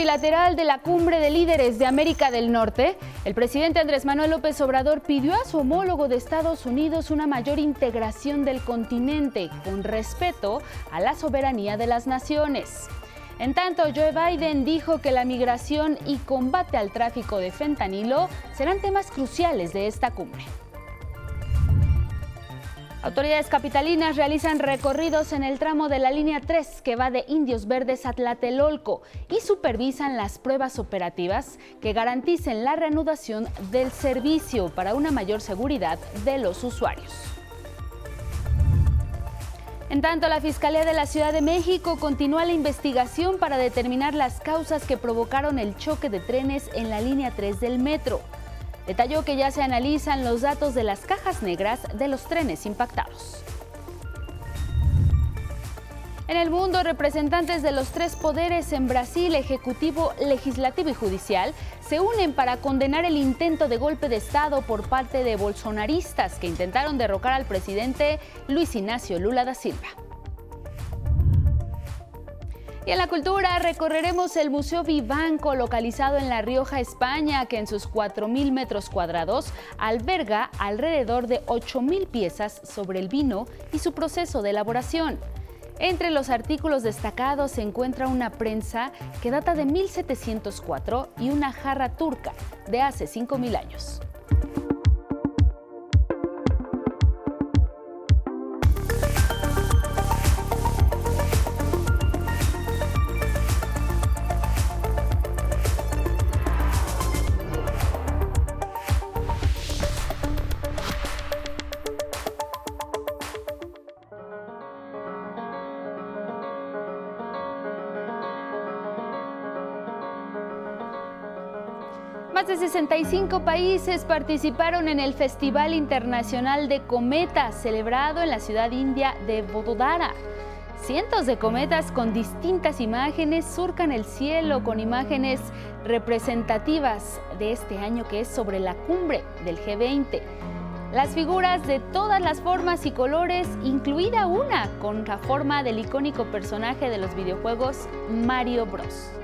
bilateral de la Cumbre de Líderes de América del Norte, el presidente Andrés Manuel López Obrador pidió a su homólogo de Estados Unidos una mayor integración del continente con respeto a la soberanía de las naciones. En tanto, Joe Biden dijo que la migración y combate al tráfico de fentanilo serán temas cruciales de esta cumbre. Autoridades capitalinas realizan recorridos en el tramo de la línea 3 que va de Indios Verdes a Tlatelolco y supervisan las pruebas operativas que garanticen la reanudación del servicio para una mayor seguridad de los usuarios. En tanto, la Fiscalía de la Ciudad de México continúa la investigación para determinar las causas que provocaron el choque de trenes en la línea 3 del metro. Detalló que ya se analizan los datos de las cajas negras de los trenes impactados. En el mundo, representantes de los tres poderes en Brasil, ejecutivo, legislativo y judicial, se unen para condenar el intento de golpe de Estado por parte de bolsonaristas que intentaron derrocar al presidente Luis Ignacio Lula da Silva. Y en la cultura recorreremos el Museo Vivanco localizado en La Rioja, España, que en sus 4.000 metros cuadrados alberga alrededor de 8.000 piezas sobre el vino y su proceso de elaboración. Entre los artículos destacados se encuentra una prensa que data de 1704 y una jarra turca de hace 5.000 años. 65 países participaron en el Festival Internacional de Cometas celebrado en la ciudad india de Vododara. Cientos de cometas con distintas imágenes surcan el cielo con imágenes representativas de este año que es sobre la cumbre del G20. Las figuras de todas las formas y colores, incluida una con la forma del icónico personaje de los videojuegos Mario Bros.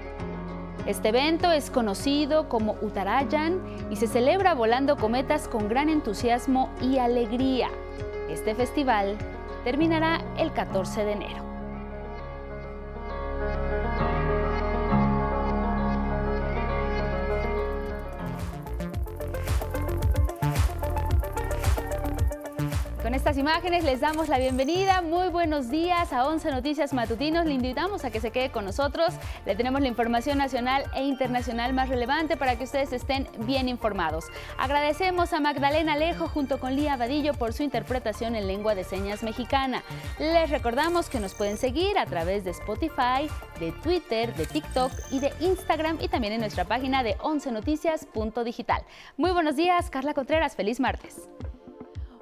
Este evento es conocido como Uttarayan y se celebra volando cometas con gran entusiasmo y alegría. Este festival terminará el 14 de enero. Con estas imágenes les damos la bienvenida. Muy buenos días a 11 Noticias Matutinos. Le invitamos a que se quede con nosotros. Le tenemos la información nacional e internacional más relevante para que ustedes estén bien informados. Agradecemos a Magdalena Alejo junto con Lía Vadillo por su interpretación en lengua de señas mexicana. Les recordamos que nos pueden seguir a través de Spotify, de Twitter, de TikTok y de Instagram y también en nuestra página de 11noticias.digital. Muy buenos días, Carla Contreras. Feliz martes.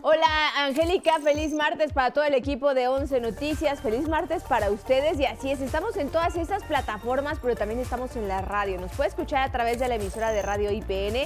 Hola Angélica, feliz martes para todo el equipo de 11 Noticias, feliz martes para ustedes y así es, estamos en todas estas plataformas, pero también estamos en la radio. Nos puede escuchar a través de la emisora de radio IPN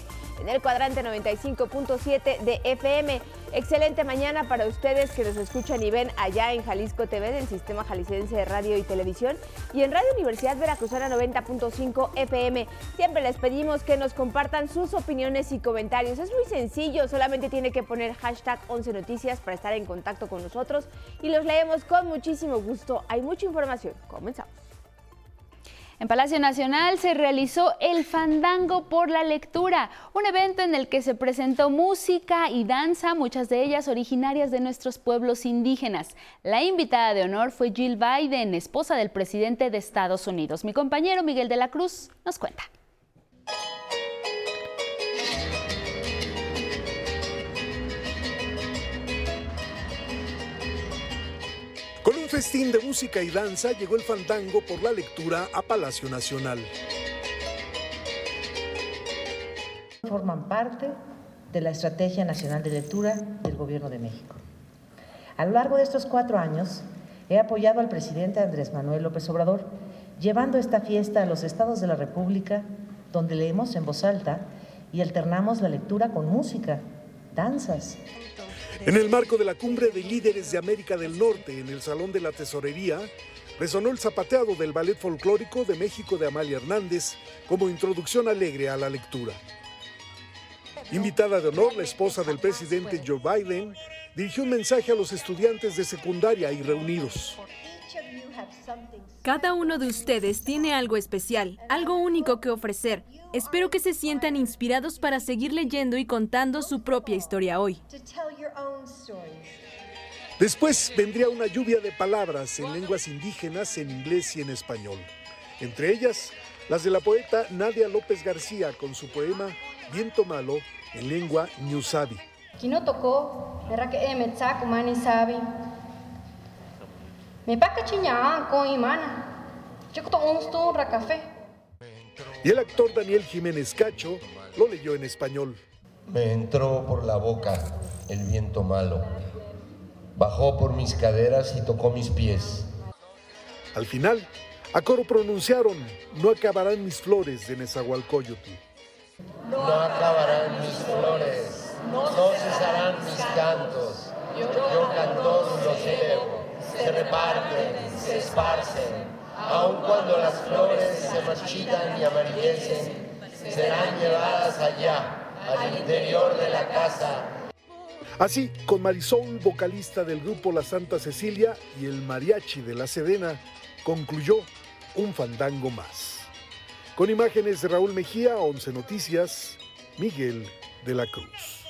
en el cuadrante 95.7 de FM. Excelente mañana para ustedes que nos escuchan y ven allá en Jalisco TV, en el Sistema Jalisciense de Radio y Televisión, y en Radio Universidad Veracruzana 90.5 FM. Siempre les pedimos que nos compartan sus opiniones y comentarios. Es muy sencillo, solamente tiene que poner hashtag 11 Noticias para estar en contacto con nosotros y los leemos con muchísimo gusto. Hay mucha información. Comenzamos. En Palacio Nacional se realizó el Fandango por la Lectura, un evento en el que se presentó música y danza, muchas de ellas originarias de nuestros pueblos indígenas. La invitada de honor fue Jill Biden, esposa del presidente de Estados Unidos. Mi compañero Miguel de la Cruz nos cuenta. Festín de música y danza llegó el fandango por la lectura a Palacio Nacional. Forman parte de la Estrategia Nacional de Lectura del Gobierno de México. A lo largo de estos cuatro años, he apoyado al presidente Andrés Manuel López Obrador, llevando esta fiesta a los estados de la República, donde leemos en voz alta y alternamos la lectura con música, danzas, en el marco de la cumbre de líderes de América del Norte en el Salón de la Tesorería, resonó el zapateado del ballet folclórico de México de Amalia Hernández como introducción alegre a la lectura. Invitada de honor, la esposa del presidente Joe Biden dirigió un mensaje a los estudiantes de secundaria y reunidos. Cada uno de ustedes tiene algo especial, algo único que ofrecer. Espero que se sientan inspirados para seguir leyendo y contando su propia historia hoy. Después vendría una lluvia de palabras en lenguas indígenas, en inglés y en español. Entre ellas, las de la poeta Nadia López García con su poema Viento Malo en lengua Ñusabi. Tocó, era que me mani sabi. Me paca chiña con imana. Yo un café. Y el actor Daniel Jiménez Cacho lo leyó en español. Me entró por la boca el viento malo bajó por mis caderas y tocó mis pies. Al final, a coro pronunciaron, no acabarán mis flores de Nezahualcóyotl. No acabarán mis flores, no cesarán mis cantos. Yo cantor los elevo, se reparten, se esparcen. Aun cuando las flores se marchitan y amarillecen, serán llevadas allá, al interior de la casa, Así, con Marisol, vocalista del grupo La Santa Cecilia, y el mariachi de la Sedena, concluyó un fandango más. Con imágenes de Raúl Mejía, 11 Noticias, Miguel de la Cruz.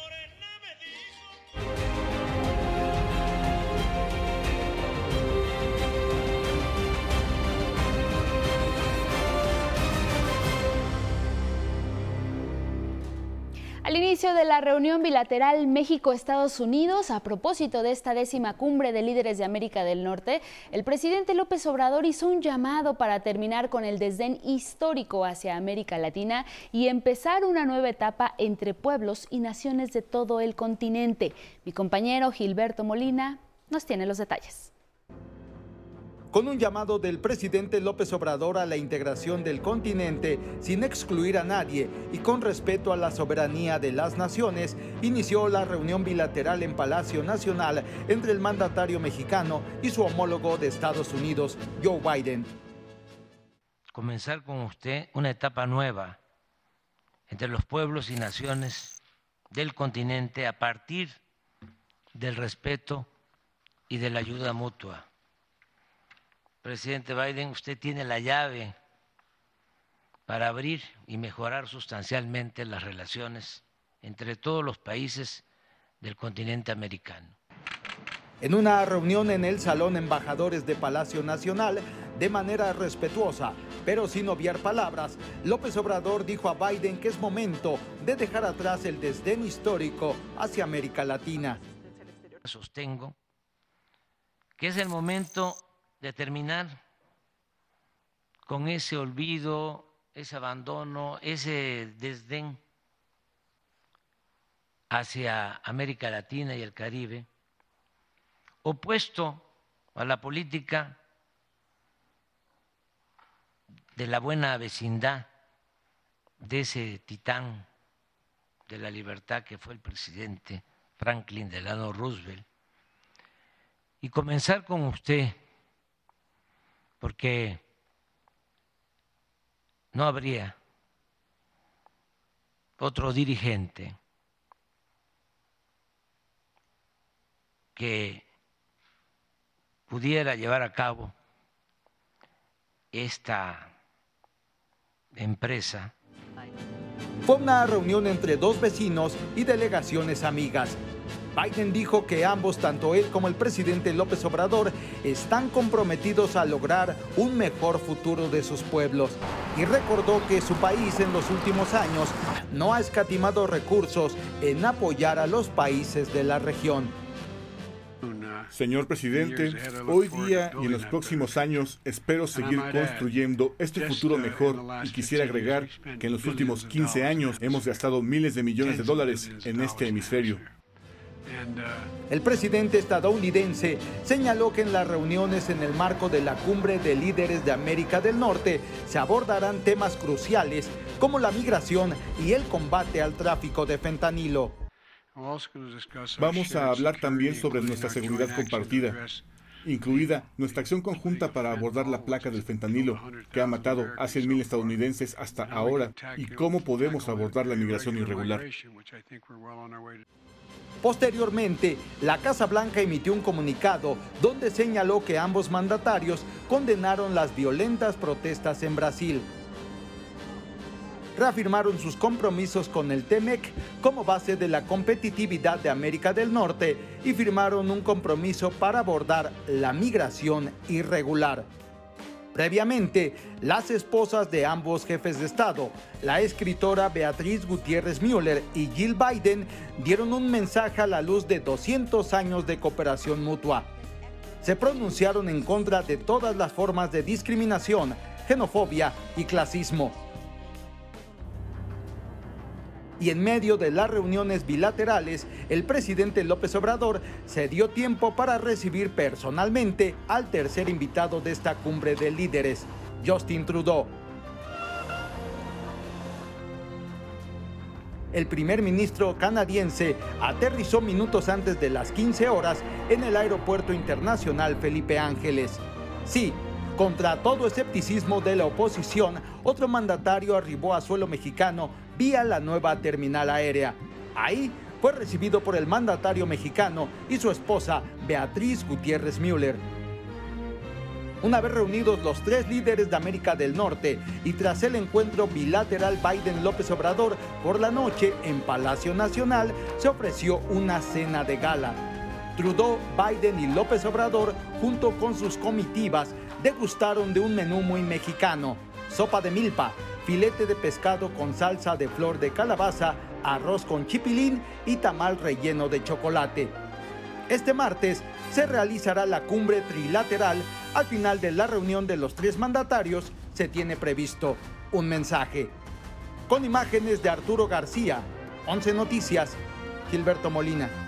Al inicio de la reunión bilateral México-Estados Unidos, a propósito de esta décima cumbre de líderes de América del Norte, el presidente López Obrador hizo un llamado para terminar con el desdén histórico hacia América Latina y empezar una nueva etapa entre pueblos y naciones de todo el continente. Mi compañero Gilberto Molina nos tiene los detalles con un llamado del presidente López Obrador a la integración del continente sin excluir a nadie y con respeto a la soberanía de las naciones, inició la reunión bilateral en Palacio Nacional entre el mandatario mexicano y su homólogo de Estados Unidos, Joe Biden. Comenzar con usted una etapa nueva entre los pueblos y naciones del continente a partir del respeto y de la ayuda mutua presidente Biden, usted tiene la llave para abrir y mejorar sustancialmente las relaciones entre todos los países del continente americano. En una reunión en el Salón Embajadores de Palacio Nacional, de manera respetuosa, pero sin obviar palabras, López Obrador dijo a Biden que es momento de dejar atrás el desdén histórico hacia América Latina. Sostengo que es el momento de terminar con ese olvido, ese abandono, ese desdén hacia América Latina y el Caribe, opuesto a la política de la buena vecindad de ese titán de la libertad que fue el presidente Franklin Delano Roosevelt, y comenzar con usted porque no habría otro dirigente que pudiera llevar a cabo esta empresa. Fue una reunión entre dos vecinos y delegaciones amigas Biden dijo que ambos, tanto él como el presidente López Obrador, están comprometidos a lograr un mejor futuro de sus pueblos y recordó que su país en los últimos años no ha escatimado recursos en apoyar a los países de la región. Señor presidente, hoy día y en los próximos años espero seguir construyendo este futuro mejor y quisiera agregar que en los últimos 15 años hemos gastado miles de millones de dólares en este hemisferio. El presidente estadounidense señaló que en las reuniones en el marco de la cumbre de líderes de América del Norte se abordarán temas cruciales como la migración y el combate al tráfico de fentanilo. Vamos a hablar también sobre nuestra seguridad compartida incluida nuestra acción conjunta para abordar la placa del fentanilo, que ha matado a 100.000 estadounidenses hasta ahora, y cómo podemos abordar la migración irregular. Posteriormente, la Casa Blanca emitió un comunicado donde señaló que ambos mandatarios condenaron las violentas protestas en Brasil. Reafirmaron sus compromisos con el TEMEC como base de la competitividad de América del Norte y firmaron un compromiso para abordar la migración irregular. Previamente, las esposas de ambos jefes de Estado, la escritora Beatriz Gutiérrez Müller y Jill Biden, dieron un mensaje a la luz de 200 años de cooperación mutua. Se pronunciaron en contra de todas las formas de discriminación, xenofobia y clasismo y en medio de las reuniones bilaterales, el presidente López Obrador se dio tiempo para recibir personalmente al tercer invitado de esta cumbre de líderes, Justin Trudeau. El primer ministro canadiense aterrizó minutos antes de las 15 horas en el Aeropuerto Internacional Felipe Ángeles. Sí, contra todo escepticismo de la oposición, otro mandatario arribó a suelo mexicano vía la nueva terminal aérea. Ahí fue recibido por el mandatario mexicano y su esposa Beatriz Gutiérrez Müller. Una vez reunidos los tres líderes de América del Norte y tras el encuentro bilateral Biden-López Obrador por la noche en Palacio Nacional, se ofreció una cena de gala. Trudeau, Biden y López Obrador, junto con sus comitivas, degustaron de un menú muy mexicano, sopa de milpa, filete de pescado con salsa de flor de calabaza, arroz con chipilín y tamal relleno de chocolate. Este martes se realizará la cumbre trilateral. Al final de la reunión de los tres mandatarios se tiene previsto un mensaje. Con imágenes de Arturo García, 11 Noticias, Gilberto Molina.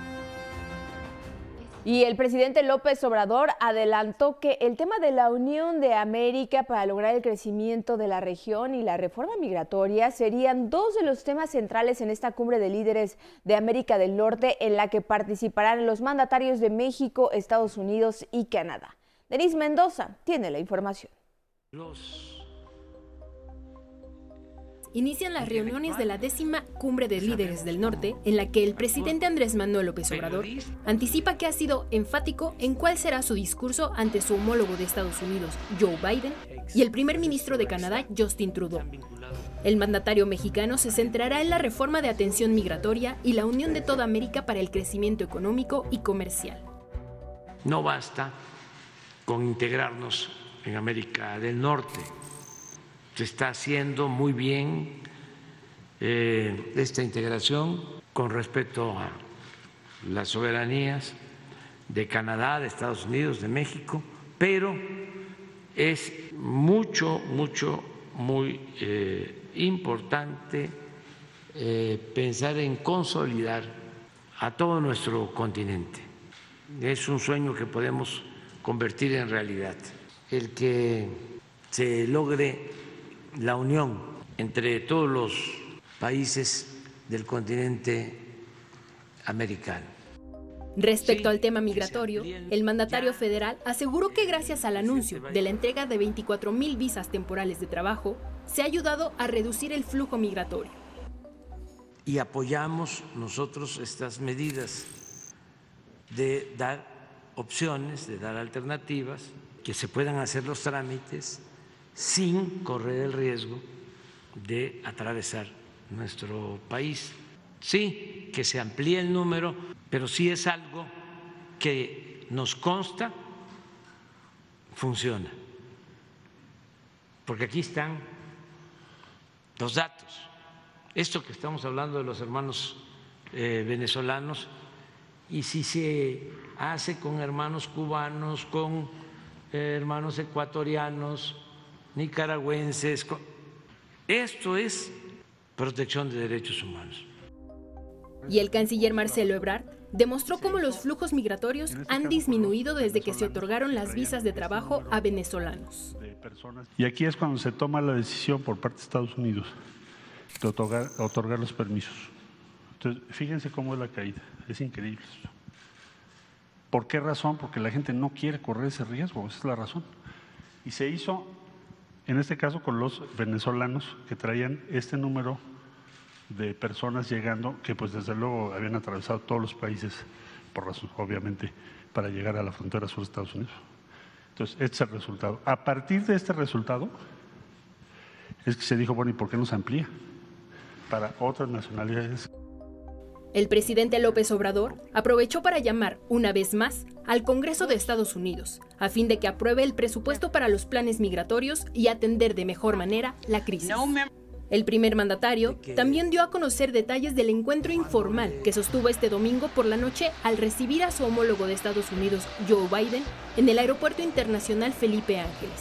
Y el presidente López Obrador adelantó que el tema de la Unión de América para lograr el crecimiento de la región y la reforma migratoria serían dos de los temas centrales en esta cumbre de líderes de América del Norte en la que participarán los mandatarios de México, Estados Unidos y Canadá. Denis Mendoza tiene la información. Inician las reuniones de la décima Cumbre de Líderes del Norte, en la que el presidente Andrés Manuel López Obrador anticipa que ha sido enfático en cuál será su discurso ante su homólogo de Estados Unidos, Joe Biden, y el primer ministro de Canadá, Justin Trudeau. El mandatario mexicano se centrará en la reforma de atención migratoria y la unión de toda América para el crecimiento económico y comercial. No basta con integrarnos en América del Norte se está haciendo muy bien eh, esta integración con respecto a las soberanías de Canadá, de Estados Unidos, de México, pero es mucho, mucho, muy eh, importante eh, pensar en consolidar a todo nuestro continente. Es un sueño que podemos convertir en realidad, el que se logre la unión entre todos los países del continente americano. Respecto al tema migratorio, el mandatario federal aseguró que gracias al anuncio de la entrega de 24 mil visas temporales de trabajo, se ha ayudado a reducir el flujo migratorio. Y apoyamos nosotros estas medidas de dar opciones, de dar alternativas, que se puedan hacer los trámites sin correr el riesgo de atravesar nuestro país. Sí, que se amplíe el número, pero sí es algo que nos consta funciona. Porque aquí están los datos. Esto que estamos hablando de los hermanos eh, venezolanos, y si se hace con hermanos cubanos, con eh, hermanos ecuatorianos, nicaragüenses. Esto es protección de derechos humanos. Y el canciller Marcelo Ebrard demostró cómo los flujos migratorios han disminuido desde que se otorgaron las visas de trabajo a venezolanos. Y aquí es cuando se toma la decisión por parte de Estados Unidos de otorgar, otorgar los permisos. Entonces, fíjense cómo es la caída, es increíble. ¿Por qué razón? Porque la gente no quiere correr ese riesgo, esa es la razón. Y se hizo, en este caso, con los venezolanos que traían este número de personas llegando, que pues desde luego habían atravesado todos los países, por razón, obviamente, para llegar a la frontera sur de Estados Unidos. Entonces, este es el resultado. A partir de este resultado, es que se dijo, bueno, ¿y por qué no se amplía para otras nacionalidades? El presidente López Obrador aprovechó para llamar una vez más al Congreso de Estados Unidos, a fin de que apruebe el presupuesto para los planes migratorios y atender de mejor manera la crisis. El primer mandatario también dio a conocer detalles del encuentro informal que sostuvo este domingo por la noche al recibir a su homólogo de Estados Unidos, Joe Biden, en el Aeropuerto Internacional Felipe Ángeles,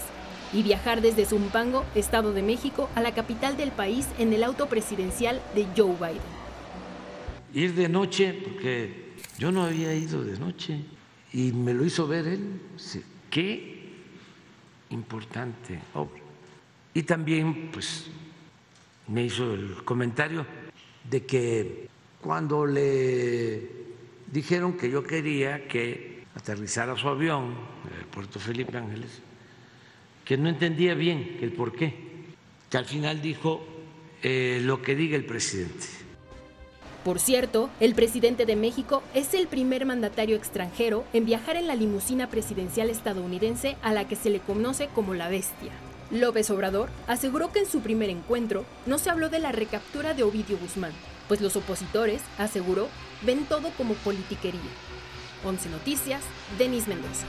y viajar desde Zumpango, Estado de México, a la capital del país en el auto presidencial de Joe Biden ir de noche, porque yo no había ido de noche y me lo hizo ver él. Qué importante. Y también, pues, me hizo el comentario de que cuando le dijeron que yo quería que aterrizara su avión puerto Felipe Ángeles, que no entendía bien el por qué, que al final dijo eh, lo que diga el presidente. Por cierto, el presidente de México es el primer mandatario extranjero en viajar en la limusina presidencial estadounidense a la que se le conoce como la bestia. López Obrador aseguró que en su primer encuentro no se habló de la recaptura de Ovidio Guzmán, pues los opositores, aseguró, ven todo como politiquería. 11 Noticias, Denis Mendoza.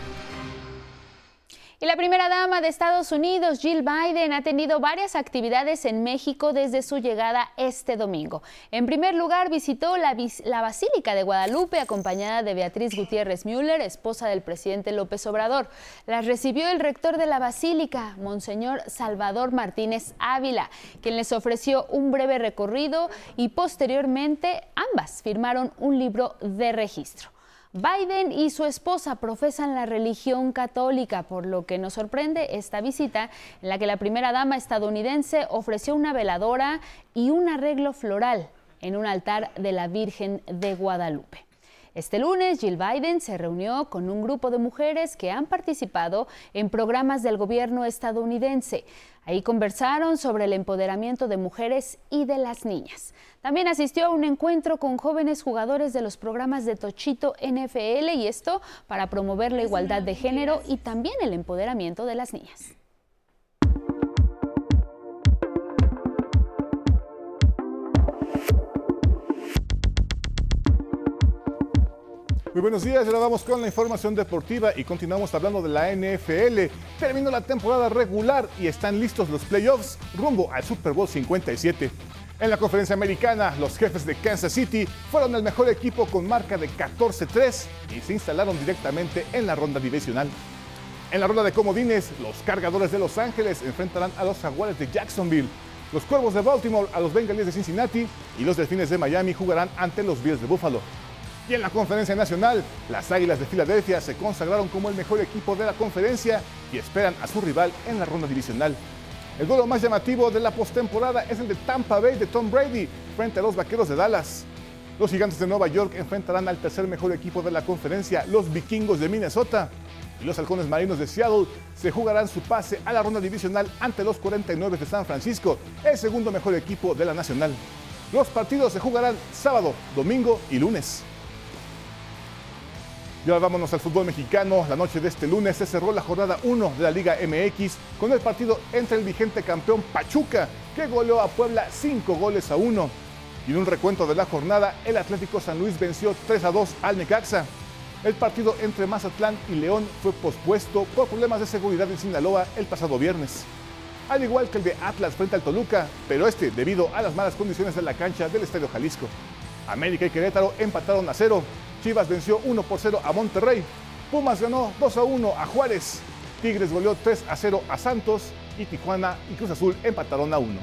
Y la primera dama de Estados Unidos, Jill Biden, ha tenido varias actividades en México desde su llegada este domingo. En primer lugar, visitó la, Basílica de Guadalupe acompañada de Beatriz Gutiérrez Müller, esposa del presidente López Obrador. Las recibió el rector de la Basílica, Monseñor Salvador Martínez Ávila, quien les ofreció un breve recorrido y posteriormente ambas firmaron un libro de registro. Biden y su esposa profesan la religión católica, por lo que nos sorprende esta visita en la que la primera dama estadounidense ofreció una veladora y un arreglo floral en un altar de la Virgen de Guadalupe. Este lunes, Jill Biden se reunió con un grupo de mujeres que han participado en programas del gobierno estadounidense. Ahí conversaron sobre el empoderamiento de mujeres y de las niñas. También asistió a un encuentro con jóvenes jugadores de los programas de Tochito NFL y esto para promover la igualdad de género y también el empoderamiento de las niñas. Muy buenos días, ahora vamos con la información deportiva y continuamos hablando de la NFL. Terminó la temporada regular y están listos los playoffs rumbo al Super Bowl 57. En la conferencia americana, los jefes de Kansas City fueron el mejor equipo con marca de 14-3 y se instalaron directamente en la ronda divisional. En la ronda de comodines, los cargadores de Los Ángeles enfrentarán a los jaguares de Jacksonville. Los cuervos de Baltimore a los bengalíes de Cincinnati y los delfines de Miami jugarán ante los Bills de Buffalo. Y en la conferencia nacional, las Águilas de Filadelfia se consagraron como el mejor equipo de la conferencia y esperan a su rival en la ronda divisional. El duelo más llamativo de la postemporada es el de Tampa Bay de Tom Brady frente a los Vaqueros de Dallas. Los Gigantes de Nueva York enfrentarán al tercer mejor equipo de la conferencia, los Vikingos de Minnesota. Y los Halcones Marinos de Seattle se jugarán su pase a la ronda divisional ante los 49 de San Francisco, el segundo mejor equipo de la nacional. Los partidos se jugarán sábado, domingo y lunes. Y ahora vámonos al fútbol mexicano. La noche de este lunes se cerró la jornada 1 de la Liga MX con el partido entre el vigente campeón Pachuca, que goleó a Puebla 5 goles a 1. Y en un recuento de la jornada, el Atlético San Luis venció 3 a 2 al Necaxa. El partido entre Mazatlán y León fue pospuesto por problemas de seguridad en Sinaloa el pasado viernes. Al igual que el de Atlas frente al Toluca, pero este debido a las malas condiciones de la cancha del Estadio Jalisco. América y Querétaro empataron a cero Chivas venció 1 por 0 a Monterrey. Pumas ganó 2 a 1 a Juárez. Tigres goleó 3 a 0 a Santos. Y Tijuana y Cruz Azul empataron a 1.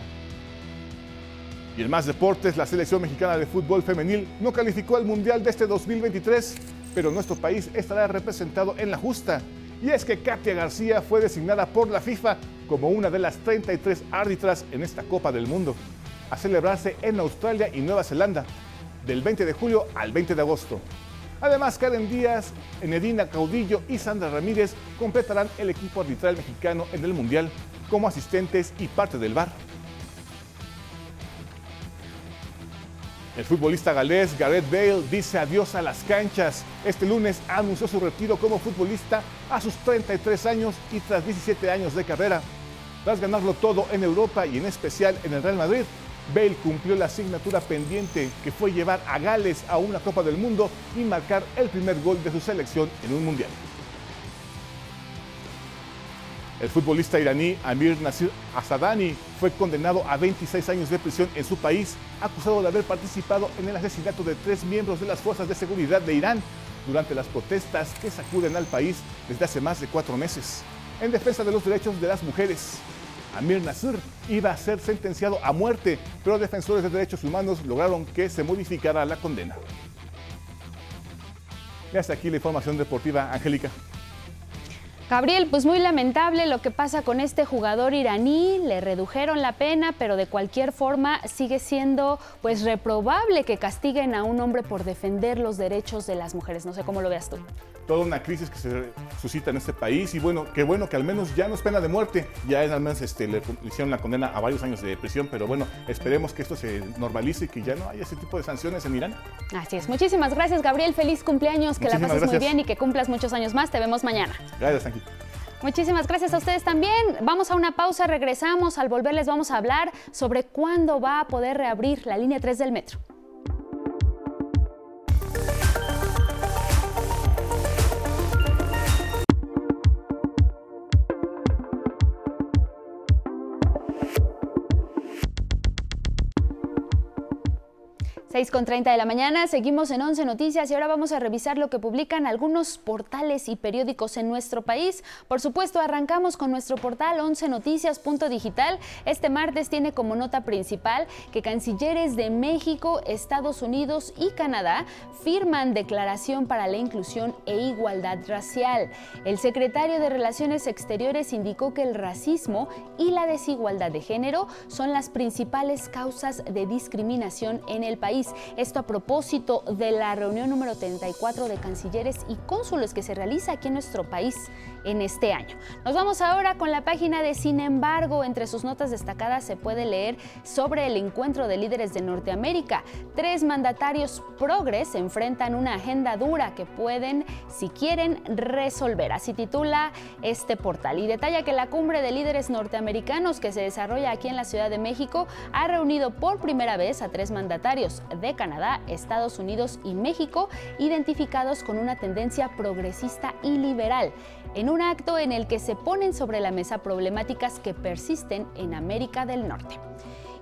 Y en más deportes, la selección mexicana de fútbol femenil no calificó al Mundial de este 2023, pero nuestro país estará representado en la justa. Y es que Katia García fue designada por la FIFA como una de las 33 árbitras en esta Copa del Mundo, a celebrarse en Australia y Nueva Zelanda, del 20 de julio al 20 de agosto. Además, Karen Díaz, Enedina Caudillo y Sandra Ramírez completarán el equipo arbitral mexicano en el Mundial como asistentes y parte del VAR. El futbolista galés Gareth Bale dice adiós a las canchas. Este lunes anunció su retiro como futbolista a sus 33 años y tras 17 años de carrera. Tras ganarlo todo en Europa y en especial en el Real Madrid, Bale cumplió la asignatura pendiente que fue llevar a Gales a una Copa del Mundo y marcar el primer gol de su selección en un Mundial. El futbolista iraní Amir Nasir Asadani fue condenado a 26 años de prisión en su país, acusado de haber participado en el asesinato de tres miembros de las fuerzas de seguridad de Irán durante las protestas que sacuden al país desde hace más de cuatro meses, en defensa de los derechos de las mujeres. Amir Nasir iba a ser sentenciado a muerte, pero defensores de derechos humanos lograron que se modificara la condena. Y hasta aquí la información deportiva, Angélica. Gabriel, pues muy lamentable lo que pasa con este jugador iraní, le redujeron la pena, pero de cualquier forma sigue siendo pues reprobable que castiguen a un hombre por defender los derechos de las mujeres. No sé cómo lo veas tú toda una crisis que se suscita en este país y bueno, qué bueno que al menos ya no es pena de muerte, ya es al menos este, le hicieron la condena a varios años de prisión, pero bueno, esperemos que esto se normalice y que ya no haya ese tipo de sanciones en Irán. Así es, muchísimas gracias Gabriel, feliz cumpleaños, que la pases muy bien y que cumplas muchos años más, te vemos mañana. Gracias, Angie. Muchísimas gracias a ustedes también. Vamos a una pausa, regresamos. Al volver les vamos a hablar sobre cuándo va a poder reabrir la línea 3 del metro. 6 con 30 de la mañana, seguimos en 11 Noticias y ahora vamos a revisar lo que publican algunos portales y periódicos en nuestro país. Por supuesto, arrancamos con nuestro portal 11 Noticias.digital. Este martes tiene como nota principal que cancilleres de México, Estados Unidos y Canadá firman declaración para la inclusión e igualdad racial. El secretario de Relaciones Exteriores indicó que el racismo y la desigualdad de género son las principales causas de discriminación en el esto a propósito de la reunión número 34 de cancilleres y cónsules que se realiza aquí en nuestro país en este año. Nos vamos ahora con la página de Sin embargo, entre sus notas destacadas se puede leer sobre el encuentro de líderes de Norteamérica. Tres mandatarios progres enfrentan una agenda dura que pueden, si quieren, resolver. Así titula este portal y detalla que la cumbre de líderes norteamericanos que se desarrolla aquí en la Ciudad de México ha reunido por primera vez a tres mandatarios de Canadá, Estados Unidos y México, identificados con una tendencia progresista y liberal, en un acto en el que se ponen sobre la mesa problemáticas que persisten en América del Norte.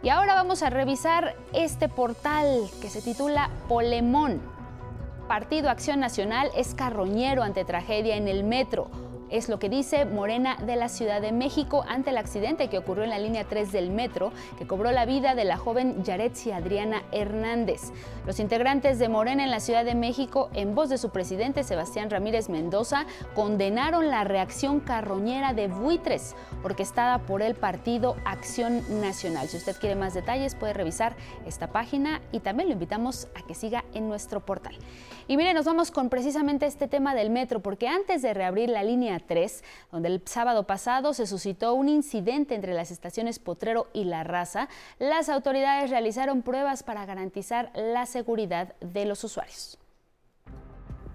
Y ahora vamos a revisar este portal que se titula Polemón. Partido Acción Nacional es carroñero ante tragedia en el metro. Es lo que dice Morena de la Ciudad de México ante el accidente que ocurrió en la línea 3 del metro, que cobró la vida de la joven Yaretsi Adriana Hernández. Los integrantes de Morena en la Ciudad de México, en voz de su presidente Sebastián Ramírez Mendoza, condenaron la reacción carroñera de buitres, orquestada por el partido Acción Nacional. Si usted quiere más detalles, puede revisar esta página y también lo invitamos a que siga en nuestro portal. Y mire, nos vamos con precisamente este tema del metro, porque antes de reabrir la línea 3, donde el sábado pasado se suscitó un incidente entre las estaciones Potrero y La Raza, las autoridades realizaron pruebas para garantizar la seguridad de los usuarios.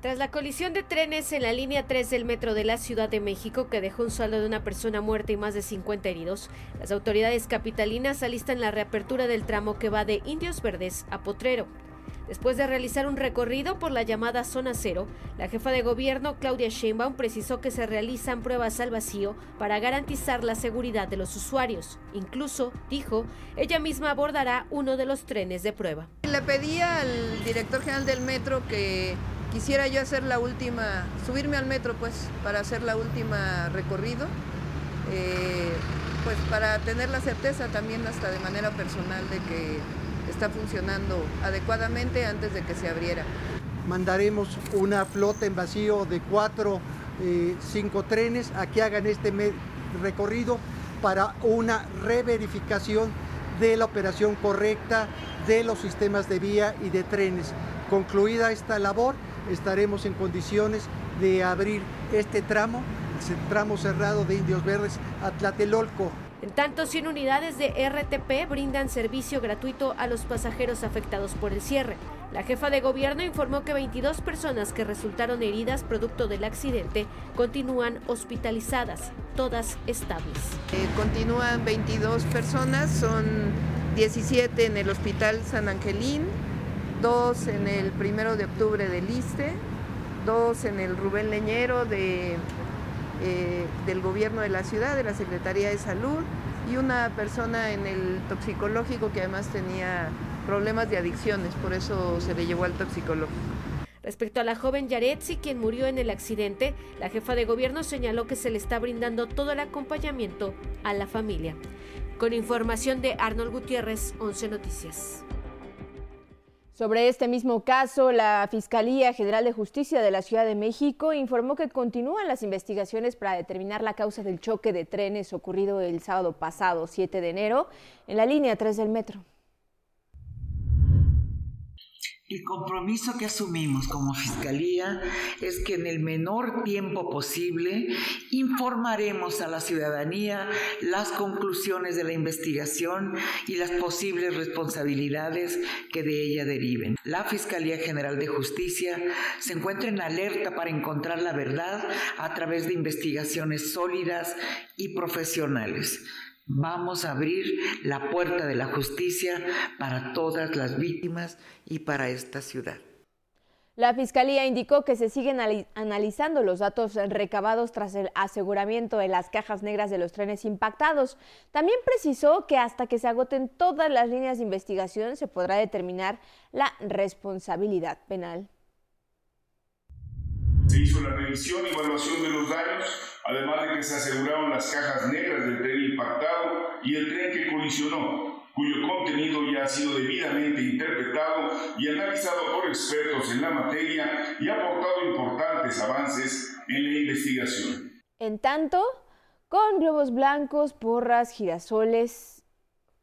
Tras la colisión de trenes en la línea 3 del metro de la Ciudad de México, que dejó un saldo de una persona muerta y más de 50 heridos, las autoridades capitalinas alistan la reapertura del tramo que va de Indios Verdes a Potrero. Después de realizar un recorrido por la llamada Zona Cero, la jefa de gobierno Claudia Sheinbaum precisó que se realizan pruebas al vacío para garantizar la seguridad de los usuarios. Incluso, dijo, ella misma abordará uno de los trenes de prueba. Le pedí al director general del metro que quisiera yo hacer la última, subirme al metro pues para hacer la última recorrido, eh, pues para tener la certeza también hasta de manera personal de que está funcionando adecuadamente antes de que se abriera. Mandaremos una flota en vacío de cuatro, eh, cinco trenes a que hagan este recorrido para una reverificación de la operación correcta de los sistemas de vía y de trenes. Concluida esta labor, estaremos en condiciones de abrir este tramo, el tramo cerrado de Indios Verdes a Tlatelolco. En tanto, 100 unidades de RTP brindan servicio gratuito a los pasajeros afectados por el cierre. La jefa de gobierno informó que 22 personas que resultaron heridas producto del accidente continúan hospitalizadas, todas estables. Eh, continúan 22 personas, son 17 en el Hospital San Angelín, 2 en el primero de octubre del ISTE, 2 en el Rubén Leñero de, eh, del gobierno de la ciudad, de la Secretaría de Salud, y una persona en el toxicológico que además tenía problemas de adicciones, por eso se le llevó al toxicológico. Respecto a la joven Yaretsi, quien murió en el accidente, la jefa de gobierno señaló que se le está brindando todo el acompañamiento a la familia. Con información de Arnold Gutiérrez, 11 Noticias. Sobre este mismo caso, la Fiscalía General de Justicia de la Ciudad de México informó que continúan las investigaciones para determinar la causa del choque de trenes ocurrido el sábado pasado, 7 de enero, en la línea 3 del metro. El compromiso que asumimos como Fiscalía es que en el menor tiempo posible informaremos a la ciudadanía las conclusiones de la investigación y las posibles responsabilidades que de ella deriven. La Fiscalía General de Justicia se encuentra en alerta para encontrar la verdad a través de investigaciones sólidas y profesionales. Vamos a abrir la puerta de la justicia para todas las víctimas y para esta ciudad. La Fiscalía indicó que se siguen analizando los datos recabados tras el aseguramiento de las cajas negras de los trenes impactados. También precisó que hasta que se agoten todas las líneas de investigación se podrá determinar la responsabilidad penal. Se hizo la revisión y evaluación de los daños además de que se aseguraron las cajas negras del tren impactado y el tren que colisionó, cuyo contenido ya ha sido debidamente interpretado y analizado por expertos en la materia y ha aportado importantes avances en la investigación. En tanto, con globos blancos, porras, girasoles,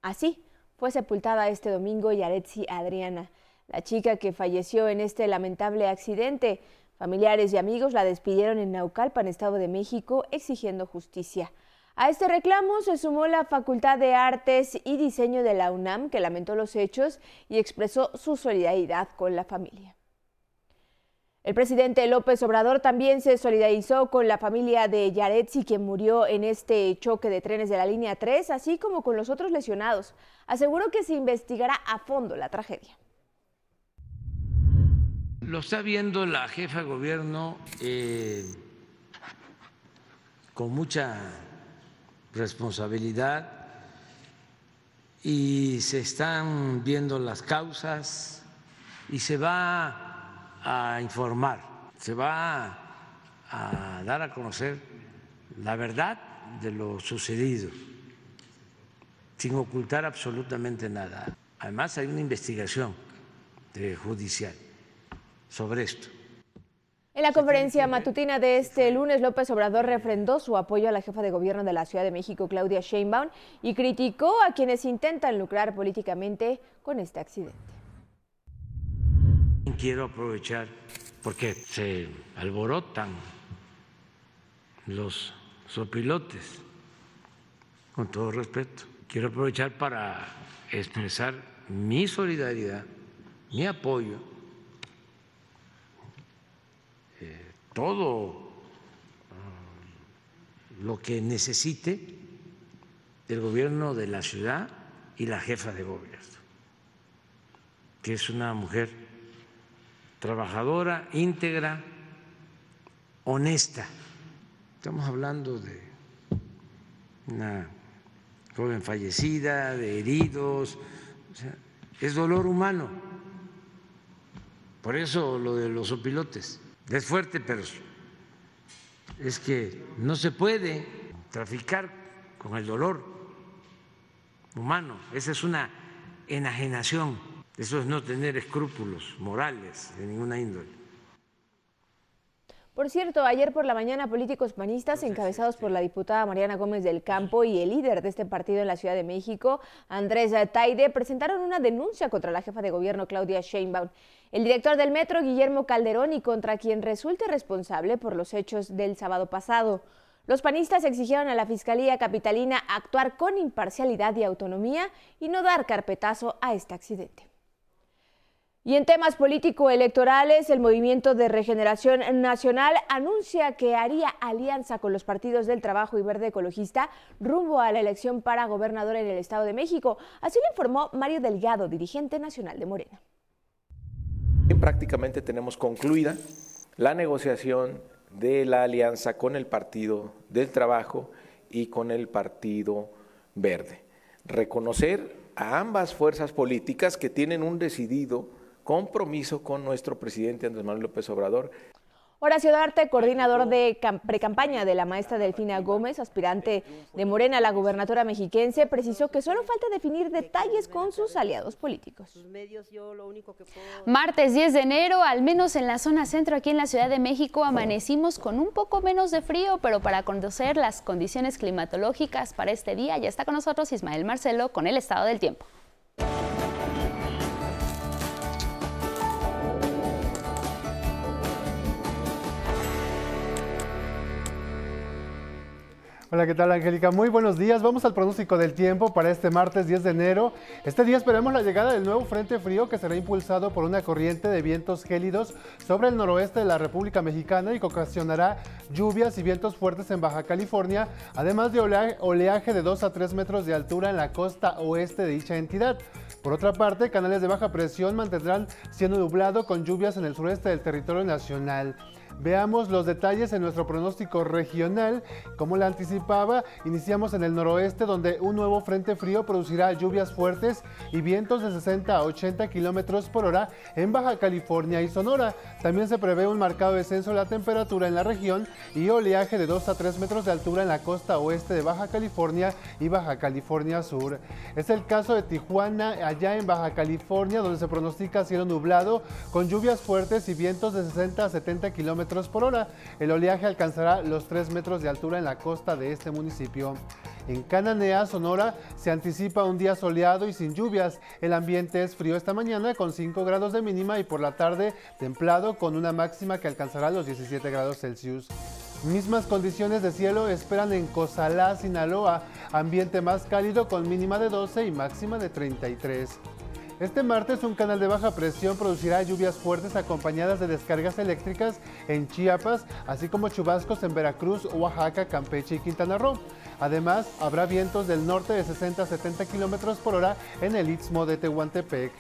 así fue sepultada este domingo Yaretsi Adriana, la chica que falleció en este lamentable accidente. Familiares y amigos la despidieron en Naucalpan, Estado de México, exigiendo justicia. A este reclamo se sumó la Facultad de Artes y Diseño de la UNAM, que lamentó los hechos y expresó su solidaridad con la familia. El presidente López Obrador también se solidarizó con la familia de Yaretsi, quien murió en este choque de trenes de la línea 3, así como con los otros lesionados. Aseguró que se investigará a fondo la tragedia. Lo está viendo la jefa de gobierno eh, con mucha responsabilidad y se están viendo las causas y se va a informar, se va a dar a conocer la verdad de lo sucedido, sin ocultar absolutamente nada. Además hay una investigación judicial sobre esto. En la conferencia matutina de este lunes, López Obrador refrendó su apoyo a la jefa de gobierno de la Ciudad de México, Claudia Sheinbaum, y criticó a quienes intentan lucrar políticamente con este accidente. Quiero aprovechar porque se alborotan los sopilotes, con todo respeto. Quiero aprovechar para expresar mi solidaridad, mi apoyo todo ah, lo que necesite el gobierno de la ciudad y la jefa de gobierno, que es una mujer trabajadora, íntegra, honesta. Estamos hablando de una joven fallecida, de heridos, es dolor humano. Por eso lo de los opilotes. Es fuerte, pero es que no se puede traficar con el dolor humano. Esa es una enajenación. Eso es no tener escrúpulos morales de ninguna índole. Por cierto, ayer por la mañana políticos panistas encabezados por la diputada Mariana Gómez del Campo y el líder de este partido en la Ciudad de México, Andrés Taide, presentaron una denuncia contra la jefa de gobierno Claudia Sheinbaum, el director del metro Guillermo Calderón y contra quien resulte responsable por los hechos del sábado pasado. Los panistas exigieron a la Fiscalía Capitalina actuar con imparcialidad y autonomía y no dar carpetazo a este accidente. Y en temas político-electorales, el Movimiento de Regeneración Nacional anuncia que haría alianza con los partidos del Trabajo y Verde Ecologista rumbo a la elección para gobernador en el Estado de México. Así lo informó Mario Delgado, dirigente nacional de Morena. Prácticamente tenemos concluida la negociación de la alianza con el Partido del Trabajo y con el Partido Verde. Reconocer a ambas fuerzas políticas que tienen un decidido compromiso con nuestro presidente Andrés Manuel López Obrador. Horacio Darte, coordinador de precampaña de la maestra Delfina Gómez, aspirante de Morena a la gubernatura mexiquense, precisó que solo falta definir detalles con sus aliados políticos. Martes 10 de enero, al menos en la zona centro aquí en la Ciudad de México, amanecimos con un poco menos de frío, pero para conocer las condiciones climatológicas para este día, ya está con nosotros Ismael Marcelo con el estado del tiempo. Hola, ¿qué tal Angélica? Muy buenos días. Vamos al pronóstico del tiempo para este martes 10 de enero. Este día esperemos la llegada del nuevo frente frío que será impulsado por una corriente de vientos gélidos sobre el noroeste de la República Mexicana y que ocasionará lluvias y vientos fuertes en Baja California, además de oleaje de 2 a 3 metros de altura en la costa oeste de dicha entidad. Por otra parte, canales de baja presión mantendrán siendo nublado con lluvias en el sureste del territorio nacional. Veamos los detalles en nuestro pronóstico regional. Como la anticipaba, iniciamos en el noroeste donde un nuevo frente frío producirá lluvias fuertes y vientos de 60 a 80 kilómetros por hora en Baja California y Sonora. También se prevé un marcado descenso de la temperatura en la región y oleaje de 2 a 3 metros de altura en la costa oeste de Baja California y Baja California Sur. Es el caso de Tijuana, allá en Baja California, donde se pronostica cielo nublado con lluvias fuertes y vientos de 60 a 70 kilómetros por hora. El oleaje alcanzará los 3 metros de altura en la costa de este municipio. En Cananea, Sonora, se anticipa un día soleado y sin lluvias. El ambiente es frío esta mañana con 5 grados de mínima y por la tarde templado con una máxima que alcanzará los 17 grados Celsius. Mismas condiciones de cielo esperan en Cozalá, Sinaloa, ambiente más cálido con mínima de 12 y máxima de 33. Este martes un canal de baja presión producirá lluvias fuertes acompañadas de descargas eléctricas en Chiapas, así como chubascos en Veracruz, Oaxaca, Campeche y Quintana Roo. Además, habrá vientos del norte de 60 a 70 kilómetros por hora en el istmo de Tehuantepec.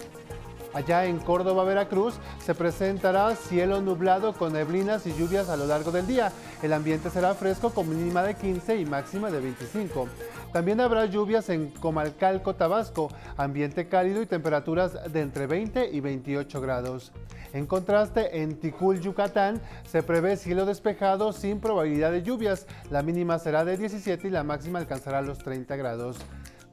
Allá en Córdoba, Veracruz, se presentará cielo nublado con neblinas y lluvias a lo largo del día. El ambiente será fresco con mínima de 15 y máxima de 25. También habrá lluvias en Comalcalco, Tabasco, ambiente cálido y temperaturas de entre 20 y 28 grados. En contraste, en Ticul, Yucatán, se prevé cielo despejado sin probabilidad de lluvias. La mínima será de 17 y la máxima alcanzará los 30 grados.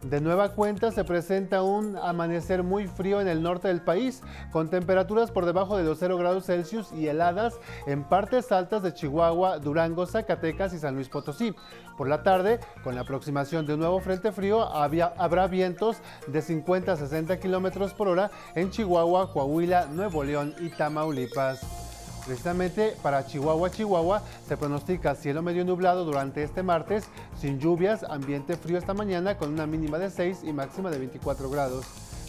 De nueva cuenta se presenta un amanecer muy frío en el norte del país, con temperaturas por debajo de los 0 grados Celsius y heladas en partes altas de Chihuahua, Durango, Zacatecas y San Luis Potosí. Por la tarde, con la aproximación de un nuevo frente frío, habrá vientos de 50 a 60 kilómetros por hora en Chihuahua, Coahuila, Nuevo León y Tamaulipas. Precisamente para Chihuahua, Chihuahua, se pronostica cielo medio nublado durante este martes, sin lluvias, ambiente frío esta mañana con una mínima de 6 y máxima de 24 grados.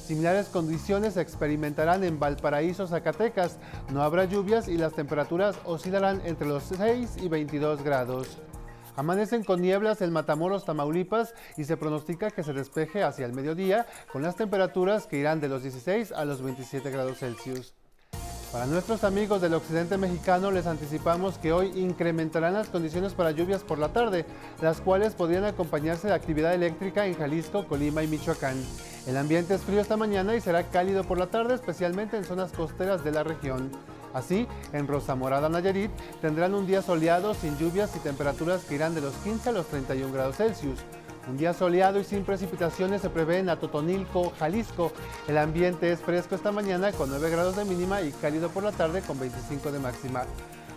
Similares condiciones se experimentarán en Valparaíso, Zacatecas. No habrá lluvias y las temperaturas oscilarán entre los 6 y 22 grados. Amanecen con nieblas en Matamoros, Tamaulipas y se pronostica que se despeje hacia el mediodía con las temperaturas que irán de los 16 a los 27 grados Celsius. Para nuestros amigos del occidente mexicano les anticipamos que hoy incrementarán las condiciones para lluvias por la tarde, las cuales podrían acompañarse de actividad eléctrica en Jalisco, Colima y Michoacán. El ambiente es frío esta mañana y será cálido por la tarde, especialmente en zonas costeras de la región. Así, en Rosa Morada, Nayarit, tendrán un día soleado, sin lluvias y temperaturas que irán de los 15 a los 31 grados Celsius. Un día soleado y sin precipitaciones se prevé en Atotonilco, Jalisco. El ambiente es fresco esta mañana con 9 grados de mínima y cálido por la tarde con 25 de máxima.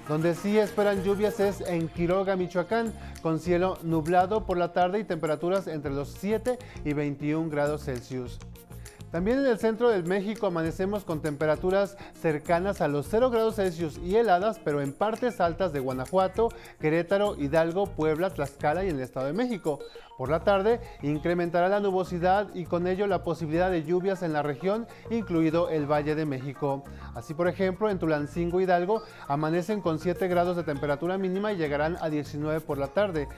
Donde sí esperan lluvias es en Quiroga, Michoacán, con cielo nublado por la tarde y temperaturas entre los 7 y 21 grados Celsius. También en el centro del México amanecemos con temperaturas cercanas a los 0 grados Celsius y heladas, pero en partes altas de Guanajuato, Querétaro, Hidalgo, Puebla, Tlaxcala y en el Estado de México. Por la tarde incrementará la nubosidad y con ello la posibilidad de lluvias en la región, incluido el Valle de México. Así por ejemplo, en Tulancingo, Hidalgo, amanecen con 7 grados de temperatura mínima y llegarán a 19 por la tarde.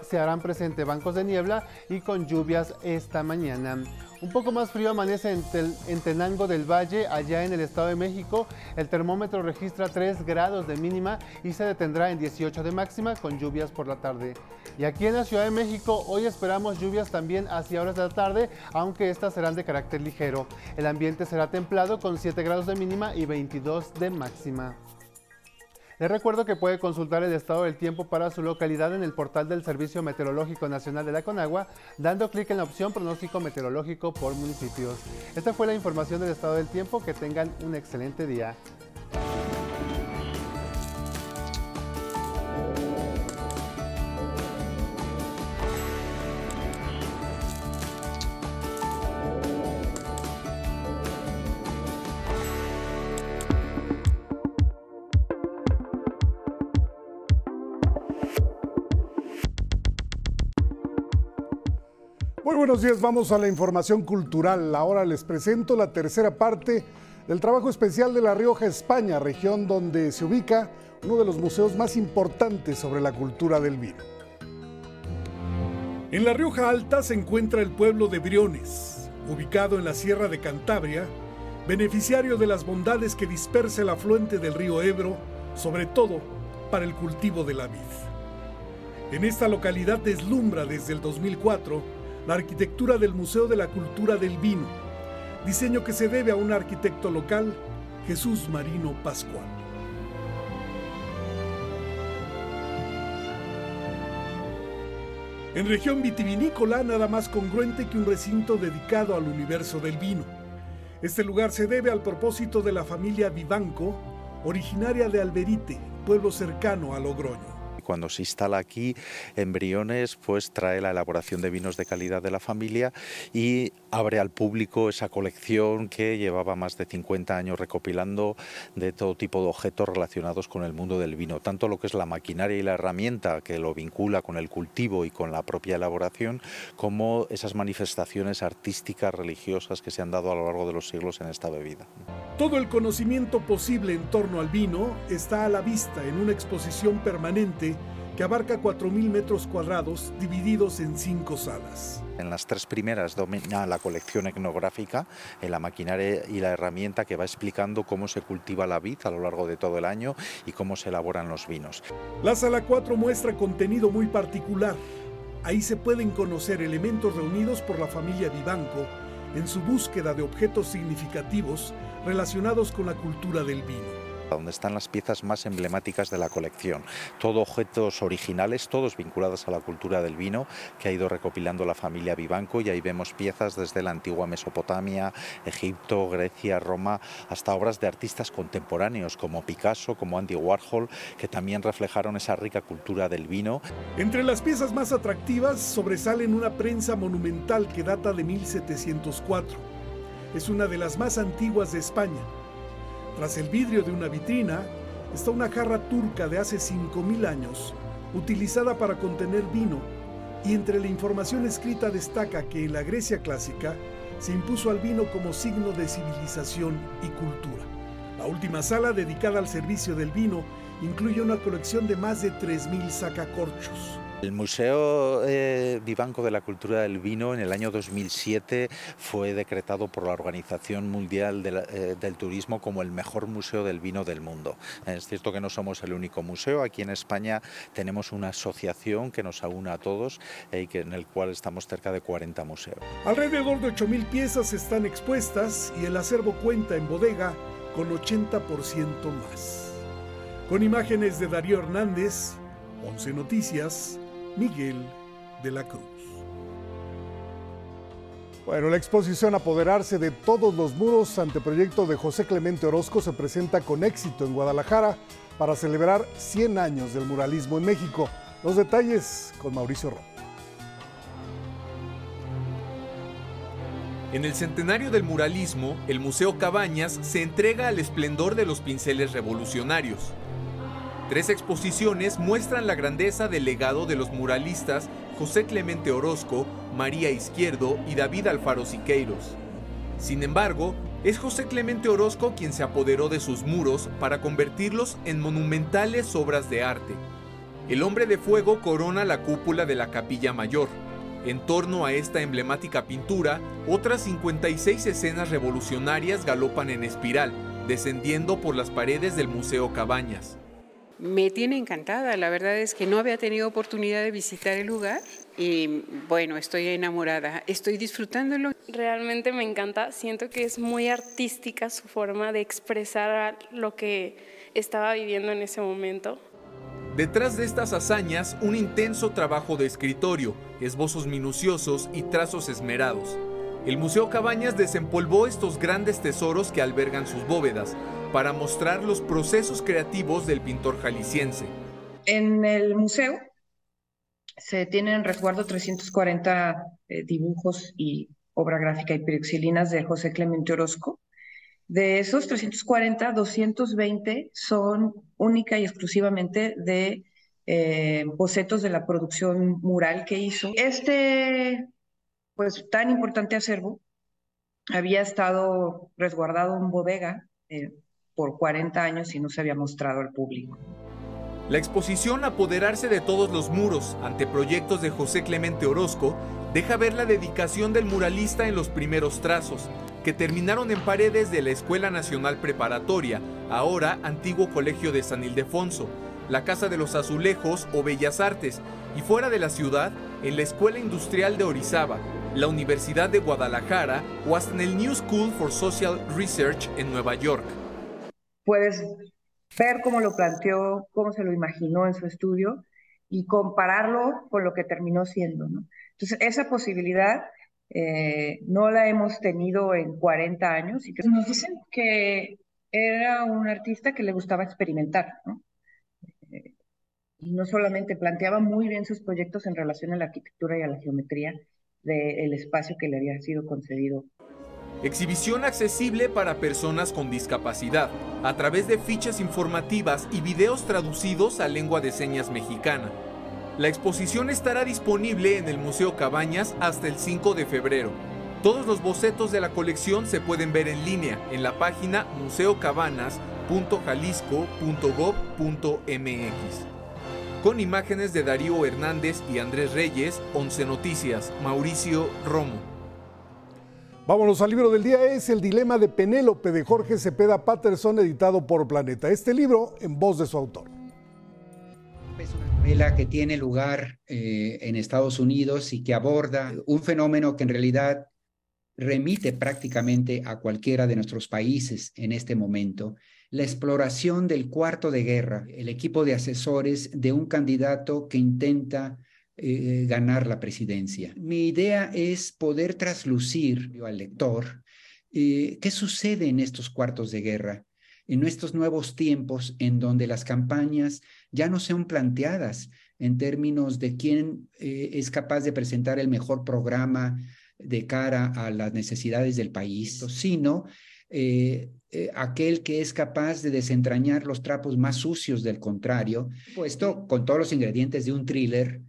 se harán presente bancos de niebla y con lluvias esta mañana. Un poco más frío amanece en, Tenango del Valle, allá en el Estado de México. El termómetro registra 3 grados de mínima y se detendrá en 18 de máxima con lluvias por la tarde. Y aquí en la Ciudad de México hoy esperamos lluvias también hacia horas de la tarde, aunque estas serán de carácter ligero. El ambiente será templado con 7 grados de mínima y 22 de máxima. Les recuerdo que puede consultar el estado del tiempo para su localidad en el portal del Servicio Meteorológico Nacional de la Conagua, dando clic en la opción pronóstico meteorológico por municipios. Esta fue la información del estado del tiempo. Que tengan un excelente día. Buenos días, vamos a la información cultural. Ahora les presento la tercera parte del trabajo especial de La Rioja, España, región donde se ubica uno de los museos más importantes sobre la cultura del vino. En La Rioja Alta se encuentra el pueblo de Briones, ubicado en la Sierra de Cantabria, beneficiario de las bondades que dispersa el afluente del río Ebro, sobre todo para el cultivo de la vid. En esta localidad deslumbra desde el 2004 la arquitectura del Museo de la Cultura del Vino, diseño que se debe a un arquitecto local, Jesús Marino Pascual. En región vitivinícola nada más congruente que un recinto dedicado al universo del vino. Este lugar se debe al propósito de la familia Vivanco, originaria de Alberite, pueblo cercano a Logroño cuando se instala aquí embriones, pues trae la elaboración de vinos de calidad de la familia y abre al público esa colección que llevaba más de 50 años recopilando de todo tipo de objetos relacionados con el mundo del vino, tanto lo que es la maquinaria y la herramienta que lo vincula con el cultivo y con la propia elaboración, como esas manifestaciones artísticas, religiosas que se han dado a lo largo de los siglos en esta bebida. Todo el conocimiento posible en torno al vino está a la vista en una exposición permanente que abarca 4.000 metros cuadrados divididos en cinco salas. En las tres primeras domina la colección etnográfica, en la maquinaria y la herramienta que va explicando cómo se cultiva la vid a lo largo de todo el año y cómo se elaboran los vinos. La sala 4 muestra contenido muy particular. Ahí se pueden conocer elementos reunidos por la familia Vivanco en su búsqueda de objetos significativos relacionados con la cultura del vino donde están las piezas más emblemáticas de la colección. Todo objetos originales, todos vinculados a la cultura del vino, que ha ido recopilando la familia Vivanco y ahí vemos piezas desde la antigua Mesopotamia, Egipto, Grecia, Roma, hasta obras de artistas contemporáneos como Picasso, como Andy Warhol, que también reflejaron esa rica cultura del vino. Entre las piezas más atractivas sobresalen una prensa monumental que data de 1704. Es una de las más antiguas de España tras el vidrio de una vitrina está una jarra turca de hace 5.000 años, utilizada para contener vino, y entre la información escrita destaca que en la Grecia clásica se impuso al vino como signo de civilización y cultura. La última sala dedicada al servicio del vino incluye una colección de más de 3.000 sacacorchos. El Museo eh, Vivanco de la Cultura del Vino en el año 2007 fue decretado por la Organización Mundial eh, del Turismo como el mejor museo del vino del mundo. Es cierto que no somos el único museo, aquí en España tenemos una asociación que nos aúna a todos eh, y en el cual estamos cerca de 40 museos. Alrededor de 8.000 piezas están expuestas y el acervo cuenta en bodega con 80% más. Con imágenes de Darío Hernández, 11 Noticias, Miguel de la Cruz. Bueno, la exposición Apoderarse de todos los muros ante proyecto de José Clemente Orozco se presenta con éxito en Guadalajara para celebrar 100 años del muralismo en México. Los detalles con Mauricio Ron. En el centenario del muralismo, el Museo Cabañas se entrega al esplendor de los pinceles revolucionarios. Tres exposiciones muestran la grandeza del legado de los muralistas José Clemente Orozco, María Izquierdo y David Alfaro Siqueiros. Sin embargo, es José Clemente Orozco quien se apoderó de sus muros para convertirlos en monumentales obras de arte. El hombre de fuego corona la cúpula de la capilla mayor. En torno a esta emblemática pintura, otras 56 escenas revolucionarias galopan en espiral, descendiendo por las paredes del Museo Cabañas. Me tiene encantada, la verdad es que no había tenido oportunidad de visitar el lugar y bueno, estoy enamorada, estoy disfrutándolo. Realmente me encanta, siento que es muy artística su forma de expresar lo que estaba viviendo en ese momento. Detrás de estas hazañas, un intenso trabajo de escritorio, esbozos minuciosos y trazos esmerados. El Museo Cabañas desempolvó estos grandes tesoros que albergan sus bóvedas para mostrar los procesos creativos del pintor jalisciense. En el museo se tienen en resguardo 340 eh, dibujos y obra gráfica y pirexilinas de José Clemente Orozco, de esos 340, 220 son única y exclusivamente de eh, bocetos de la producción mural que hizo. Este, pues, tan importante acervo había estado resguardado en bodega eh, por 40 años y no se había mostrado al público. La exposición Apoderarse de todos los muros ante proyectos de José Clemente Orozco deja ver la dedicación del muralista en los primeros trazos, que terminaron en paredes de la Escuela Nacional Preparatoria, ahora antiguo Colegio de San Ildefonso, la Casa de los Azulejos o Bellas Artes, y fuera de la ciudad, en la Escuela Industrial de Orizaba, la Universidad de Guadalajara o hasta en el New School for Social Research en Nueva York. Puedes ver cómo lo planteó, cómo se lo imaginó en su estudio y compararlo con lo que terminó siendo. Entonces, esa posibilidad eh, no la hemos tenido en 40 años y nos dicen que era un artista que le gustaba experimentar. Eh, y no solamente planteaba muy bien sus proyectos en relación a la arquitectura y a la geometría del espacio que le había sido concedido. Exhibición accesible para personas con discapacidad, a través de fichas informativas y videos traducidos a lengua de señas mexicana. La exposición estará disponible en el Museo Cabañas hasta el 5 de febrero. Todos los bocetos de la colección se pueden ver en línea en la página museocabanas.jalisco.gov.mx. Con imágenes de Darío Hernández y Andrés Reyes, 11 Noticias, Mauricio Romo. Vámonos al libro del día, es El Dilema de Penélope de Jorge Cepeda Patterson, editado por Planeta. Este libro en voz de su autor que tiene lugar eh, en Estados Unidos y que aborda un fenómeno que en realidad remite prácticamente a cualquiera de nuestros países en este momento, la exploración del cuarto de guerra, el equipo de asesores de un candidato que intenta eh, ganar la presidencia. Mi idea es poder traslucir al lector eh, qué sucede en estos cuartos de guerra, en estos nuevos tiempos en donde las campañas ya no sean planteadas en términos de quién eh, es capaz de presentar el mejor programa de cara a las necesidades del país, sino aquel que es capaz de desentrañar los trapos más sucios del contrario, puesto con todos los ingredientes de un thriller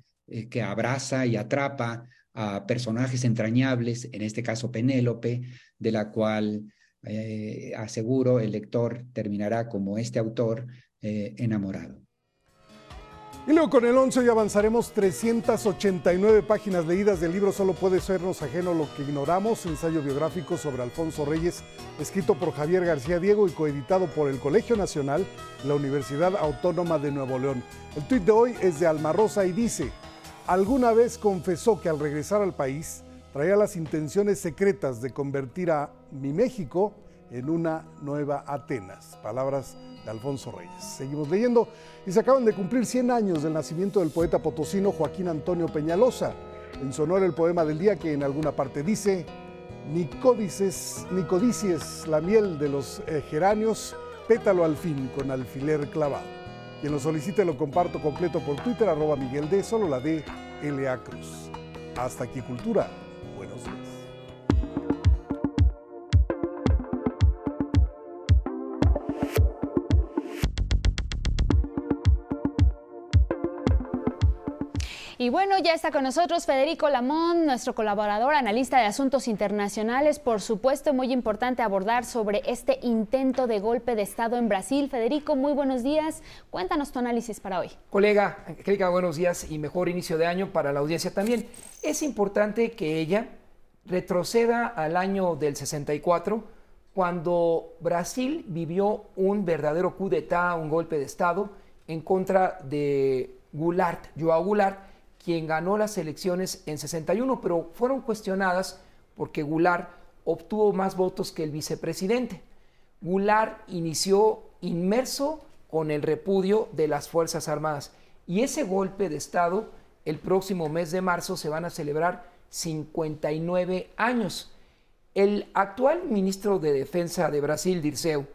que abraza y atrapa a personajes entrañables, en este caso Penélope, de la cual aseguro el lector terminará como este autor enamorado. Y luego con el 11 hoy avanzaremos 389 páginas leídas del libro Solo puede sernos ajeno lo que ignoramos, ensayo biográfico sobre Alfonso Reyes, escrito por Javier García Diego y coeditado por el Colegio Nacional, la Universidad Autónoma de Nuevo León. El tuit de hoy es de Alma Rosa y dice, alguna vez confesó que al regresar al país traía las intenciones secretas de convertir a mi México en una nueva Atenas. Palabras de Alfonso Reyes. Seguimos leyendo y se acaban de cumplir 100 años del nacimiento del poeta potosino Joaquín Antonio Peñalosa. En sonor el poema del día que en alguna parte dice, ni códices, ni codicies la miel de los eh, geranios, pétalo al fin con alfiler clavado. Quien lo solicite lo comparto completo por Twitter, arroba Miguel D, solo la D, L.A. Cruz. Hasta aquí, Cultura. Y bueno, ya está con nosotros Federico Lamón, nuestro colaborador, analista de asuntos internacionales. Por supuesto, muy importante abordar sobre este intento de golpe de Estado en Brasil. Federico, muy buenos días. Cuéntanos tu análisis para hoy. Colega, Angélica, buenos días y mejor inicio de año para la audiencia también. Es importante que ella retroceda al año del 64, cuando Brasil vivió un verdadero coup d'etat, un golpe de Estado en contra de Goulart, Joao Goulart, quien ganó las elecciones en 61, pero fueron cuestionadas porque Goulart obtuvo más votos que el vicepresidente. Goulart inició inmerso con el repudio de las Fuerzas Armadas y ese golpe de Estado el próximo mes de marzo se van a celebrar 59 años. El actual ministro de Defensa de Brasil, Dirceu,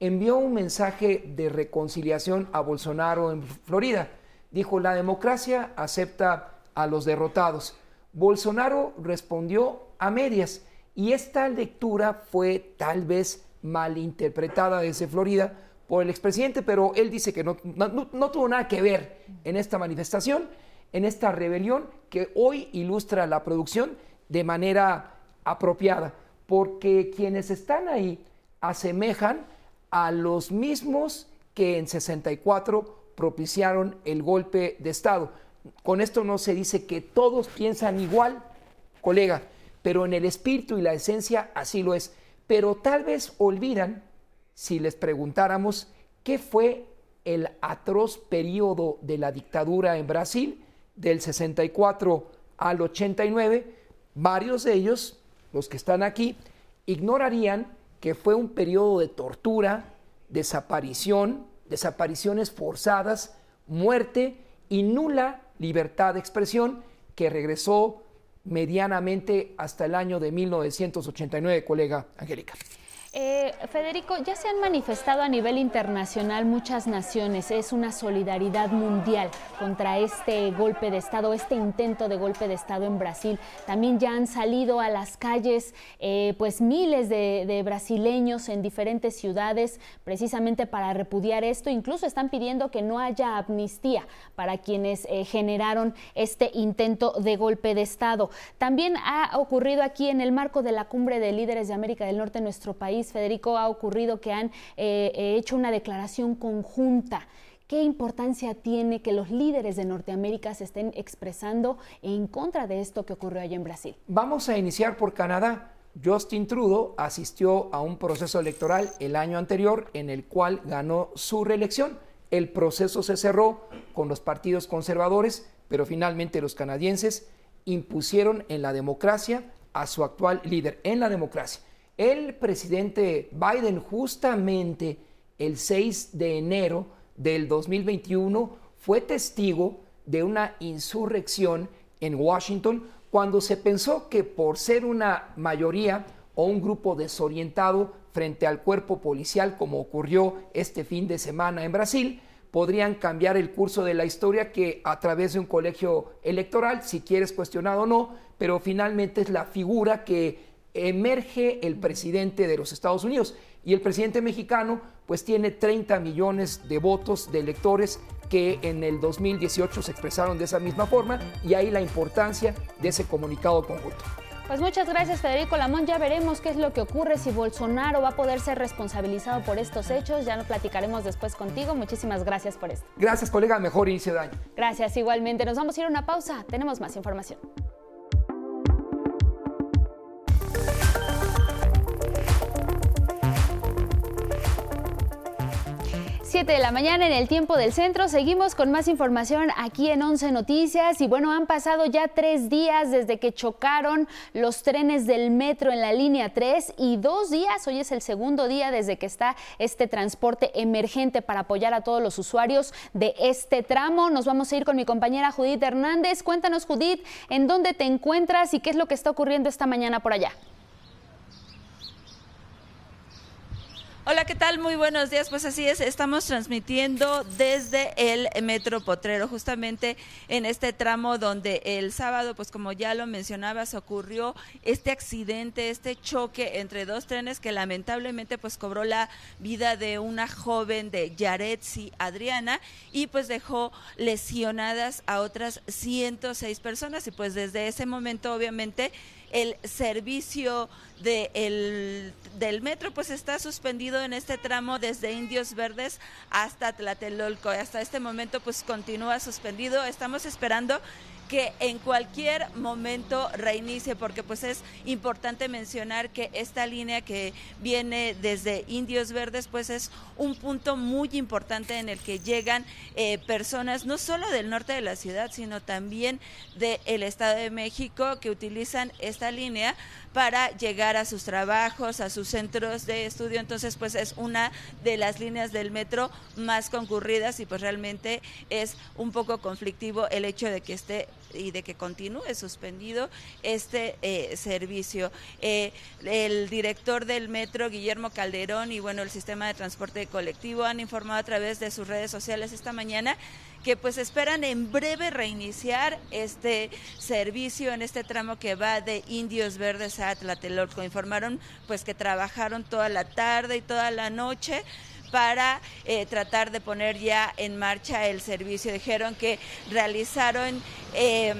envió un mensaje de reconciliación a Bolsonaro en Florida dijo, la democracia acepta a los derrotados. Bolsonaro respondió a medias y esta lectura fue tal vez malinterpretada desde Florida por el expresidente, pero él dice que no, no, tuvo nada que ver en esta manifestación, en esta rebelión que hoy ilustra la producción de manera apropiada, porque quienes están ahí asemejan a los mismos que en 64 propiciaron el golpe de Estado. Con esto no se dice que todos piensan igual, colega, pero en el espíritu y la esencia así lo es. Pero tal vez olvidan, si les preguntáramos, qué fue el atroz periodo de la dictadura en Brasil, del 64 al 89, varios de ellos, los que están aquí, ignorarían que fue un periodo de tortura, desaparición, desapariciones forzadas, muerte y nula libertad de expresión que regresó medianamente hasta el año de 1989, colega Angélica. Eh, Federico, ya se han manifestado a nivel internacional muchas naciones, es una solidaridad mundial contra este golpe de Estado, este intento de golpe de Estado en Brasil. También ya han salido a las calles eh, pues miles de, brasileños en diferentes ciudades precisamente para repudiar esto. Incluso están pidiendo que no haya amnistía para quienes eh, generaron este intento de golpe de Estado. También ha ocurrido aquí en el marco de la cumbre de líderes de América del Norte en nuestro país Federico, ha ocurrido que han eh, eh, hecho una declaración conjunta. ¿Qué importancia tiene que los líderes de Norteamérica se estén expresando en contra de esto que ocurrió allá en Brasil? Vamos a iniciar por Canadá. Justin Trudeau asistió a un proceso electoral el año anterior en el cual ganó su reelección. El proceso se cerró con los partidos conservadores, pero finalmente los canadienses impusieron en la democracia a su actual líder, en la democracia. El presidente Biden justamente el 6 de enero del 2021 fue testigo de una insurrección en Washington cuando se pensó que por ser una mayoría o un grupo desorientado frente al cuerpo policial como ocurrió este fin de semana en Brasil, podrían cambiar el curso de la historia que a través de un colegio electoral, si quieres cuestionado o no, pero finalmente es la figura que emerge el presidente de los Estados Unidos. Y el presidente mexicano pues tiene 30 millones de votos de electores que en el 2018 se expresaron de esa misma forma y ahí la importancia de ese comunicado conjunto. Pues muchas gracias Federico Lamón, ya veremos qué es lo que ocurre, si Bolsonaro va a poder ser responsabilizado por estos hechos, ya lo platicaremos después contigo, muchísimas gracias por esto. Gracias colega, mejor inicio de año. Gracias igualmente, nos vamos a ir a una pausa, tenemos más información. 7 de la mañana en el tiempo del centro. Seguimos con más información aquí en 11 Noticias. Y bueno, han pasado ya tres días desde que chocaron los trenes del metro en la línea 3 y dos días, hoy es el segundo día desde que está este transporte emergente para apoyar a todos los usuarios de este tramo. Nos vamos a ir con mi compañera Judith Hernández. Cuéntanos, Judith, en dónde te encuentras y qué es lo que está ocurriendo esta mañana por allá. Hola, ¿qué tal? Muy buenos días. Pues así es, estamos transmitiendo desde el Metro Potrero, justamente en este tramo donde el sábado, pues como ya lo mencionabas, ocurrió este accidente, este choque entre dos trenes que lamentablemente pues cobró la vida de una joven de Yaretsi, Adriana, y pues dejó lesionadas a otras 106 personas. Y pues desde ese momento, obviamente, el servicio de el, del metro pues está suspendido en este tramo desde Indios Verdes hasta Tlatelolco. Hasta este momento pues continúa suspendido. Estamos esperando que en cualquier momento reinicie, porque pues es importante mencionar que esta línea que viene desde Indios Verdes, pues es un punto muy importante en el que llegan eh, personas no solo del norte de la ciudad, sino también del Estado de México que utilizan esta línea para llegar a sus trabajos, a sus centros de estudio. Entonces, pues es una de las líneas del metro más concurridas y pues realmente es un poco conflictivo el hecho de que esté y de que continúe suspendido este eh, servicio. Eh, el director del metro, Guillermo Calderón, y bueno, el sistema de transporte colectivo han informado a través de sus redes sociales esta mañana que pues esperan en breve reiniciar este servicio en este tramo que va de Indios Verdes a Tlatelolco. Informaron pues que trabajaron toda la tarde y toda la noche para eh, tratar de poner ya en marcha el servicio. Dijeron que realizaron... Eh,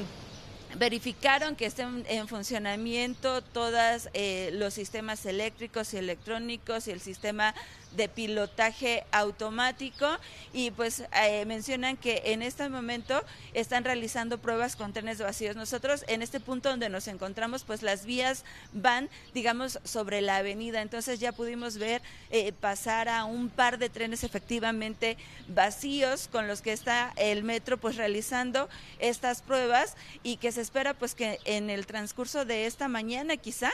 verificaron que estén en funcionamiento todos eh, los sistemas eléctricos y electrónicos y el sistema de pilotaje automático y pues eh, mencionan que en este momento están realizando pruebas con trenes vacíos. Nosotros en este punto donde nos encontramos pues las vías van digamos sobre la avenida, entonces ya pudimos ver eh, pasar a un par de trenes efectivamente vacíos con los que está el metro pues realizando estas pruebas y que se espera pues que en el transcurso de esta mañana quizá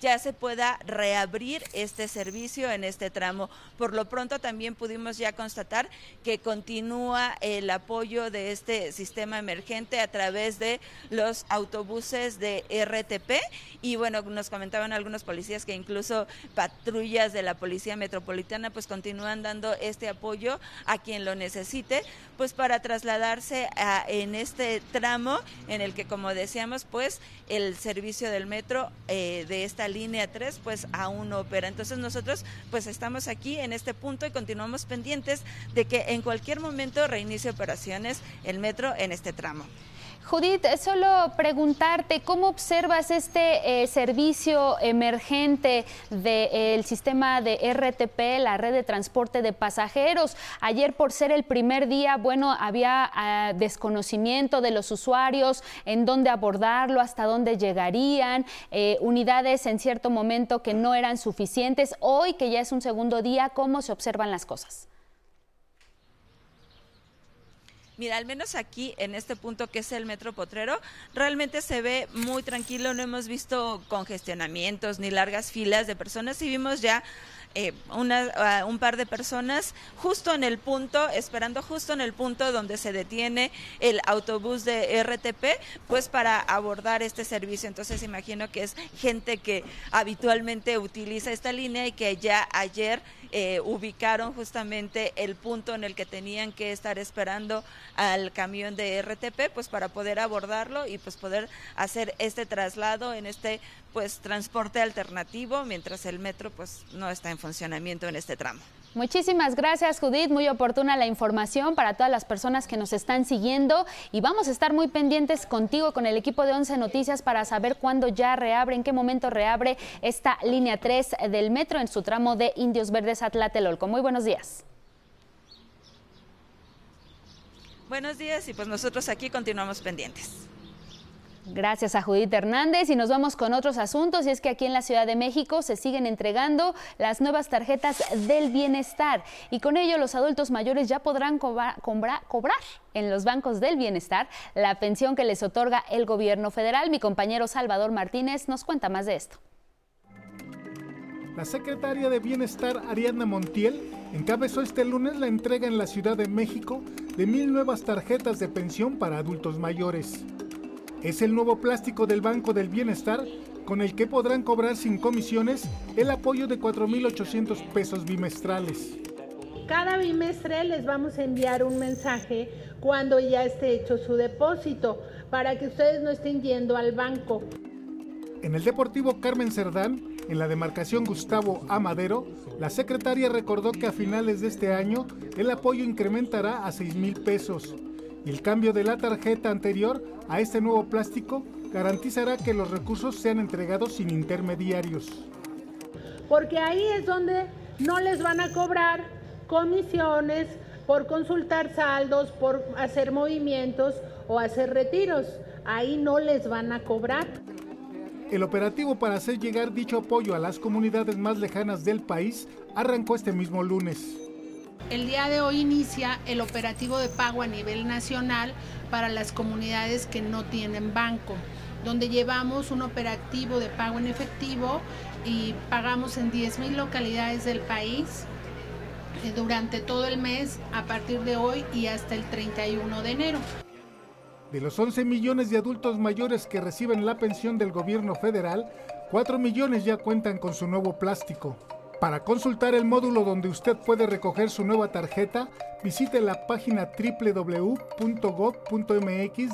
ya se pueda reabrir este servicio en este tramo. Por lo pronto también pudimos ya constatar que continúa el apoyo de este sistema emergente a través de los autobuses de RTP y bueno, nos comentaban algunos policías que incluso patrullas de la Policía Metropolitana pues continúan dando este apoyo a quien lo necesite, pues para trasladarse a, en este tramo en el que como decíamos pues el servicio del metro eh, de esta línea 3 pues aún no opera. Entonces nosotros pues estamos aquí en este punto y continuamos pendientes de que en cualquier momento reinicie operaciones el metro en este tramo. Judith, solo preguntarte, ¿cómo observas este eh, servicio emergente del sistema de RTP, la red de transporte de pasajeros? Ayer, por ser el primer día, bueno, había ah, desconocimiento de los usuarios, en dónde abordarlo, hasta dónde llegarían, eh, unidades en cierto momento que no eran suficientes. Hoy, que ya es un segundo día, ¿cómo se observan las cosas? Mira, al menos aquí en este punto que es el Metro Potrero, realmente se ve muy tranquilo, no hemos visto congestionamientos ni largas filas de personas. Y vimos ya eh, una, un par de personas justo en el punto, esperando justo en el punto donde se detiene el autobús de RTP, pues para abordar este servicio. Entonces imagino que es gente que habitualmente utiliza esta línea y que ya ayer eh, ubicaron justamente el punto en el que tenían que estar esperando al camión de RTP, pues para poder abordarlo y pues poder hacer este traslado en este pues transporte alternativo mientras el metro pues no está en funcionamiento en este tramo. Muchísimas gracias Judith, muy oportuna la información para todas las personas que nos están siguiendo y vamos a estar muy pendientes contigo con el equipo de 11 Noticias para saber cuándo ya reabre, en qué momento reabre esta línea 3 del metro en su tramo de Indios Verdes a Tlatelolco. Muy buenos días. Buenos días y pues nosotros aquí continuamos pendientes. Gracias a Judith Hernández y nos vamos con otros asuntos y es que aquí en la Ciudad de México se siguen entregando las nuevas tarjetas del bienestar y con ello los adultos mayores ya podrán cobrar, en los bancos del bienestar la pensión que les otorga el gobierno federal. Mi compañero Salvador Martínez nos cuenta más de esto. La secretaria de Bienestar Ariadna Montiel encabezó este lunes la entrega en la Ciudad de México de mil nuevas tarjetas de pensión para adultos mayores. Es el nuevo plástico del Banco del Bienestar con el que podrán cobrar sin comisiones el apoyo de 4.800 pesos bimestrales. Cada bimestre les vamos a enviar un mensaje cuando ya esté hecho su depósito para que ustedes no estén yendo al banco. En el Deportivo Carmen Cerdán, en la demarcación Gustavo Amadero, la secretaria recordó que a finales de este año el apoyo incrementará a 6 mil pesos y el cambio de la tarjeta anterior a este nuevo plástico garantizará que los recursos sean entregados sin intermediarios. Porque ahí es donde no les van a cobrar comisiones por consultar saldos, por hacer movimientos o hacer retiros. Ahí no les van a cobrar. El operativo para hacer llegar dicho apoyo a las comunidades más lejanas del país arrancó este mismo lunes. El día de hoy inicia el operativo de pago a nivel nacional para las comunidades que no tienen banco, donde llevamos un operativo de pago en efectivo y pagamos en 10.000 localidades del país eh, durante todo el mes a partir de hoy y hasta el 31 de enero. De los 11 millones de adultos mayores que reciben la pensión del gobierno federal, 4 millones ya cuentan con su nuevo plástico. Para consultar el módulo donde usted puede recoger su nueva tarjeta, visite la página www.gov.mx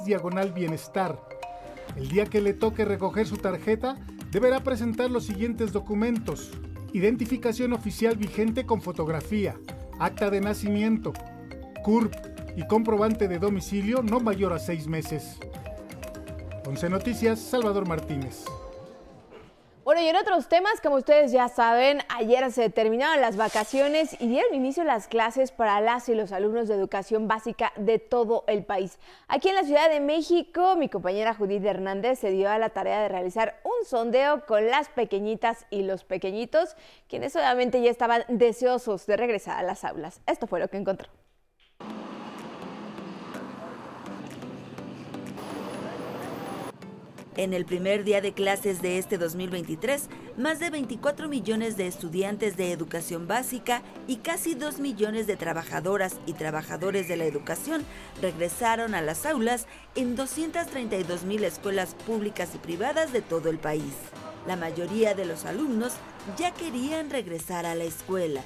diagonal bienestar. El día que le toque recoger su tarjeta, deberá presentar los siguientes documentos. Identificación oficial vigente con fotografía, acta de nacimiento, CURP y comprobante de domicilio no mayor a seis meses. 11 Noticias, Salvador Martínez. Bueno, y en otros temas, como ustedes ya saben, ayer se terminaron las vacaciones y dieron inicio las clases para las y los alumnos de educación básica de todo el país. Aquí en la Ciudad de México, mi compañera Judith Hernández se dio a la tarea de realizar un sondeo con las pequeñitas y los pequeñitos, quienes obviamente ya estaban deseosos de regresar a las aulas. Esto fue lo que encontró. En el primer día de clases de este 2023, más de 24 millones de estudiantes de educación básica y casi 2 millones de trabajadoras y trabajadores de la educación regresaron a las aulas en 232 mil escuelas públicas y privadas de todo el país. La mayoría de los alumnos ya querían regresar a la escuela.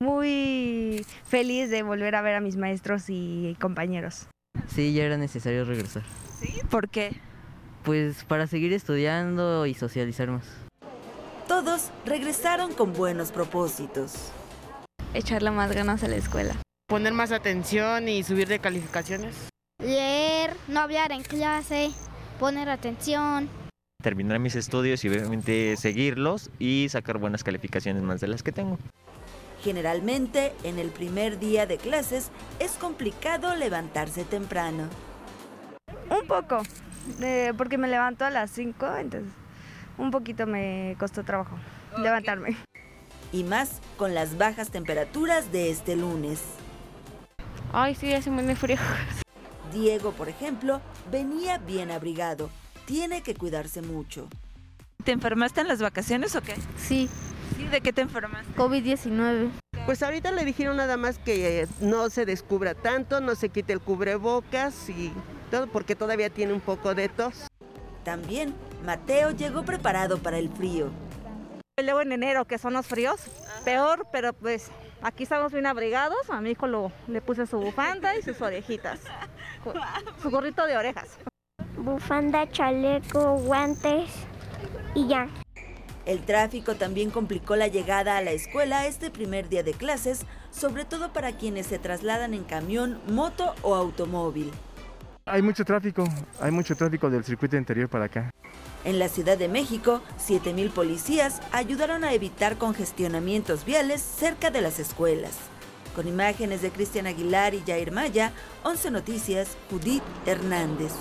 Muy feliz de volver a ver a mis maestros y compañeros. Sí, ya era necesario regresar. ¿Sí? ¿Por qué? Pues para seguir estudiando y socializar más. Todos regresaron con buenos propósitos. Echarle más ganas a la escuela. Poner más atención y subir de calificaciones. Leer, no hablar en clase, poner atención. Terminar mis estudios y obviamente seguirlos y sacar buenas calificaciones más de las que tengo. Generalmente, en el primer día de clases es complicado levantarse temprano. Un poco, porque me levanto a las 5, entonces un poquito me costó trabajo levantarme. Y más con las bajas temperaturas de este lunes. Ay, sí, hace muy frío. Diego, por ejemplo, venía bien abrigado. Tiene que cuidarse mucho. ¿Te enfermaste en las vacaciones o qué? Sí. ¿Y de qué te enfermaste? COVID-19. Pues ahorita le dijeron nada más que no se descubra tanto, no se quite el cubrebocas y todo porque todavía tiene un poco de tos. También Mateo llegó preparado para el frío. Luego en enero, que son los fríos, peor, pero pues aquí estamos bien abrigados. A mi hijo lo, le puse su bufanda y sus orejitas, su gorrito de orejas. Bufanda, chaleco, guantes y ya. El tráfico también complicó la llegada a la escuela este primer día de clases, sobre todo para quienes se trasladan en camión, moto o automóvil. Hay mucho tráfico, hay mucho tráfico del circuito interior para acá. En la Ciudad de México, 7.000 policías ayudaron a evitar congestionamientos viales cerca de las escuelas. Con imágenes de Cristian Aguilar y Jair Maya, 11 Noticias, Judith Hernández.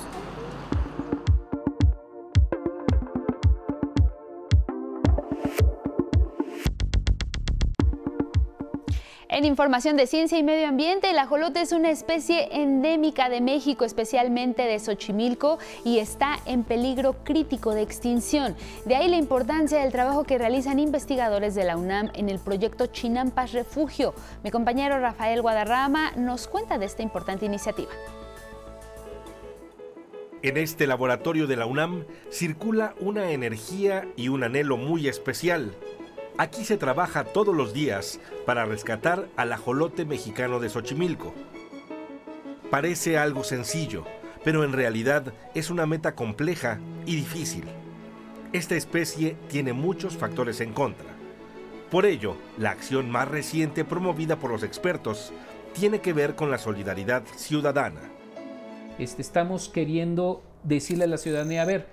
En información de ciencia y medio ambiente, el ajolote es una especie endémica de México, especialmente de Xochimilco, y está en peligro crítico de extinción. De ahí la importancia del trabajo que realizan investigadores de la UNAM en el proyecto Chinampas Refugio. Mi compañero Rafael Guadarrama nos cuenta de esta importante iniciativa. En este laboratorio de la UNAM circula una energía y un anhelo muy especial. Aquí se trabaja todos los días para rescatar al ajolote mexicano de Xochimilco. Parece algo sencillo, pero en realidad es una meta compleja y difícil. Esta especie tiene muchos factores en contra. Por ello, la acción más reciente promovida por los expertos tiene que ver con la solidaridad ciudadana. Este, estamos queriendo decirle a la ciudadanía, a ver,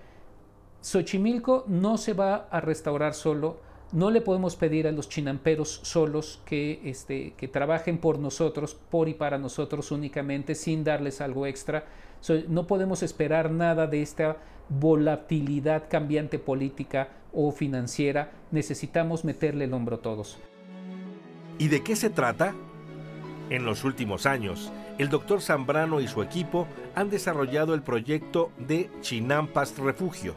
Xochimilco no se va a restaurar solo, no le podemos pedir a los chinamperos solos que, este, que trabajen por nosotros, por y para nosotros únicamente, sin darles algo extra. no podemos esperar nada de esta volatilidad cambiante política o financiera. Necesitamos meterle el hombro todos. ¿Y de qué se trata? En los últimos años, el doctor Zambrano y su equipo han desarrollado el proyecto de Chinampas Refugio.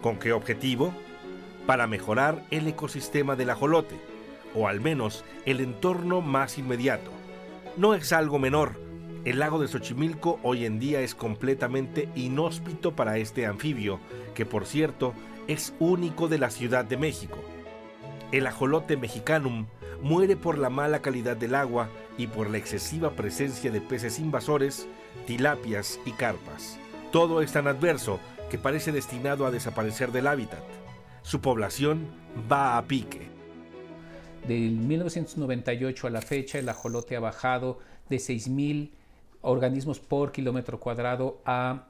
¿Con qué objetivo? Para mejorar el ecosistema del ajolote, o al menos el entorno más inmediato. No es algo menor. El lago de Xochimilco hoy en día es completamente inhóspito para este anfibio, que por cierto es único de la Ciudad de México. El ajolote mexicanum muere por la mala calidad del agua y por la excesiva presencia de peces invasores, tilapias y carpas. Todo es tan adverso que parece destinado a desaparecer del hábitat. Su población va a pique. Del 1998 a la fecha, el ajolote ha bajado de 6.000 organismos por kilómetro cuadrado a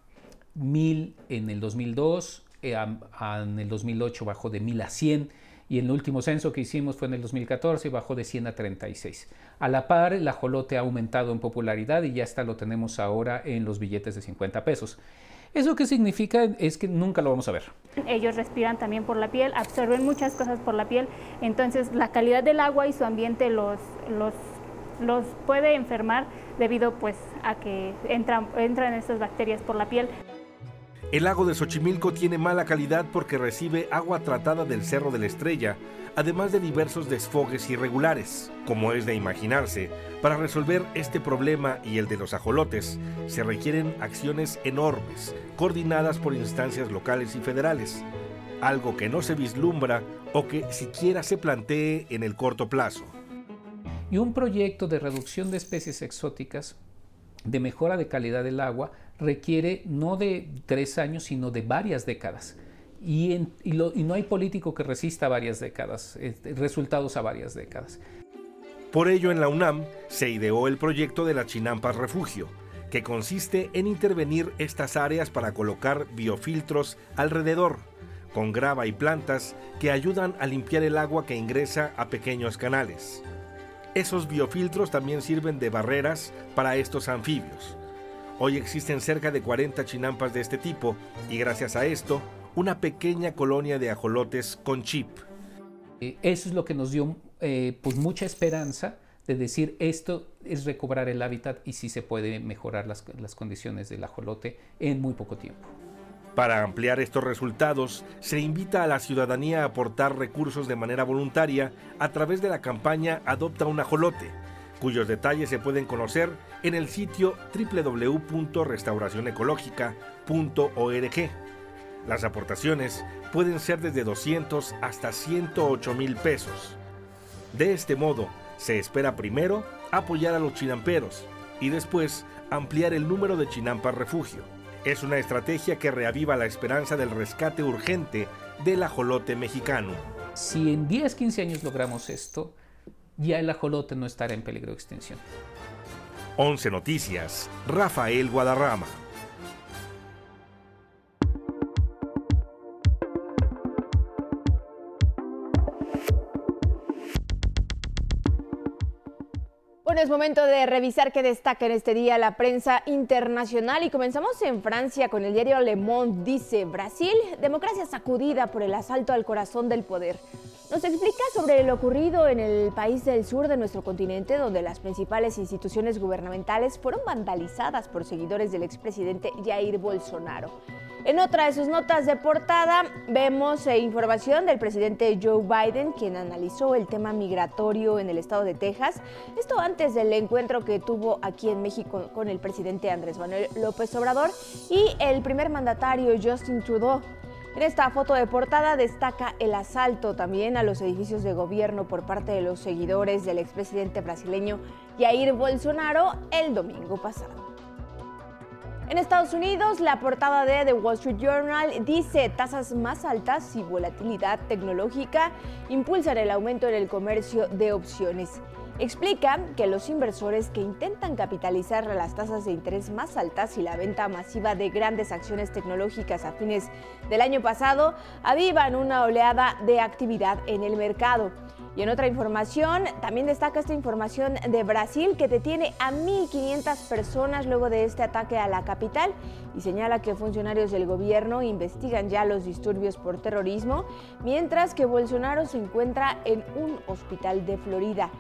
1.000 en el 2002, eh, en el 2008 bajó de 1.000 a 100 y el último censo que hicimos fue en el 2014 y bajó de 100 a 36. A la par, el ajolote ha aumentado en popularidad y ya está lo tenemos ahora en los billetes de 50 pesos. ¿Eso qué significa? Es que nunca lo vamos a ver. Ellos respiran también por la piel, absorben muchas cosas por la piel, entonces la calidad del agua y su ambiente los, los, los puede enfermar debido pues a que entran, entran estas bacterias por la piel. El lago de Xochimilco tiene mala calidad porque recibe agua tratada del Cerro de la Estrella, además de diversos desfogues irregulares. Como es de imaginarse, para resolver este problema y el de los ajolotes, se requieren acciones enormes, coordinadas por instancias locales y federales, algo que no se vislumbra o que siquiera se plantee en el corto plazo. Y un proyecto de reducción de especies exóticas, de mejora de calidad del agua, requiere no de tres años, sino de varias décadas. Y, no hay político que resista varias décadas, este, resultados a varias décadas. Por ello, en la UNAM se ideó el proyecto de la Chinampas Refugio, que consiste en intervenir estas áreas para colocar biofiltros alrededor, con grava y plantas que ayudan a limpiar el agua que ingresa a pequeños canales. Esos biofiltros también sirven de barreras para estos anfibios, Hoy existen cerca de 40 chinampas de este tipo y gracias a esto, una pequeña colonia de ajolotes con chip. Eh, eso es lo que nos dio eh, pues mucha esperanza de decir esto es recobrar el hábitat y sí se puede mejorar las, las condiciones del ajolote en muy poco tiempo. Para ampliar estos resultados, se invita a la ciudadanía a aportar recursos de manera voluntaria a través de la campaña Adopta un ajolote, cuyos detalles se pueden conocer en el sitio www.restauracionecológica.org. Las aportaciones pueden ser desde 200 hasta 108 mil pesos. De este modo, se espera primero apoyar a los chinamperos y después ampliar el número de chinampas refugio. Es una estrategia que reaviva la esperanza del rescate urgente del ajolote mexicano. Si en 10, 15 años logramos esto, ya el ajolote no estará en peligro de extinción. 11 Noticias, Rafael Guadarrama. Es momento de revisar qué destaca en este día la prensa internacional y comenzamos en Francia con el diario Le Monde. Dice, Brasil, democracia sacudida por el asalto al corazón del poder. Nos explica sobre lo ocurrido en el país del sur de nuestro continente, donde las principales instituciones gubernamentales fueron vandalizadas por seguidores del expresidente Jair Bolsonaro. En otra de sus notas de portada vemos eh, información del presidente Joe Biden, quien analizó el tema migratorio en el estado de Texas. Esto antes del encuentro que tuvo aquí en México con el presidente Andrés Manuel López Obrador y el primer mandatario Justin Trudeau. En esta foto de portada destaca el asalto también a los edificios de gobierno por parte de los seguidores del expresidente brasileño Jair Bolsonaro el domingo pasado. En Estados Unidos, la portada de The Wall Street Journal dice tasas más altas y volatilidad tecnológica impulsan el aumento en el comercio de opciones. Explica que los inversores que intentan capitalizar las tasas de interés más altas y la venta masiva de grandes acciones tecnológicas a fines del año pasado avivan una oleada de actividad en el mercado. Y en otra información, también destaca esta información de Brasil que detiene a 1.500 personas luego de este ataque a la capital y señala que funcionarios del gobierno investigan ya los disturbios por terrorismo, mientras que Bolsonaro se encuentra en un hospital de Florida.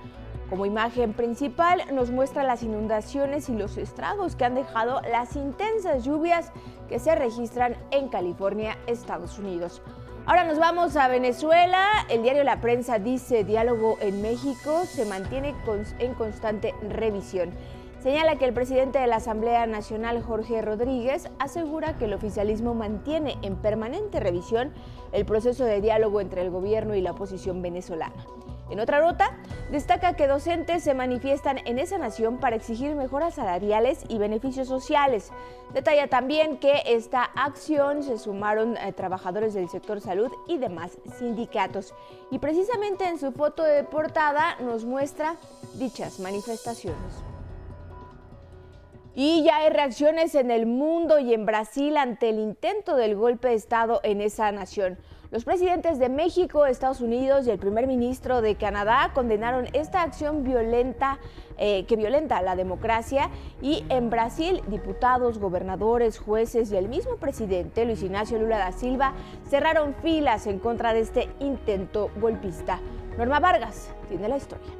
Como imagen principal nos muestra las inundaciones y los estragos que han dejado las intensas lluvias que se registran en California, Estados Unidos. Ahora nos vamos a Venezuela. El diario La Prensa dice diálogo en México se mantiene en constante revisión. Señala que el presidente de la Asamblea Nacional, Jorge Rodríguez, asegura que el oficialismo mantiene en permanente revisión el proceso de diálogo entre el gobierno y la oposición venezolana. En otra nota, destaca que docentes se manifiestan en esa nación para exigir mejoras salariales y beneficios sociales. Detalla también que esta acción se sumaron eh, trabajadores del sector salud y demás sindicatos. Y precisamente en su foto de portada nos muestra dichas manifestaciones. Y ya hay reacciones en el mundo y en Brasil ante el intento del golpe de Estado en esa nación. Los presidentes de México, Estados Unidos y el primer ministro de Canadá condenaron esta acción violenta eh, que violenta la democracia y en Brasil diputados, gobernadores, jueces y el mismo presidente Luis Ignacio Lula da Silva cerraron filas en contra de este intento golpista. Norma Vargas tiene la historia.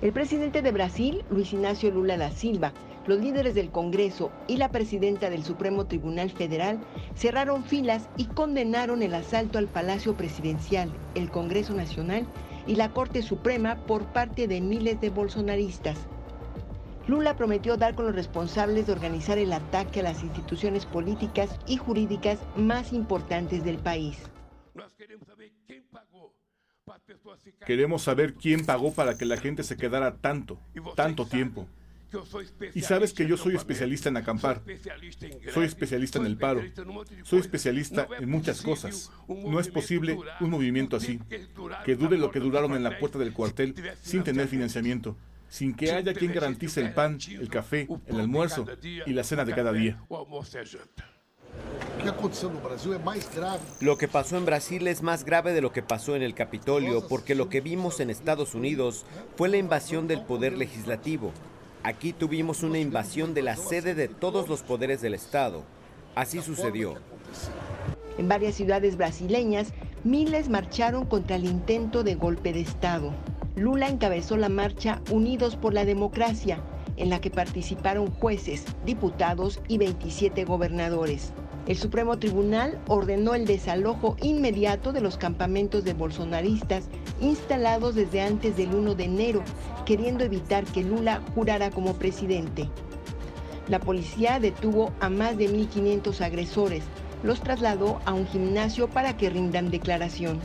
El presidente de Brasil, Luis Ignacio Lula da Silva, los líderes del Congreso y la presidenta del Supremo Tribunal Federal cerraron filas y condenaron el asalto al Palacio Presidencial, el Congreso Nacional y la Corte Suprema por parte de miles de bolsonaristas. Lula prometió dar con los responsables de organizar el ataque a las instituciones políticas y jurídicas más importantes del país. Queremos saber quién pagó para que la gente se quedara tanto, tanto tiempo. Y sabes que yo soy especialista en acampar, soy especialista en el paro, soy especialista en muchas cosas. No es posible un movimiento así, que dure lo que duraron en la puerta del cuartel sin tener financiamiento, sin que haya quien garantice el pan, el café, el almuerzo y la cena de cada día. Lo que pasó en Brasil es más grave de lo que pasó en el Capitolio, porque lo que vimos en Estados Unidos fue la invasión del poder legislativo, Aquí tuvimos una invasión de la sede de todos los poderes del Estado. Así sucedió. En varias ciudades brasileñas, miles marcharon contra el intento de golpe de Estado. Lula encabezó la marcha Unidos por la Democracia, en la que participaron jueces, diputados y 27 gobernadores. El Supremo Tribunal ordenó el desalojo inmediato de los campamentos de bolsonaristas instalados desde antes del 1 de enero, queriendo evitar que Lula jurara como presidente. La policía detuvo a más de 1.500 agresores, los trasladó a un gimnasio para que rindan declaración.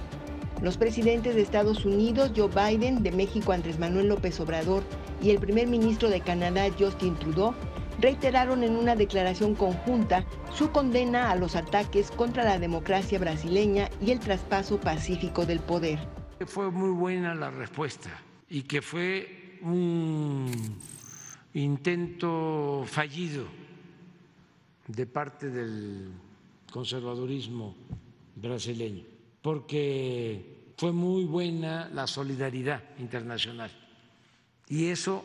Los presidentes de Estados Unidos, Joe Biden, de México, Andrés Manuel López Obrador, y el primer ministro de Canadá, Justin Trudeau, reiteraron en una declaración conjunta su condena a los ataques contra la democracia brasileña y el traspaso pacífico del poder. Fue muy buena la respuesta y que fue un intento fallido de parte del conservadurismo brasileño, porque fue muy buena la solidaridad internacional. Y eso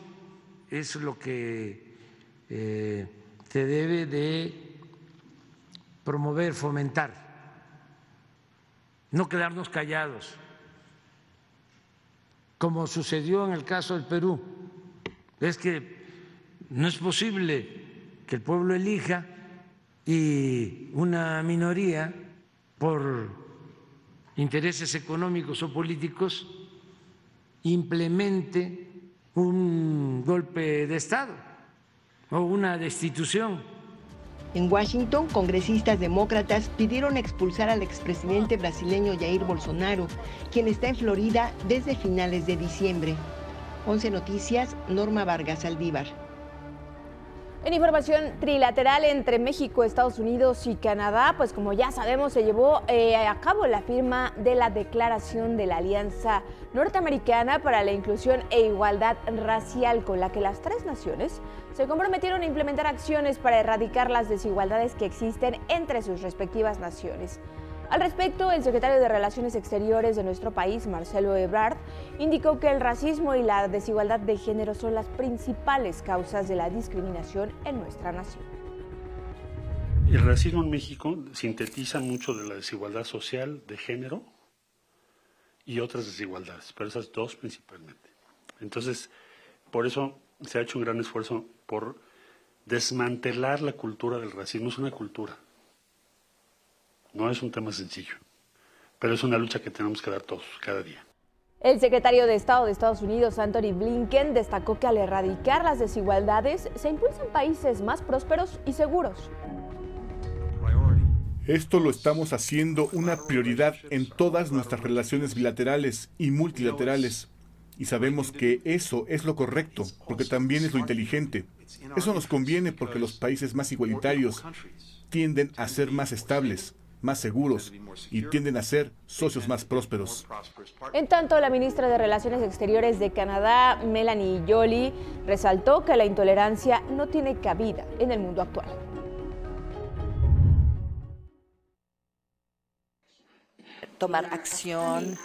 es lo que eh, se debe de promover, fomentar, no quedarnos callados, como sucedió en el caso del Perú. Es que no es posible que el pueblo elija y una minoría por intereses económicos o políticos implemente un golpe de Estado o una destitución. En Washington, congresistas demócratas pidieron expulsar al expresidente brasileño Jair Bolsonaro, quien está en Florida desde finales de diciembre. 11 Noticias, Norma Vargas Aldívar. En información trilateral entre México, Estados Unidos y Canadá, pues como ya sabemos, se llevó eh, a cabo la firma de la Declaración de la Alianza Norteamericana para la Inclusión e Igualdad Racial, con la que las tres naciones se comprometieron a implementar acciones para erradicar las desigualdades que existen entre sus respectivas naciones. Al respecto, el secretario de Relaciones Exteriores de nuestro país, Marcelo Ebrard, indicó que el racismo y la desigualdad de género son las principales causas de la discriminación en nuestra nación. El racismo en México sintetiza mucho de la desigualdad social de género y otras desigualdades, pero esas dos principalmente. Entonces, por eso se ha hecho un gran esfuerzo por desmantelar la cultura del racismo. Es una cultura, no es un tema sencillo, pero es una lucha que tenemos que dar todos, cada día. El secretario de Estado de Estados Unidos, Anthony Blinken, destacó que al erradicar las desigualdades se impulsan países más prósperos y seguros. Esto lo estamos haciendo una prioridad en todas nuestras relaciones bilaterales y multilaterales. Y sabemos que eso es lo correcto, porque también es lo inteligente. Eso nos conviene porque los países más igualitarios tienden a ser más estables, más seguros y tienden a ser socios más prósperos. En tanto, la ministra de Relaciones Exteriores de Canadá, Melanie Joly, resaltó que la intolerancia no tiene cabida en el mundo actual. Tomar acción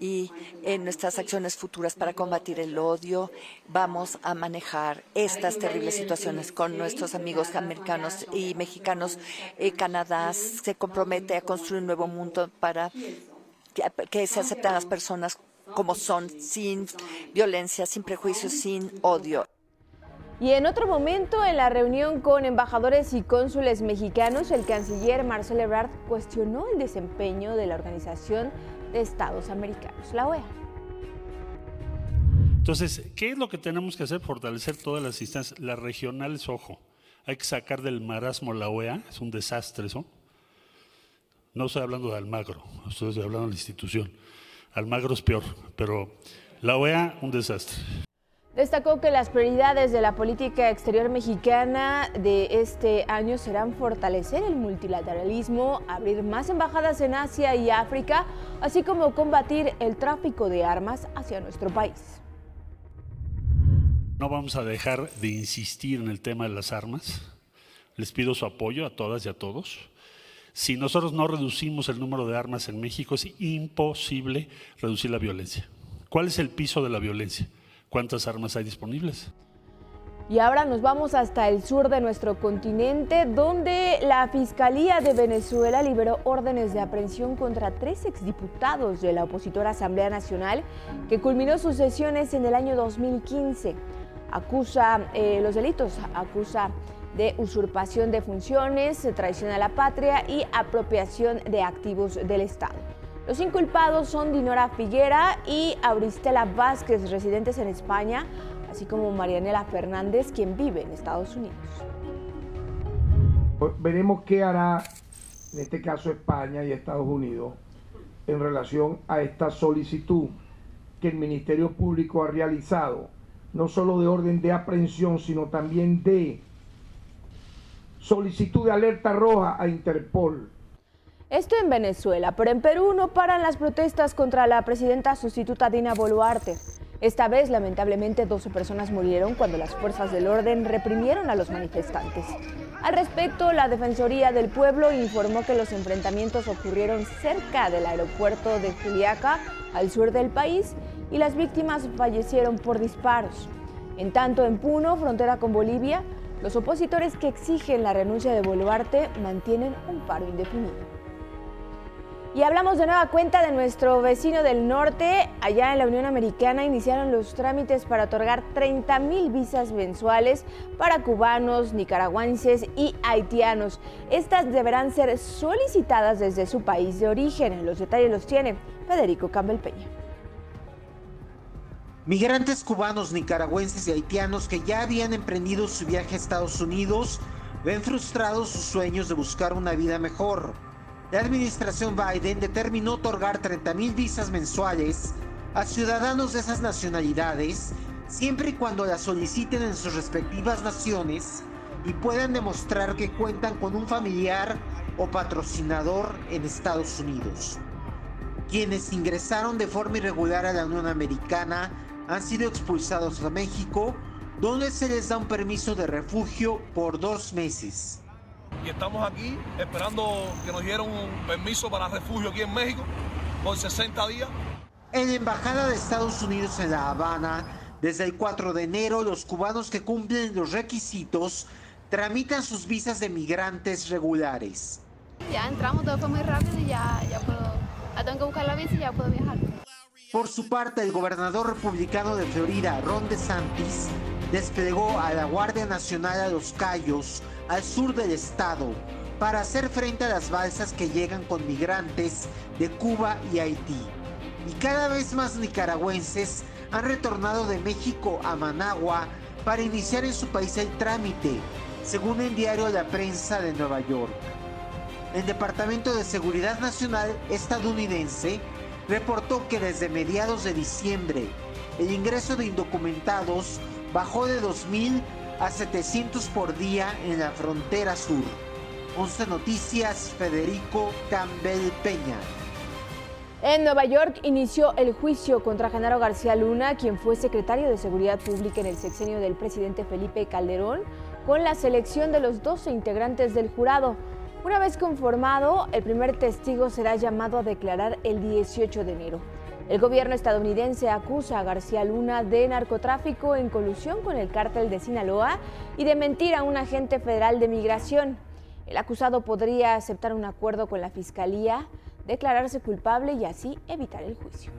y en nuestras acciones futuras para combatir el odio vamos a manejar estas terribles situaciones con nuestros amigos americanos y mexicanos. Eh, Canadá se compromete a construir un nuevo mundo para que, se acepten las personas como son, sin violencia, sin prejuicios, sin odio. Y en otro momento, en la reunión con embajadores y cónsules mexicanos, el canciller Marcel Ebrard cuestionó el desempeño de la Organización de Estados Americanos, la OEA. Entonces, ¿qué es lo que tenemos que hacer? Fortalecer todas las instancias. Las regionales, ojo, hay que sacar del marasmo la OEA, es un desastre eso. No estoy hablando de Almagro, estoy hablando de la institución. Almagro es peor, pero la OEA, un desastre. Destacó que las prioridades de la política exterior mexicana de este año serán fortalecer el multilateralismo, abrir más embajadas en Asia y África, así como combatir el tráfico de armas hacia nuestro país. No vamos a dejar de insistir en el tema de las armas. Les pido su apoyo a todas y a todos. Si nosotros no reducimos el número de armas en México, es imposible reducir la violencia. ¿Cuál es el piso de la violencia? Cuántas armas hay disponibles. Y ahora nos vamos hasta el sur de nuestro continente, donde la Fiscalía de Venezuela liberó órdenes de aprehensión contra tres exdiputados de la opositora Asamblea Nacional, que culminó sus sesiones en el año 2015. Acusa eh, los delitos, acusa de usurpación de funciones, traición a la patria y apropiación de activos del Estado. Los inculpados son Dinora Figuera y Auristela Vázquez, residentes en España, así como Marianela Fernández, quien vive en Estados Unidos. Veremos qué hará, en este caso España y Estados Unidos, en relación a esta solicitud que el Ministerio Público ha realizado, no solo de orden de aprehensión, sino también de solicitud de alerta roja a Interpol esto en Venezuela, pero en Perú no paran las protestas contra la presidenta sustituta Dina Boluarte. Esta vez, lamentablemente, 12 personas murieron cuando las fuerzas del orden reprimieron a los manifestantes. Al respecto, la Defensoría del Pueblo informó que los enfrentamientos ocurrieron cerca del aeropuerto de Juliaca, al sur del país, y las víctimas fallecieron por disparos. En tanto, en Puno, frontera con Bolivia, los opositores que exigen la renuncia de Boluarte mantienen un paro indefinido. Y hablamos de nueva cuenta de nuestro vecino del norte. Allá en la Unión Americana iniciaron los trámites para otorgar 30 mil visas mensuales para cubanos, nicaragüenses y haitianos. Estas deberán ser solicitadas desde su país de origen. Los detalles los tiene Federico Campbell Peña. Migrantes cubanos, nicaragüenses y haitianos que ya habían emprendido su viaje a Estados Unidos ven frustrados sus sueños de buscar una vida mejor la administración Biden determinó otorgar 30 mil visas mensuales a ciudadanos de esas nacionalidades siempre y cuando las soliciten en sus respectivas naciones y puedan demostrar que cuentan con un familiar o patrocinador en Estados Unidos. Quienes ingresaron de forma irregular a la Unión Americana han sido expulsados a México, donde se les da un permiso de refugio por dos meses y estamos aquí esperando que nos dieran un permiso para refugio aquí en México por 60 días. En la Embajada de Estados Unidos en La Habana, desde el 4 de enero, los cubanos que cumplen los requisitos tramitan sus visas de migrantes regulares. Ya entramos, todo fue muy rápido y ya, ya puedo, ya tengo que buscar la visa y ya puedo viajar. Por su parte, el gobernador republicano de Florida, Ron DeSantis, desplegó a la Guardia Nacional a los Cayos al sur del estado para hacer frente a las balsas que llegan con migrantes de Cuba y Haití. Y cada vez más nicaragüenses han retornado de México a Managua para iniciar en su país el trámite, según el diario La Prensa de Nueva York. El Departamento de Seguridad Nacional estadounidense reportó que desde mediados de diciembre el ingreso de indocumentados bajó de 2.000 a 700 por día en la frontera sur. 11 Noticias, Federico Campbell Peña. En Nueva York inició el juicio contra Genaro García Luna, quien fue secretario de Seguridad Pública en el sexenio del presidente Felipe Calderón, con la selección de los 12 integrantes del jurado. Una vez conformado, el primer testigo será llamado a declarar el 18 de enero. El gobierno estadounidense acusa a García Luna de narcotráfico en colusión con el cártel de Sinaloa y de mentir a un agente federal de migración. El acusado podría aceptar un acuerdo con la fiscalía, declararse culpable y así evitar el juicio.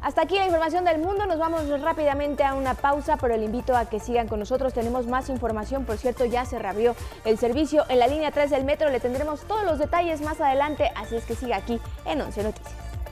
Hasta aquí la información del mundo, nos vamos rápidamente a una pausa, pero le invito a que sigan con nosotros, tenemos más información, por cierto ya se reabrió el servicio en la línea 3 del metro, le tendremos todos los detalles más adelante, así es que siga aquí en 11 Noticias.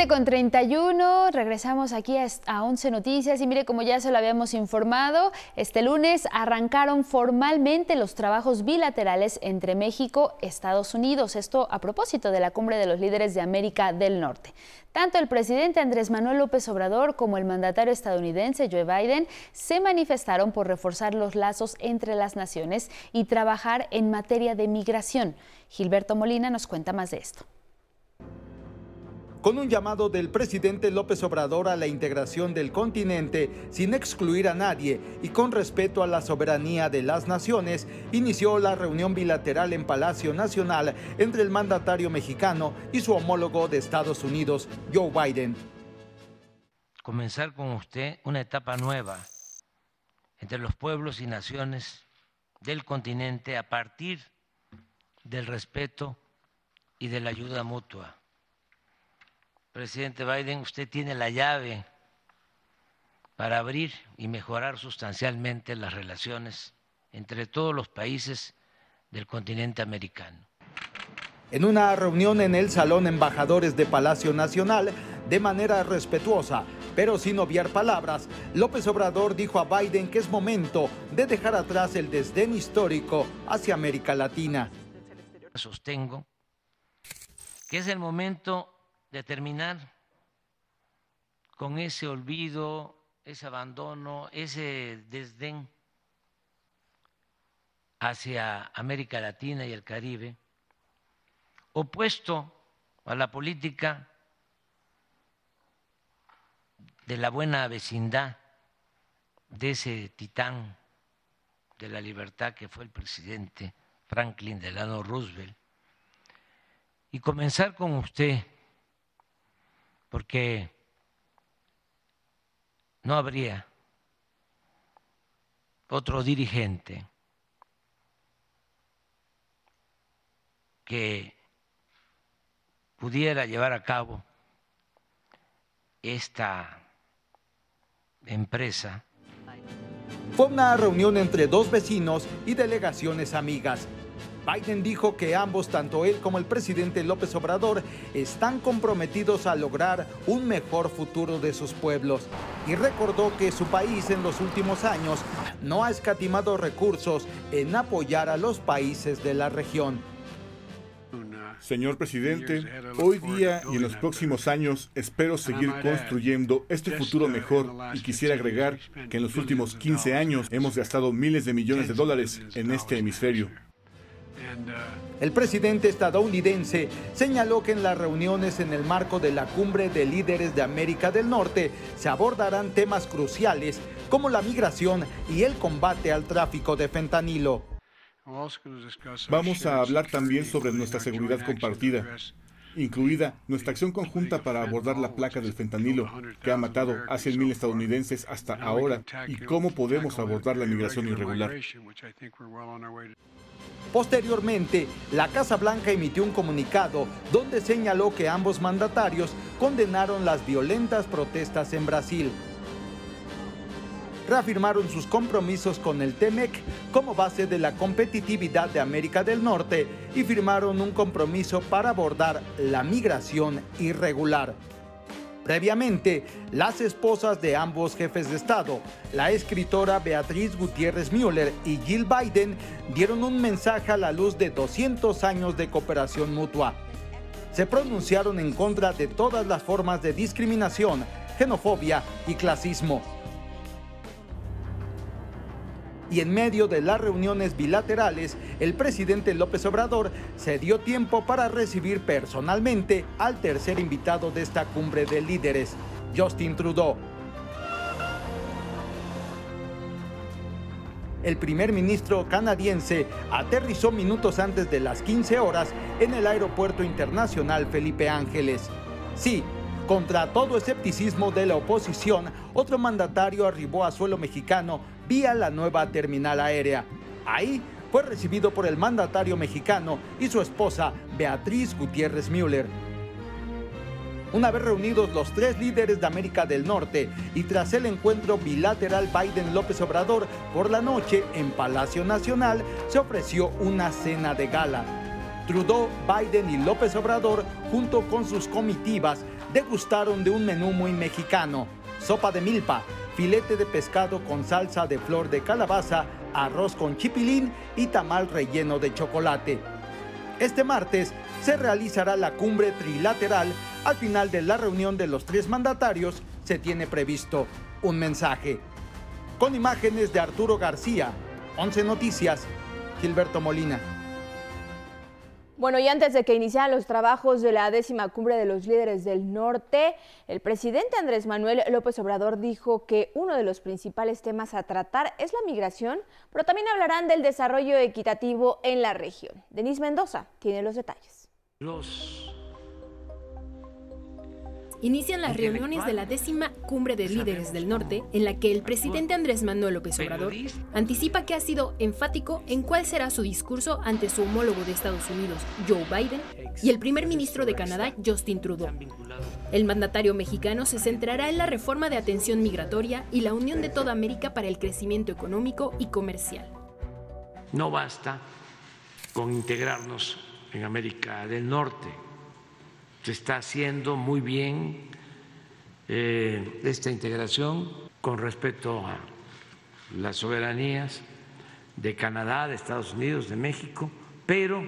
7 con 31, regresamos aquí a 11 Noticias y mire como ya se lo habíamos informado, este lunes arrancaron formalmente los trabajos bilaterales entre México y Estados Unidos, esto a propósito de la cumbre de los líderes de América del Norte. Tanto el presidente Andrés Manuel López Obrador como el mandatario estadounidense Joe Biden se manifestaron por reforzar los lazos entre las naciones y trabajar en materia de migración. Gilberto Molina nos cuenta más de esto con un llamado del presidente López Obrador a la integración del continente sin excluir a nadie y con respeto a la soberanía de las naciones, inició la reunión bilateral en Palacio Nacional entre el mandatario mexicano y su homólogo de Estados Unidos, Joe Biden. Comenzar con usted una etapa nueva entre los pueblos y naciones del continente a partir del respeto y de la ayuda mutua presidente Biden, usted tiene la llave para abrir y mejorar sustancialmente las relaciones entre todos los países del continente americano. En una reunión en el Salón Embajadores de Palacio Nacional, de manera respetuosa, pero sin obviar palabras, López Obrador dijo a Biden que es momento de dejar atrás el desdén histórico hacia América Latina. Sostengo que es el momento de terminar con ese olvido, ese abandono, ese desdén hacia América Latina y el Caribe, opuesto a la política de la buena vecindad de ese titán de la libertad que fue el presidente Franklin Delano Roosevelt. Y comenzar con usted, porque no habría otro dirigente que pudiera llevar a cabo esta empresa. Fue una reunión entre dos vecinos y delegaciones amigas. Biden dijo que ambos, tanto él como el presidente López Obrador, están comprometidos a lograr un mejor futuro de sus pueblos y recordó que su país en los últimos años no ha escatimado recursos en apoyar a los países de la región. Señor presidente, hoy día y en los próximos años espero seguir construyendo este futuro mejor y quisiera agregar que en los últimos 15 años hemos gastado miles de millones de dólares en este hemisferio. El presidente estadounidense señaló que en las reuniones en el marco de la cumbre de líderes de América del Norte se abordarán temas cruciales como la migración y el combate al tráfico de fentanilo. Vamos a hablar también sobre nuestra seguridad compartida, incluida nuestra acción conjunta para abordar la placa del fentanilo, que ha matado a 100.000 estadounidenses hasta ahora, y cómo podemos abordar la migración irregular. Posteriormente, la Casa Blanca emitió un comunicado donde señaló que ambos mandatarios condenaron las violentas protestas en Brasil reafirmaron sus compromisos con el TEMEC como base de la competitividad de América del Norte y firmaron un compromiso para abordar la migración irregular. Previamente, las esposas de ambos jefes de Estado, la escritora Beatriz Gutiérrez Müller y Jill Biden, dieron un mensaje a la luz de 200 años de cooperación mutua. Se pronunciaron en contra de todas las formas de discriminación, xenofobia y clasismo y en medio de las reuniones bilaterales, el presidente López Obrador se dio tiempo para recibir personalmente al tercer invitado de esta cumbre de líderes, Justin Trudeau. El primer ministro canadiense aterrizó minutos antes de las 15 horas en el Aeropuerto Internacional Felipe Ángeles. Sí, contra todo escepticismo de la oposición, otro mandatario arribó a suelo mexicano vía la nueva terminal aérea. Ahí fue recibido por el mandatario mexicano y su esposa Beatriz Gutiérrez Müller. Una vez reunidos los tres líderes de América del Norte y tras el encuentro bilateral Biden-López Obrador por la noche en Palacio Nacional, se ofreció una cena de gala. Trudeau, Biden y López Obrador, junto con sus comitivas, degustaron de un menú muy mexicano, sopa de milpa, filete de pescado con salsa de flor de calabaza, arroz con chipilín y tamal relleno de chocolate. Este martes se realizará la cumbre trilateral. Al final de la reunión de los tres mandatarios se tiene previsto un mensaje. Con imágenes de Arturo García, 11 Noticias, Gilberto Molina. Bueno, y antes de que iniciaran los trabajos de la décima cumbre de los líderes del norte, el presidente Andrés Manuel López Obrador dijo que uno de los principales temas a tratar es la migración, pero también hablarán del desarrollo equitativo en la región. Denis Mendoza tiene los detalles. Los inician las reuniones de la décima cumbre de líderes del norte, en la que el presidente Andrés Manuel López Obrador anticipa que ha sido enfático en cuál será su discurso ante su homólogo de Estados Unidos, Joe Biden, y el primer ministro de Canadá, Justin Trudeau. El mandatario mexicano se centrará en la reforma de atención migratoria y la unión de toda América para el crecimiento económico y comercial. No basta con integrarnos en América del Norte se está haciendo muy bien eh, esta integración con respecto a las soberanías de Canadá, de Estados Unidos, de México, pero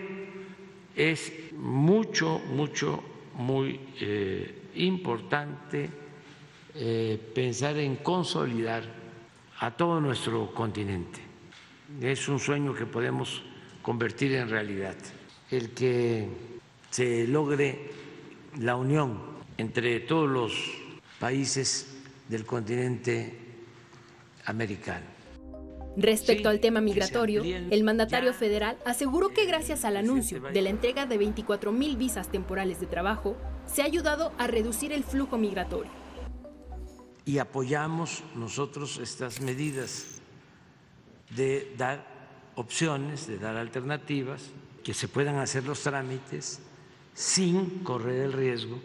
es mucho, mucho, muy eh, importante eh, pensar en consolidar a todo nuestro continente. Es un sueño que podemos convertir en realidad, el que se logre la unión entre todos los países del continente americano. Respecto al tema migratorio, el mandatario federal aseguró que gracias al anuncio de la entrega de 24 mil visas temporales de trabajo, se ha ayudado a reducir el flujo migratorio. Y apoyamos nosotros estas medidas de dar opciones, de dar alternativas, que se puedan hacer los trámites sin correr el riesgo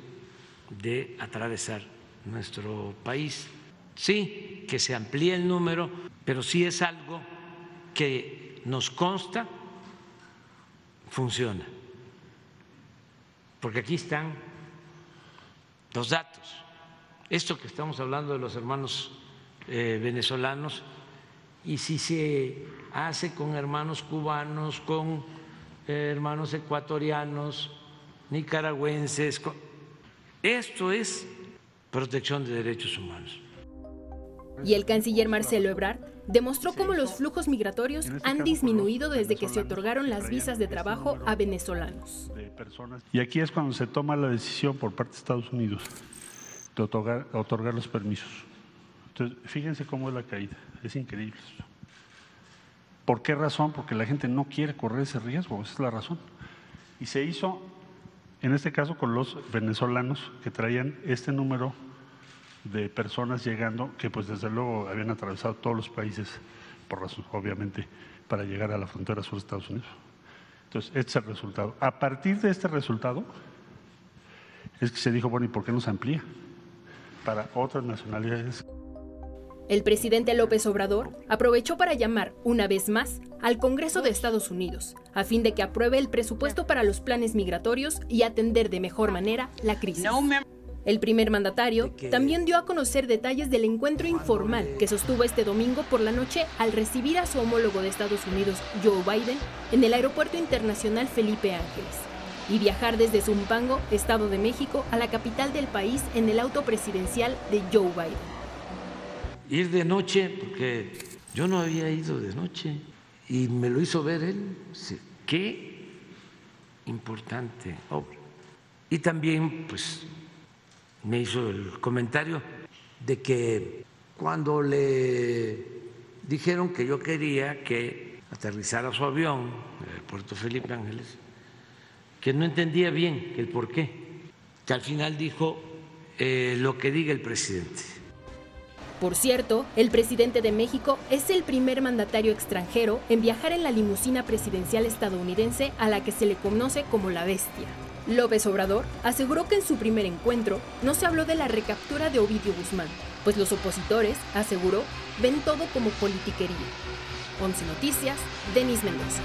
de atravesar nuestro país. Sí, que se amplíe el número, pero sí es algo que nos consta funciona. Porque aquí están los datos. Esto que estamos hablando de los hermanos eh, venezolanos, y si se hace con hermanos cubanos, con eh, hermanos ecuatorianos, nicaragüenses, esto es protección de derechos humanos. Y el canciller Marcelo Ebrard demostró cómo los flujos migratorios han disminuido desde que se otorgaron las visas de trabajo a venezolanos. Y aquí es cuando se toma la decisión por parte de Estados Unidos de otorgar, otorgar los permisos. Entonces, fíjense cómo es la caída, es increíble. ¿Por qué razón? Porque la gente no quiere correr ese riesgo, esa es la razón. Y se hizo, en este caso, con los venezolanos que traían este número de personas llegando que pues desde luego habían atravesado todos los países, por razón, obviamente, para llegar a la frontera sur de Estados Unidos. Entonces, este es el resultado. A partir de este resultado, es que se dijo, bueno, ¿y por qué no se amplía para otras nacionalidades? El presidente López Obrador aprovechó para llamar una vez más al Congreso de Estados Unidos a fin de que apruebe el presupuesto para los planes migratorios y atender de mejor manera la crisis. El primer mandatario también dio a conocer detalles del encuentro informal que sostuvo este domingo por la noche al recibir a su homólogo de Estados Unidos, Joe Biden, en el Aeropuerto Internacional Felipe Ángeles y viajar desde Zumpango, Estado de México, a la capital del país en el auto presidencial de Joe Biden. Ir de noche, porque yo no había ido de noche y me lo hizo ver él. Qué importante obra. Y también, pues, me hizo el comentario de que cuando le dijeron que yo quería que aterrizara su avión puerto Felipe Ángeles, que no entendía bien el por qué, que al final dijo eh, lo que diga el presidente. Por cierto, el presidente de México es el primer mandatario extranjero en viajar en la limusina presidencial estadounidense a la que se le conoce como la bestia. López Obrador aseguró que en su primer encuentro no se habló de la recaptura de Ovidio Guzmán, pues los opositores, aseguró, ven todo como politiquería. 11 Noticias, Denis Mendoza.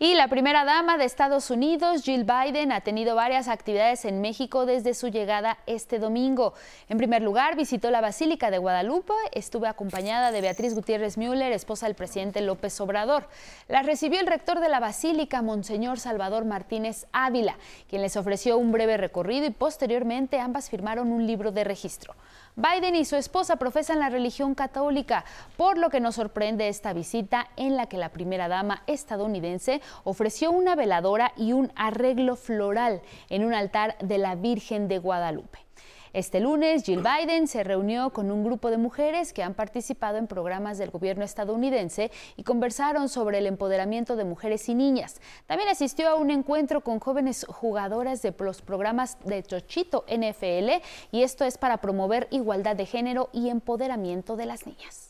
Y la primera dama de Estados Unidos, Jill Biden, ha tenido varias actividades en México desde su llegada este domingo. En primer lugar, visitó la Basílica de Guadalupe, estuvo acompañada de Beatriz Gutiérrez Müller, esposa del presidente López Obrador. La recibió el rector de la Basílica, Monseñor Salvador Martínez Ávila, quien les ofreció un breve recorrido y posteriormente ambas firmaron un libro de registro. Biden y su esposa profesan la religión católica, por lo que nos sorprende esta visita en la que la primera dama estadounidense ofreció una veladora y un arreglo floral en un altar de la Virgen de Guadalupe. Este lunes, Jill Biden se reunió con un grupo de mujeres que han participado en programas del gobierno estadounidense y conversaron sobre el empoderamiento de mujeres y niñas. También asistió a un encuentro con jóvenes jugadoras de los programas de Chochito NFL y esto es para promover igualdad de género y empoderamiento de las niñas.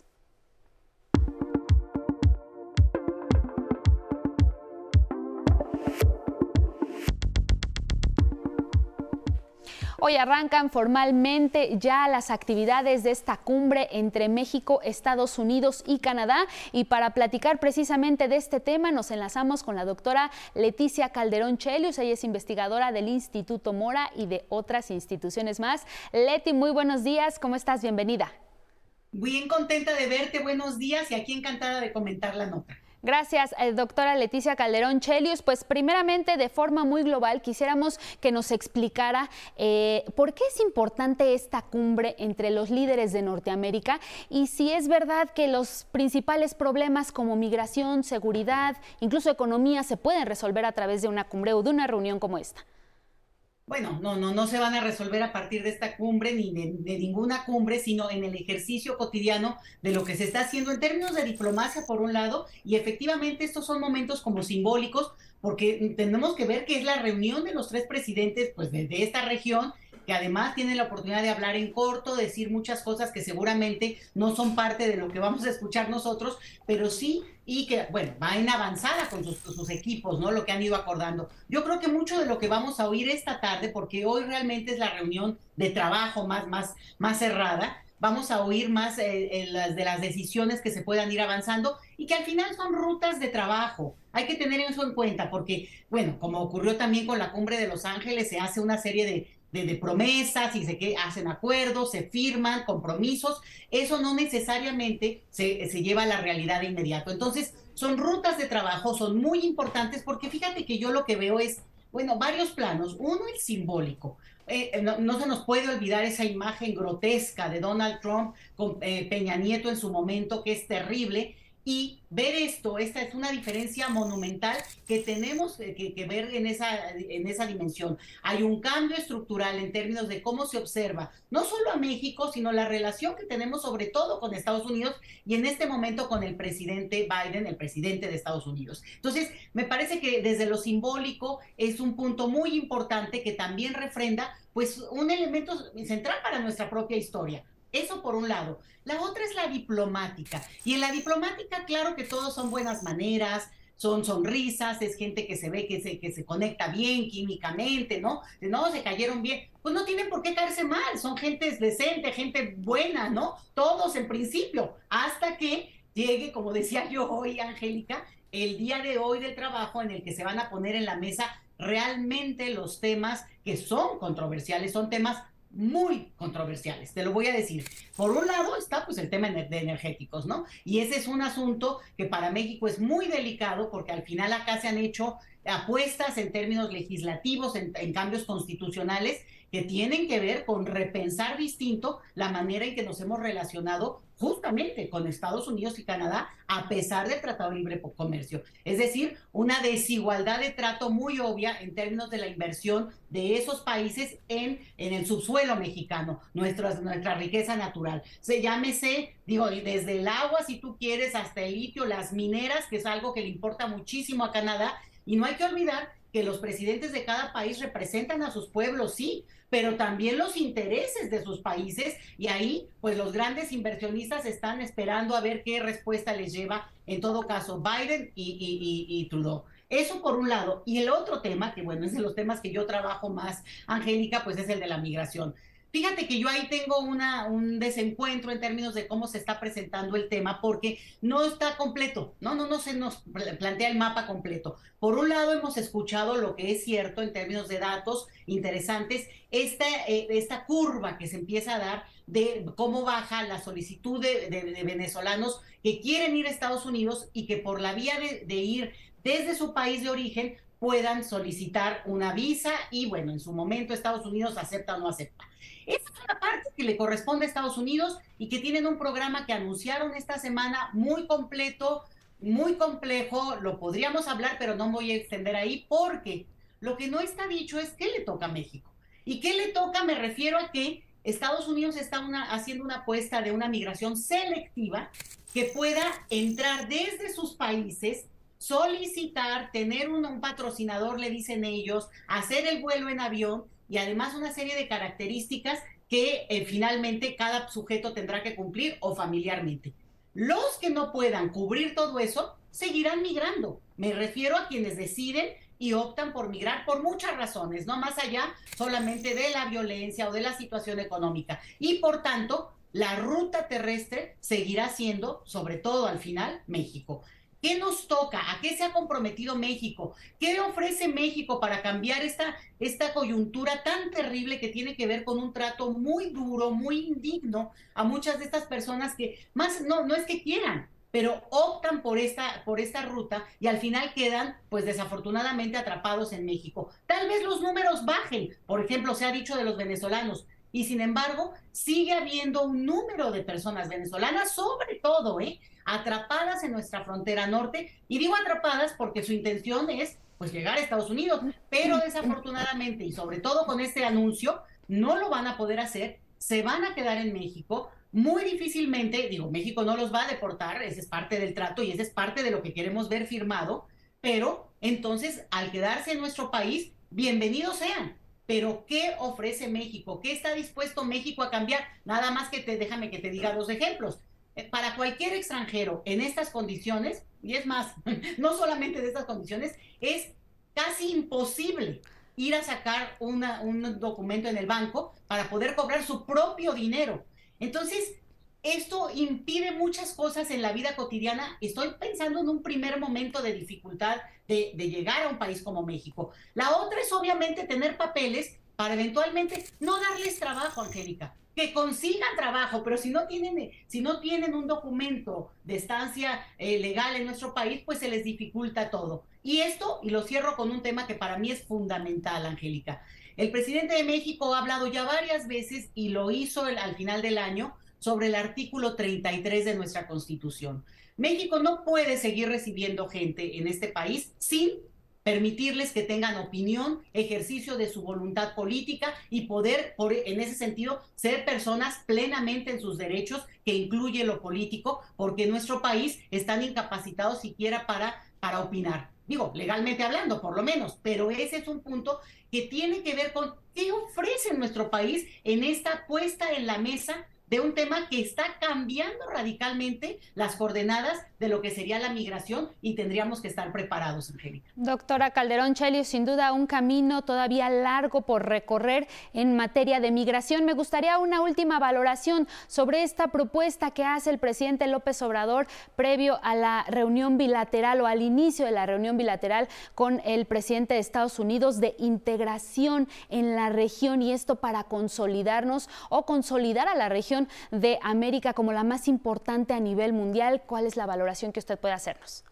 Hoy arrancan formalmente ya las actividades de esta cumbre entre México, Estados Unidos y Canadá. Y para platicar precisamente de este tema, nos enlazamos con la doctora Leticia Calderón Chelius. Ella es investigadora del Instituto Mora y de otras instituciones más. Leti, muy buenos días. ¿Cómo estás? Bienvenida. Bien contenta de verte. Buenos días y aquí encantada de comentar la nota. Gracias, eh, doctora Leticia Calderón Chelius. Pues primeramente, de forma muy global, quisiéramos que nos explicara eh, por qué es importante esta cumbre entre los líderes de Norteamérica y si es verdad que los principales problemas como migración, seguridad, incluso economía, se pueden resolver a través de una cumbre o de una reunión como esta. Bueno, no, no, no se van a resolver a partir de esta cumbre ni de, ninguna cumbre, sino en el ejercicio cotidiano de lo que se está haciendo en términos de diplomacia, por un lado, y efectivamente estos son momentos como simbólicos, porque tenemos que ver que es la reunión de los tres presidentes, pues, de esta región que además tiene la oportunidad de hablar en corto, decir muchas cosas que seguramente no son parte de lo que vamos a escuchar nosotros, pero sí y que, bueno, va en avanzada con sus, equipos, ¿no? Lo que han ido acordando. Yo creo que mucho de lo que vamos a oír esta tarde, porque hoy realmente es la reunión de trabajo más, más, más cerrada, vamos a oír más eh, las, de las decisiones que se puedan ir avanzando y que al final son rutas de trabajo. Hay que tener eso en cuenta porque, bueno, como ocurrió también con la cumbre de Los Ángeles, se hace una serie de, de, promesas y se que hacen acuerdos, se firman compromisos, eso no necesariamente se, se, lleva a la realidad de inmediato. Entonces, son rutas de trabajo, son muy importantes porque fíjate que yo lo que veo es, bueno, varios planos. Uno, el simbólico. Eh, no, no, se nos puede olvidar esa imagen grotesca de Donald Trump con eh, Peña Nieto en su momento, que es terrible, y ver esto, esta es una diferencia monumental que tenemos que, ver en esa, en esa dimensión. Hay un cambio estructural en términos de cómo se observa, no solo a México, sino la relación que tenemos sobre todo con Estados Unidos y en este momento con el presidente Biden, el presidente de Estados Unidos. Entonces, me parece que desde lo simbólico es un punto muy importante que también refrenda pues un elemento central para nuestra propia historia. Eso por un lado. La otra es la diplomática. Y en la diplomática, claro que todos son buenas maneras, son sonrisas, es gente que se ve que se, que se conecta bien químicamente, ¿no? No, se cayeron bien. Pues no tienen por qué caerse mal, son gente decente, gente buena, ¿no? Todos en principio, hasta que llegue, como decía yo hoy, Angélica, el día de hoy del trabajo en el que se van a poner en la mesa realmente los temas que son controversiales, son temas muy controversiales, te lo voy a decir. Por un lado está pues el tema de energéticos, ¿no? Y ese es un asunto que para México es muy delicado porque al final acá se han hecho apuestas en términos legislativos, en, en cambios constitucionales que tienen que ver con repensar distinto la manera en que nos hemos relacionado justamente con Estados Unidos y Canadá, a pesar del Tratado de Libre Comercio. Es decir, una desigualdad de trato muy obvia en términos de la inversión de esos países en, en el subsuelo mexicano, nuestra, nuestra riqueza natural. Se llámese, digo, desde el agua, si tú quieres, hasta el litio, las mineras, que es algo que le importa muchísimo a Canadá. Y no hay que olvidar que los presidentes de cada país representan a sus pueblos, sí, pero también los intereses de sus países y ahí pues los grandes inversionistas están esperando a ver qué respuesta les lleva en todo caso Biden y, y Trudeau. Eso por un lado. Y el otro tema, que bueno, es de los temas que yo trabajo más, Angélica, pues es el de la migración. Fíjate que yo ahí tengo un desencuentro en términos de cómo se está presentando el tema, porque no está completo, no, no, no se nos plantea el mapa completo. Por un lado, hemos escuchado lo que es cierto en términos de datos interesantes, esta, eh, esta curva que se empieza a dar de cómo baja la solicitud de, venezolanos que quieren ir a Estados Unidos y que por la vía de, de ir desde su país de origen puedan solicitar una visa y bueno, en su momento Estados Unidos acepta o no acepta. Esa es una parte que le corresponde a Estados Unidos y que tienen un programa que anunciaron esta semana muy completo, muy complejo. Lo podríamos hablar, pero no voy a extender ahí porque lo que no está dicho es qué le toca a México. ¿Y qué le toca? Me refiero a que Estados Unidos está haciendo una apuesta de una migración selectiva que pueda entrar desde sus países solicitar, tener un, patrocinador, le dicen ellos, hacer el vuelo en avión y además una serie de características que eh, finalmente cada sujeto tendrá que cumplir o familiarmente. Los que no puedan cubrir todo eso seguirán migrando. Me refiero a quienes deciden y optan por migrar por muchas razones, no más allá solamente de la violencia o de la situación económica. Y por tanto, la ruta terrestre seguirá siendo, sobre todo al final, México. ¿Qué nos toca? ¿A qué se ha comprometido México? ¿Qué ofrece México para cambiar esta, esta coyuntura tan terrible que tiene que ver con un trato muy duro, muy indigno a muchas de estas personas que más no, no es que quieran, pero optan por esta, por esta ruta y al final quedan, pues desafortunadamente, atrapados en México. Tal vez los números bajen, por ejemplo, se ha dicho de los venezolanos, y sin embargo, sigue habiendo un número de personas venezolanas, sobre todo, ¿eh? Atrapadas en nuestra frontera norte. Y digo atrapadas porque su intención es pues llegar a Estados Unidos, pero desafortunadamente y sobre todo con este anuncio no lo van a poder hacer, se van a quedar en México, muy difícilmente, digo, México no los va a deportar, ese es parte del trato y ese es parte de lo que queremos ver firmado, pero entonces al quedarse en nuestro país, bienvenidos sean. Pero ¿qué ofrece México? ¿Qué está dispuesto México a cambiar? Nada más que te déjame que te diga dos ejemplos. Eh, para cualquier extranjero en estas condiciones, y es más, no solamente de estas condiciones, es casi imposible ir a sacar una, un documento en el banco para poder cobrar su propio dinero. Entonces, esto impide muchas cosas en la vida cotidiana. Estoy pensando en un primer momento de dificultad de, llegar a un país como México. La otra es obviamente tener papeles para eventualmente no darles trabajo, Angélica, que consigan trabajo, pero si no tienen, si no tienen un documento de estancia eh, legal en nuestro país, pues se les dificulta todo. Y esto, y lo cierro con un tema que para mí es fundamental, Angélica. El presidente de México ha hablado ya varias veces y lo hizo al final del año sobre el artículo 33 de nuestra Constitución. México no puede seguir recibiendo gente en este país sin permitirles que tengan opinión, ejercicio de su voluntad política y poder, por, en ese sentido, ser personas plenamente en sus derechos, que incluye lo político, porque en nuestro país están incapacitados siquiera para, para opinar. Digo, legalmente hablando, por lo menos, pero ese es un punto que tiene que ver con qué ofrece nuestro país en esta puesta en la mesa de un tema que está cambiando radicalmente las coordenadas de lo que sería la migración y tendríamos que estar preparados, Angélica. Doctora Calderón Chelios, sin duda un camino todavía largo por recorrer en materia de migración. Me gustaría una última valoración sobre esta propuesta que hace el presidente López Obrador previo a la reunión bilateral o al inicio de la reunión bilateral con el presidente de Estados Unidos de integración en la región y esto para consolidarnos o consolidar a la región de América como la más importante a nivel mundial. ¿Cuál es la valoración que usted puede hacernos?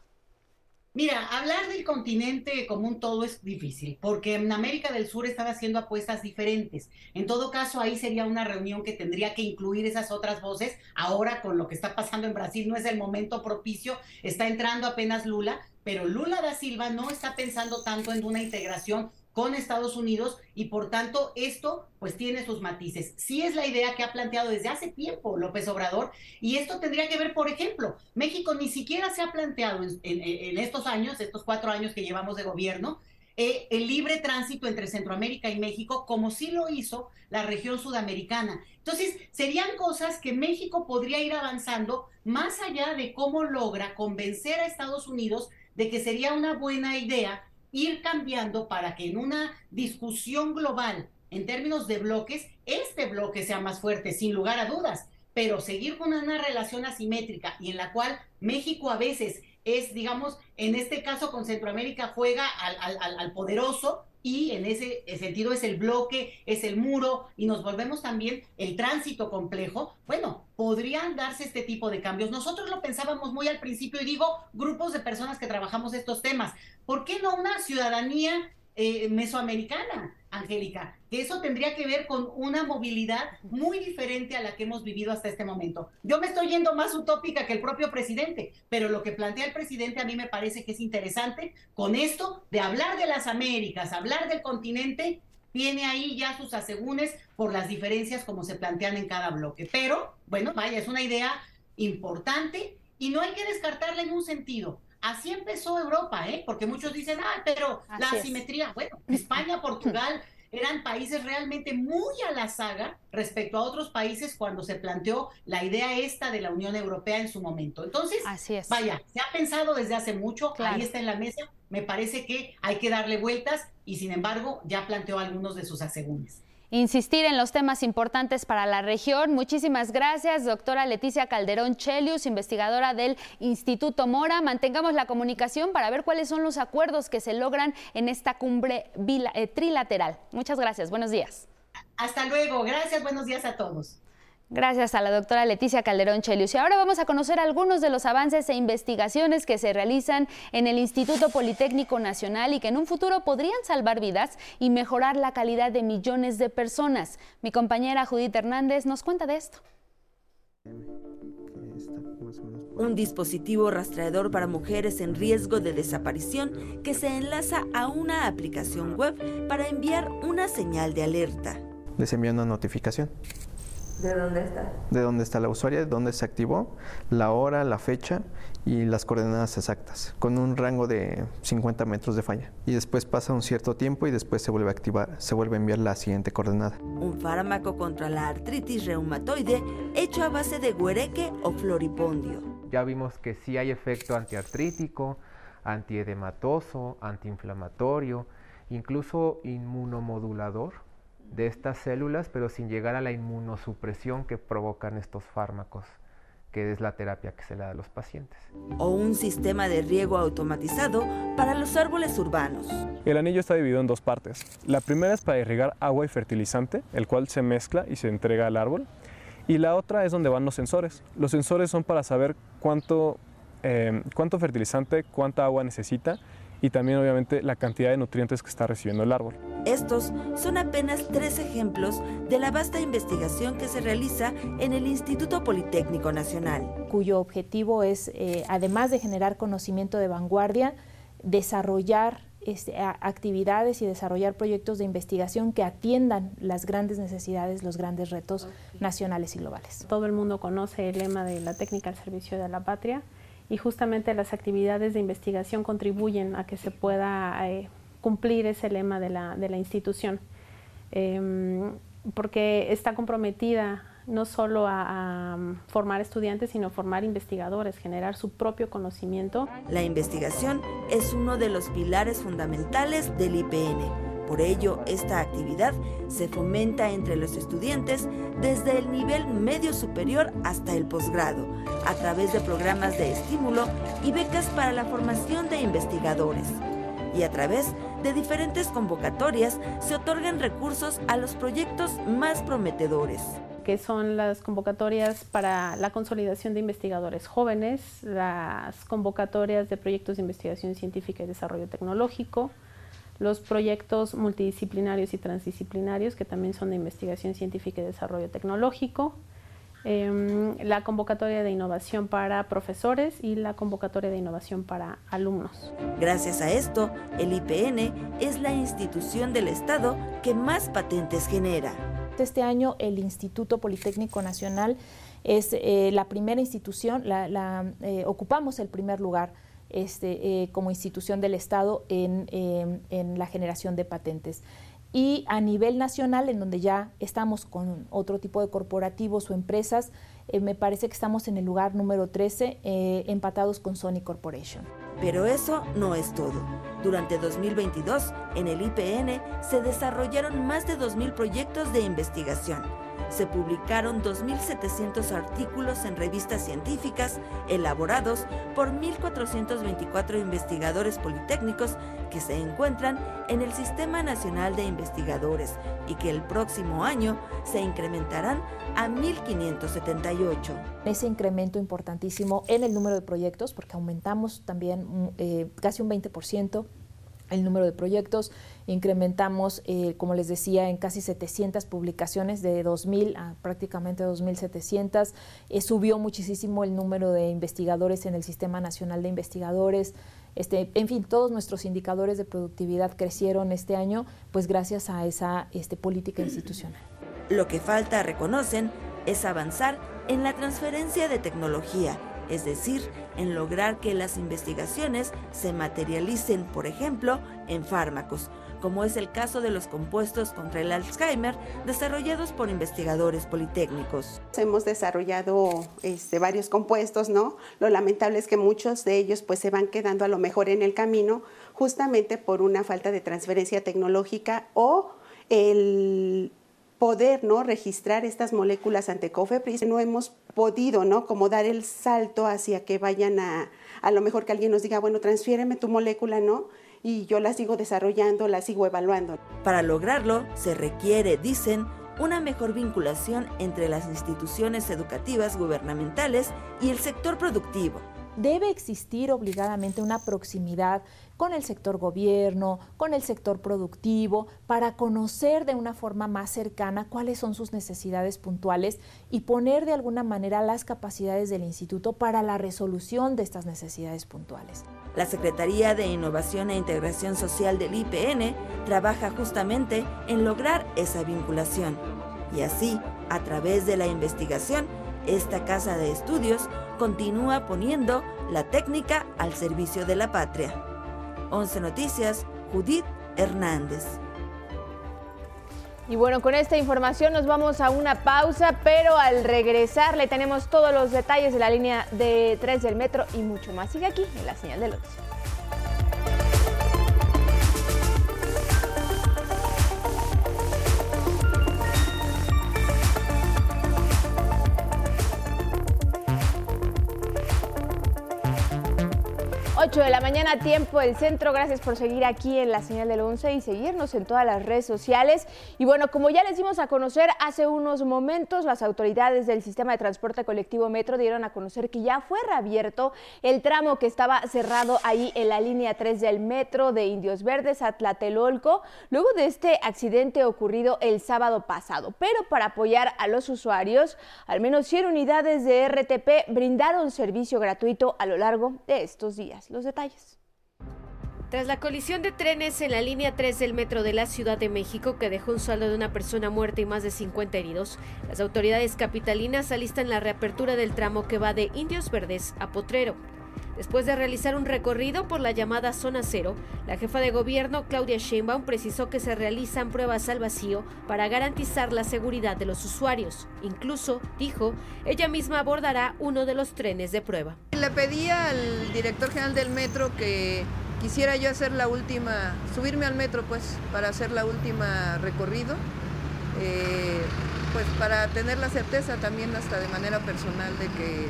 Mira, hablar del continente como un todo es difícil, porque en América del Sur están haciendo apuestas diferentes. En todo caso, ahí sería una reunión que tendría que incluir esas otras voces. Ahora, con lo que está pasando en Brasil, no es el momento propicio, está entrando apenas Lula, pero Lula da Silva no está pensando tanto en una integración con Estados Unidos y por tanto esto pues tiene sus matices. Sí es la idea que ha planteado desde hace tiempo López Obrador y esto tendría que ver, por ejemplo, México ni siquiera se ha planteado en, estos años, estos cuatro años que llevamos de gobierno, eh, el libre tránsito entre Centroamérica y México, como sí lo hizo la región sudamericana. Entonces, serían cosas que México podría ir avanzando más allá de cómo logra convencer a Estados Unidos de que sería una buena idea ir cambiando para que en una discusión global, en términos de bloques, este bloque sea más fuerte, sin lugar a dudas, pero seguir con una relación asimétrica y en la cual México a veces es, digamos, en este caso con Centroamérica juega al, al, poderoso y en ese sentido es el bloque, es el muro y nos volvemos también el tránsito complejo, bueno, podrían darse este tipo de cambios. Nosotros lo pensábamos muy al principio y digo grupos de personas que trabajamos estos temas. ¿Por qué no una ciudadanía eh, mesoamericana, Angélica, que eso tendría que ver con una movilidad muy diferente a la que hemos vivido hasta este momento. Yo me estoy yendo más utópica que el propio presidente, pero lo que plantea el presidente a mí me parece que es interesante con esto de hablar de las Américas, hablar del continente, tiene ahí ya sus asegúnes por las diferencias como se plantean en cada bloque. Pero, bueno, vaya, es una idea importante y no hay que descartarla en un sentido. Así empezó Europa, ¿eh? Porque muchos dicen, ah, pero la asimetría, bueno, España, Portugal eran países realmente muy a la saga respecto a otros países cuando se planteó la idea esta de la Unión Europea en su momento. Entonces, vaya, se ha pensado desde hace mucho, ahí está en la mesa, me parece que hay que darle vueltas y sin embargo ya planteó algunos de sus asegúnes insistir en los temas importantes para la región. Muchísimas gracias, doctora Leticia Calderón Chelius, investigadora del Instituto Mora. Mantengamos la comunicación para ver cuáles son los acuerdos que se logran en esta cumbre eh, trilateral. Muchas gracias, buenos días. Hasta luego, gracias, buenos días a todos. Gracias a la doctora Leticia Calderón Chelius. Y ahora vamos a conocer algunos de los avances e investigaciones que se realizan en el Instituto Politécnico Nacional y que en un futuro podrían salvar vidas y mejorar la calidad de millones de personas. Mi compañera Judith Hernández nos cuenta de esto. Un dispositivo rastreador para mujeres en riesgo de desaparición que se enlaza a una aplicación web para enviar una señal de alerta. Les envía una notificación. ¿De dónde está? De dónde está la usuaria, de dónde se activó, la hora, la fecha y las coordenadas exactas, con un rango de 50 metros de falla. Y después pasa un cierto tiempo y después se vuelve a activar, se vuelve a enviar la siguiente coordenada. Un fármaco contra la artritis reumatoide hecho a base de guereque o floripondio. Ya vimos que sí hay efecto antiartrítico, antiedematoso, antiinflamatorio, incluso inmunomodulador de estas células, pero sin llegar a la inmunosupresión que provocan estos fármacos que es la terapia que se le da a los pacientes. O un sistema de riego automatizado para los árboles urbanos. El anillo está dividido en dos partes. La primera es para irrigar agua y fertilizante, el cual se mezcla y se entrega al árbol. Y la otra es donde van los sensores. Los sensores son para saber cuánto, eh, cuánto fertilizante, cuánta agua necesita y también obviamente la cantidad de nutrientes que está recibiendo el árbol. Estos son apenas tres ejemplos de la vasta investigación que se realiza en el Instituto Politécnico Nacional. Cuyo objetivo es, eh, además de generar conocimiento de vanguardia, desarrollar este, actividades y desarrollar proyectos de investigación que atiendan las grandes necesidades, los grandes retos nacionales y globales. Todo el mundo conoce el lema de la técnica al servicio de la patria y justamente las actividades de investigación contribuyen a que se pueda eh, cumplir ese lema de la, de la institución, em, porque está comprometida no solo a, a, formar estudiantes, sino formar investigadores, generar su propio conocimiento. La investigación es uno de los pilares fundamentales del IPN por ello, esta actividad se fomenta entre los estudiantes desde el nivel medio superior hasta el posgrado, a través de programas de estímulo y becas para la formación de investigadores. Y a través de diferentes convocatorias se otorgan recursos a los proyectos más prometedores que son las convocatorias para la consolidación de investigadores jóvenes, las convocatorias de proyectos de investigación científica y desarrollo tecnológico, los proyectos multidisciplinarios y transdisciplinarios, que también son de investigación científica y desarrollo tecnológico, em, la convocatoria de innovación para profesores y la convocatoria de innovación para alumnos. Gracias a esto, el IPN es la institución del Estado que más patentes genera. Este año el Instituto Politécnico Nacional es eh, la primera institución, la, eh, ocupamos el primer lugar este, eh, como institución del Estado em, en, la generación de patentes. Y a nivel nacional, en donde ya estamos con otro tipo de corporativos o empresas, eh, me parece que estamos en el lugar número 13, eh, empatados con Sony Corporation. Pero eso no es todo. Durante 2022, en el IPN se desarrollaron más de 2.000 proyectos de investigación se publicaron 2.700 artículos en revistas científicas elaborados por 1.424 investigadores politécnicos que se encuentran en el Sistema Nacional de Investigadores y que el próximo año se incrementarán a 1.578. Ese incremento importantísimo en el número de proyectos, porque aumentamos también eh, casi un 20% el número de proyectos, incrementamos, eh, como les decía, en casi 700 publicaciones, de 2.000 a prácticamente 2.700, eh, subió muchísimo el número de investigadores en el Sistema Nacional de Investigadores, este, en fin, todos nuestros indicadores de productividad crecieron este año, pues gracias a esa este, política institucional. Lo que falta, reconocen, es avanzar en la transferencia de tecnología es decir, en lograr que las investigaciones se materialicen, por ejemplo, en fármacos, como es el caso de los compuestos contra el Alzheimer desarrollados por investigadores politécnicos. Hemos desarrollado este, varios compuestos, ¿no? Lo lamentable es que muchos de ellos pues se van quedando a lo mejor en el camino justamente por una falta de transferencia tecnológica o el poder ¿no? registrar estas moléculas ante COFEPRIS. No hemos podido ¿no? como dar el salto hacia que vayan a, a lo mejor que alguien nos diga, bueno, transfiéreme tu molécula, ¿no? Y yo la sigo desarrollando, la sigo evaluando. Para lograrlo, se requiere, dicen, una mejor vinculación entre las instituciones educativas gubernamentales y el sector productivo debe existir obligadamente una proximidad con el sector gobierno, con el sector productivo, para conocer de una forma más cercana cuáles son sus necesidades puntuales y poner de alguna manera las capacidades del instituto para la resolución de estas necesidades puntuales. La Secretaría de Innovación e Integración Social del IPN trabaja justamente en lograr esa vinculación y así, a través de la investigación, esta casa de estudios continúa poniendo la técnica al servicio de la patria. 11 Noticias, Judith Hernández. Y bueno, con esta información nos vamos a una pausa, pero al regresar le tenemos todos los detalles de la línea de 3 del metro y mucho más. Sigue aquí en la señal de luz. 8 de la mañana, tiempo del centro. Gracias por seguir aquí en la señal del 11 y seguirnos en todas las redes sociales. Y bueno, como ya les dimos a conocer hace unos momentos, las autoridades del sistema de transporte colectivo Metro dieron a conocer que ya fue reabierto el tramo que estaba cerrado ahí en la línea 3 del metro de Indios Verdes a Tlatelolco, luego de este accidente ocurrido el sábado pasado. Pero para apoyar a los usuarios, al menos 100 unidades de RTP brindaron servicio gratuito a lo largo de estos días los detalles. Tras la colisión de trenes en la línea 3 del metro de la Ciudad de México, que dejó un saldo de una persona muerta y más de 50 heridos, las autoridades capitalinas alistan la reapertura del tramo que va de Indios Verdes a Potrero. Después de realizar un recorrido por la llamada zona cero, la jefa de gobierno Claudia Sheinbaum precisó que se realizan pruebas al vacío para garantizar la seguridad de los usuarios. Incluso, dijo, ella misma abordará uno de los trenes de prueba. Le pedí al director general del metro que quisiera yo hacer la última, subirme al metro pues, para hacer la última recorrido. Eh, pues para tener la certeza también hasta de manera personal de que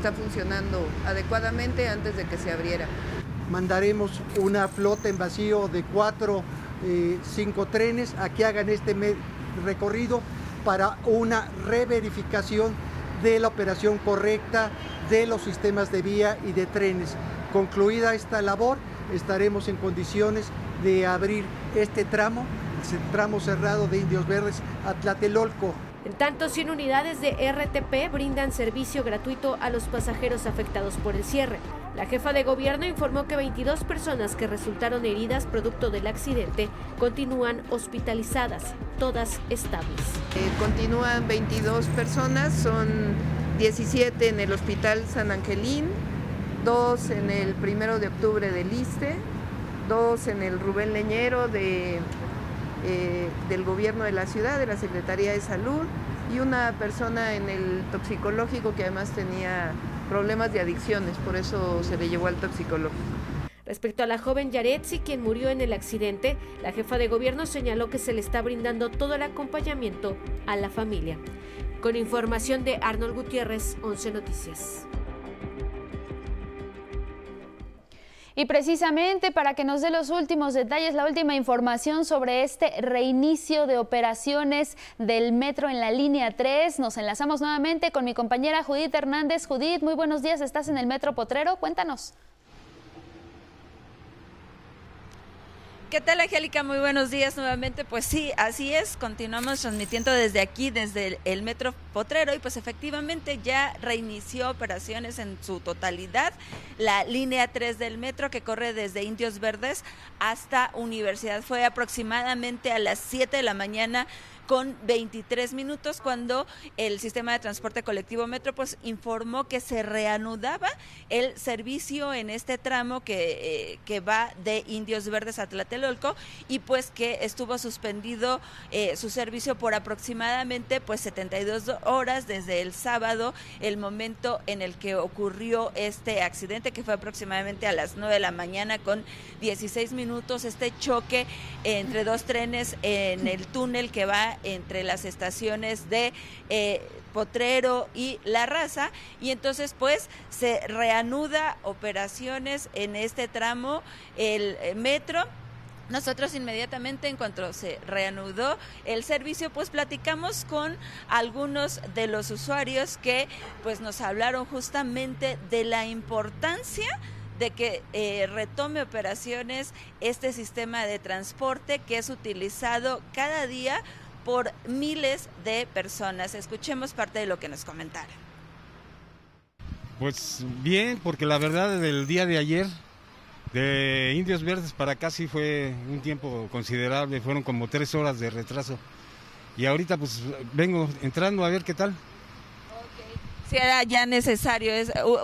está funcionando adecuadamente antes de que se abriera. Mandaremos una flota en vacío de cuatro, eh, cinco trenes a que hagan este recorrido para una reverificación de la operación correcta de los sistemas de vía y de trenes. Concluida esta labor, estaremos en condiciones de abrir este tramo, el tramo cerrado de Indios Verdes a Tlatelolco. En tanto, 100 unidades de RTP brindan servicio gratuito a los pasajeros afectados por el cierre. La jefa de gobierno informó que 22 personas que resultaron heridas producto del accidente continúan hospitalizadas, todas estables. Eh, continúan 22 personas, son 17 en el Hospital San Angelín, 2 en el primero de octubre del ISTE, 2 en el Rubén Leñero de eh, del gobierno de la ciudad, de la Secretaría de Salud, y una persona en el toxicológico que además tenía problemas de adicciones, por eso se le llevó al toxicológico. Respecto a la joven Yaretsi, quien murió en el accidente, la jefa de gobierno señaló que se le está brindando todo el acompañamiento a la familia. Con información de Arnold Gutiérrez, 11 Noticias. Y precisamente para que nos dé los últimos detalles, la última información sobre este reinicio de operaciones del metro en la línea 3, nos enlazamos nuevamente con mi compañera Judith Hernández. Judith, muy buenos días, estás en el metro Potrero, cuéntanos. ¿Qué tal, Angélica? Muy buenos días nuevamente. Pues sí, así es. Continuamos transmitiendo desde aquí, desde el, Metro Potrero, y pues efectivamente ya reinició operaciones en su totalidad la línea 3 del metro que corre desde Indios Verdes hasta Universidad. Fue aproximadamente a las 7 de la mañana con 23 minutos cuando el sistema de transporte colectivo Metro pues informó que se reanudaba el servicio en este tramo que, eh, que va de Indios Verdes a Tlatelolco y pues que estuvo suspendido eh, su servicio por aproximadamente pues 72 horas desde el sábado, el momento en el que ocurrió este accidente que fue aproximadamente a las 9 de la mañana con 16 minutos, este choque entre dos trenes en el túnel que va entre las estaciones de eh, Potrero y La Raza y entonces pues se reanuda operaciones en este tramo el eh, metro. Nosotros inmediatamente en cuanto se reanudó el servicio, pues platicamos con algunos de los usuarios que pues nos hablaron justamente de la importancia de que eh, retome operaciones este sistema de transporte que es utilizado cada día por miles de personas. Escuchemos parte de lo que nos comentaron. Pues bien, porque la verdad del día de ayer de Indios Verdes para acá sí fue un tiempo considerable, fueron como tres horas de retraso. Y ahorita pues vengo entrando a ver qué tal. Si era ya necesario,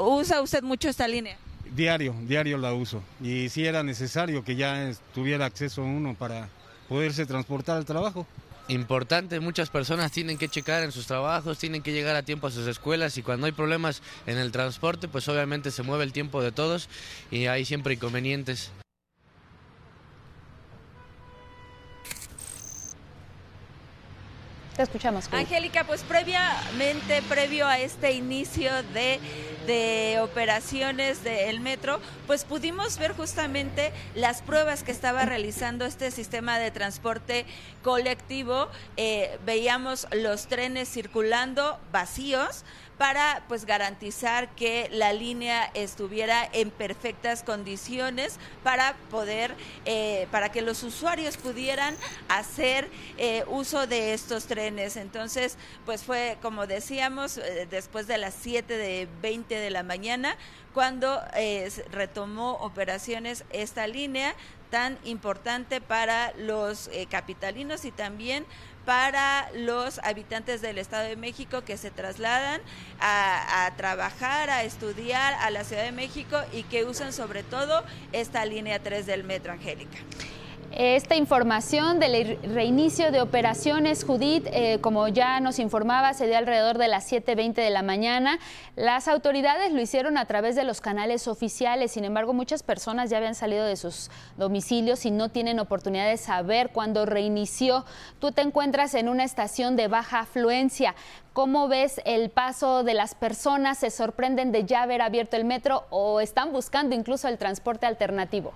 ¿usa usted mucho esta línea? Diario, diario la uso. Y si era necesario que ya tuviera acceso uno para poderse transportar al trabajo importante, muchas personas tienen que checar en sus trabajos, tienen que llegar a tiempo a sus escuelas y cuando hay problemas en el transporte, pues obviamente se mueve el tiempo de todos y hay siempre inconvenientes. Te escuchamos. Angélica, pues previamente, previo a este inicio de, de operaciones del metro, pues pudimos ver justamente las pruebas que estaba realizando este sistema de transporte colectivo. Eh, veíamos los trenes circulando vacíos para pues garantizar que la línea estuviera en perfectas condiciones para poder eh, para que los usuarios pudieran hacer eh, uso de estos trenes. Entonces pues fue como decíamos eh, después de las 7 de 20 de la mañana cuando retomó operaciones esta línea tan importante para los capitalinos y también para los habitantes del Estado de México que se trasladan a, trabajar, a estudiar a la Ciudad de México y que usan sobre todo esta línea 3 del Metro Angélica. Esta información del reinicio de operaciones, Judith, eh, como ya nos informaba, se dio alrededor de las 7.20 de la mañana. Las autoridades lo hicieron a través de los canales oficiales, sin embargo, muchas personas ya habían salido de sus domicilios y no tienen oportunidad de saber cuándo reinició. Tú te encuentras en una estación de baja afluencia. ¿Cómo ves el paso de las personas? ¿Se sorprenden de ya haber abierto el metro o están buscando incluso el transporte alternativo?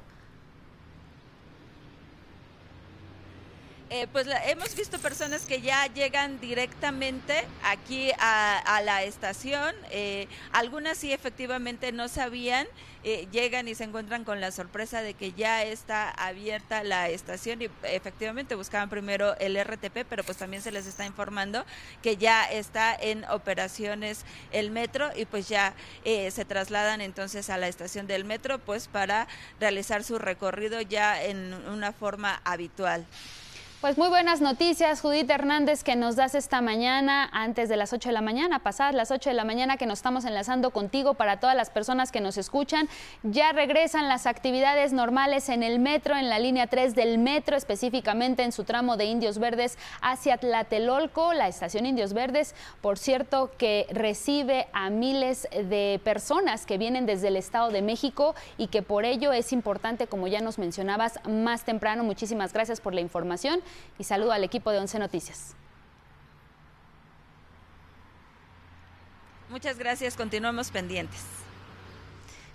Eh, pues hemos visto personas que ya llegan directamente aquí a, la estación. Eh, algunas sí efectivamente no sabían, eh, llegan y se encuentran con la sorpresa de que ya está abierta la estación y efectivamente buscaban primero el RTP, pero pues también se les está informando que ya está en operaciones el metro y pues ya se trasladan entonces a la estación del metro pues para realizar su recorrido ya en una forma habitual. Pues muy buenas noticias, Judith Hernández, que nos das esta mañana, antes de las 8 de la mañana, pasadas las 8 de la mañana, que nos estamos enlazando contigo para todas las personas que nos escuchan. Ya regresan las actividades normales en el metro, en la línea 3 del metro, específicamente en su tramo de Indios Verdes hacia Tlatelolco, la estación Indios Verdes, por cierto, que recibe a miles de personas que vienen desde el Estado de México y que por ello es importante, como ya nos mencionabas más temprano, muchísimas gracias por la información y saludo al equipo de Once Noticias. Muchas gracias, continuamos pendientes.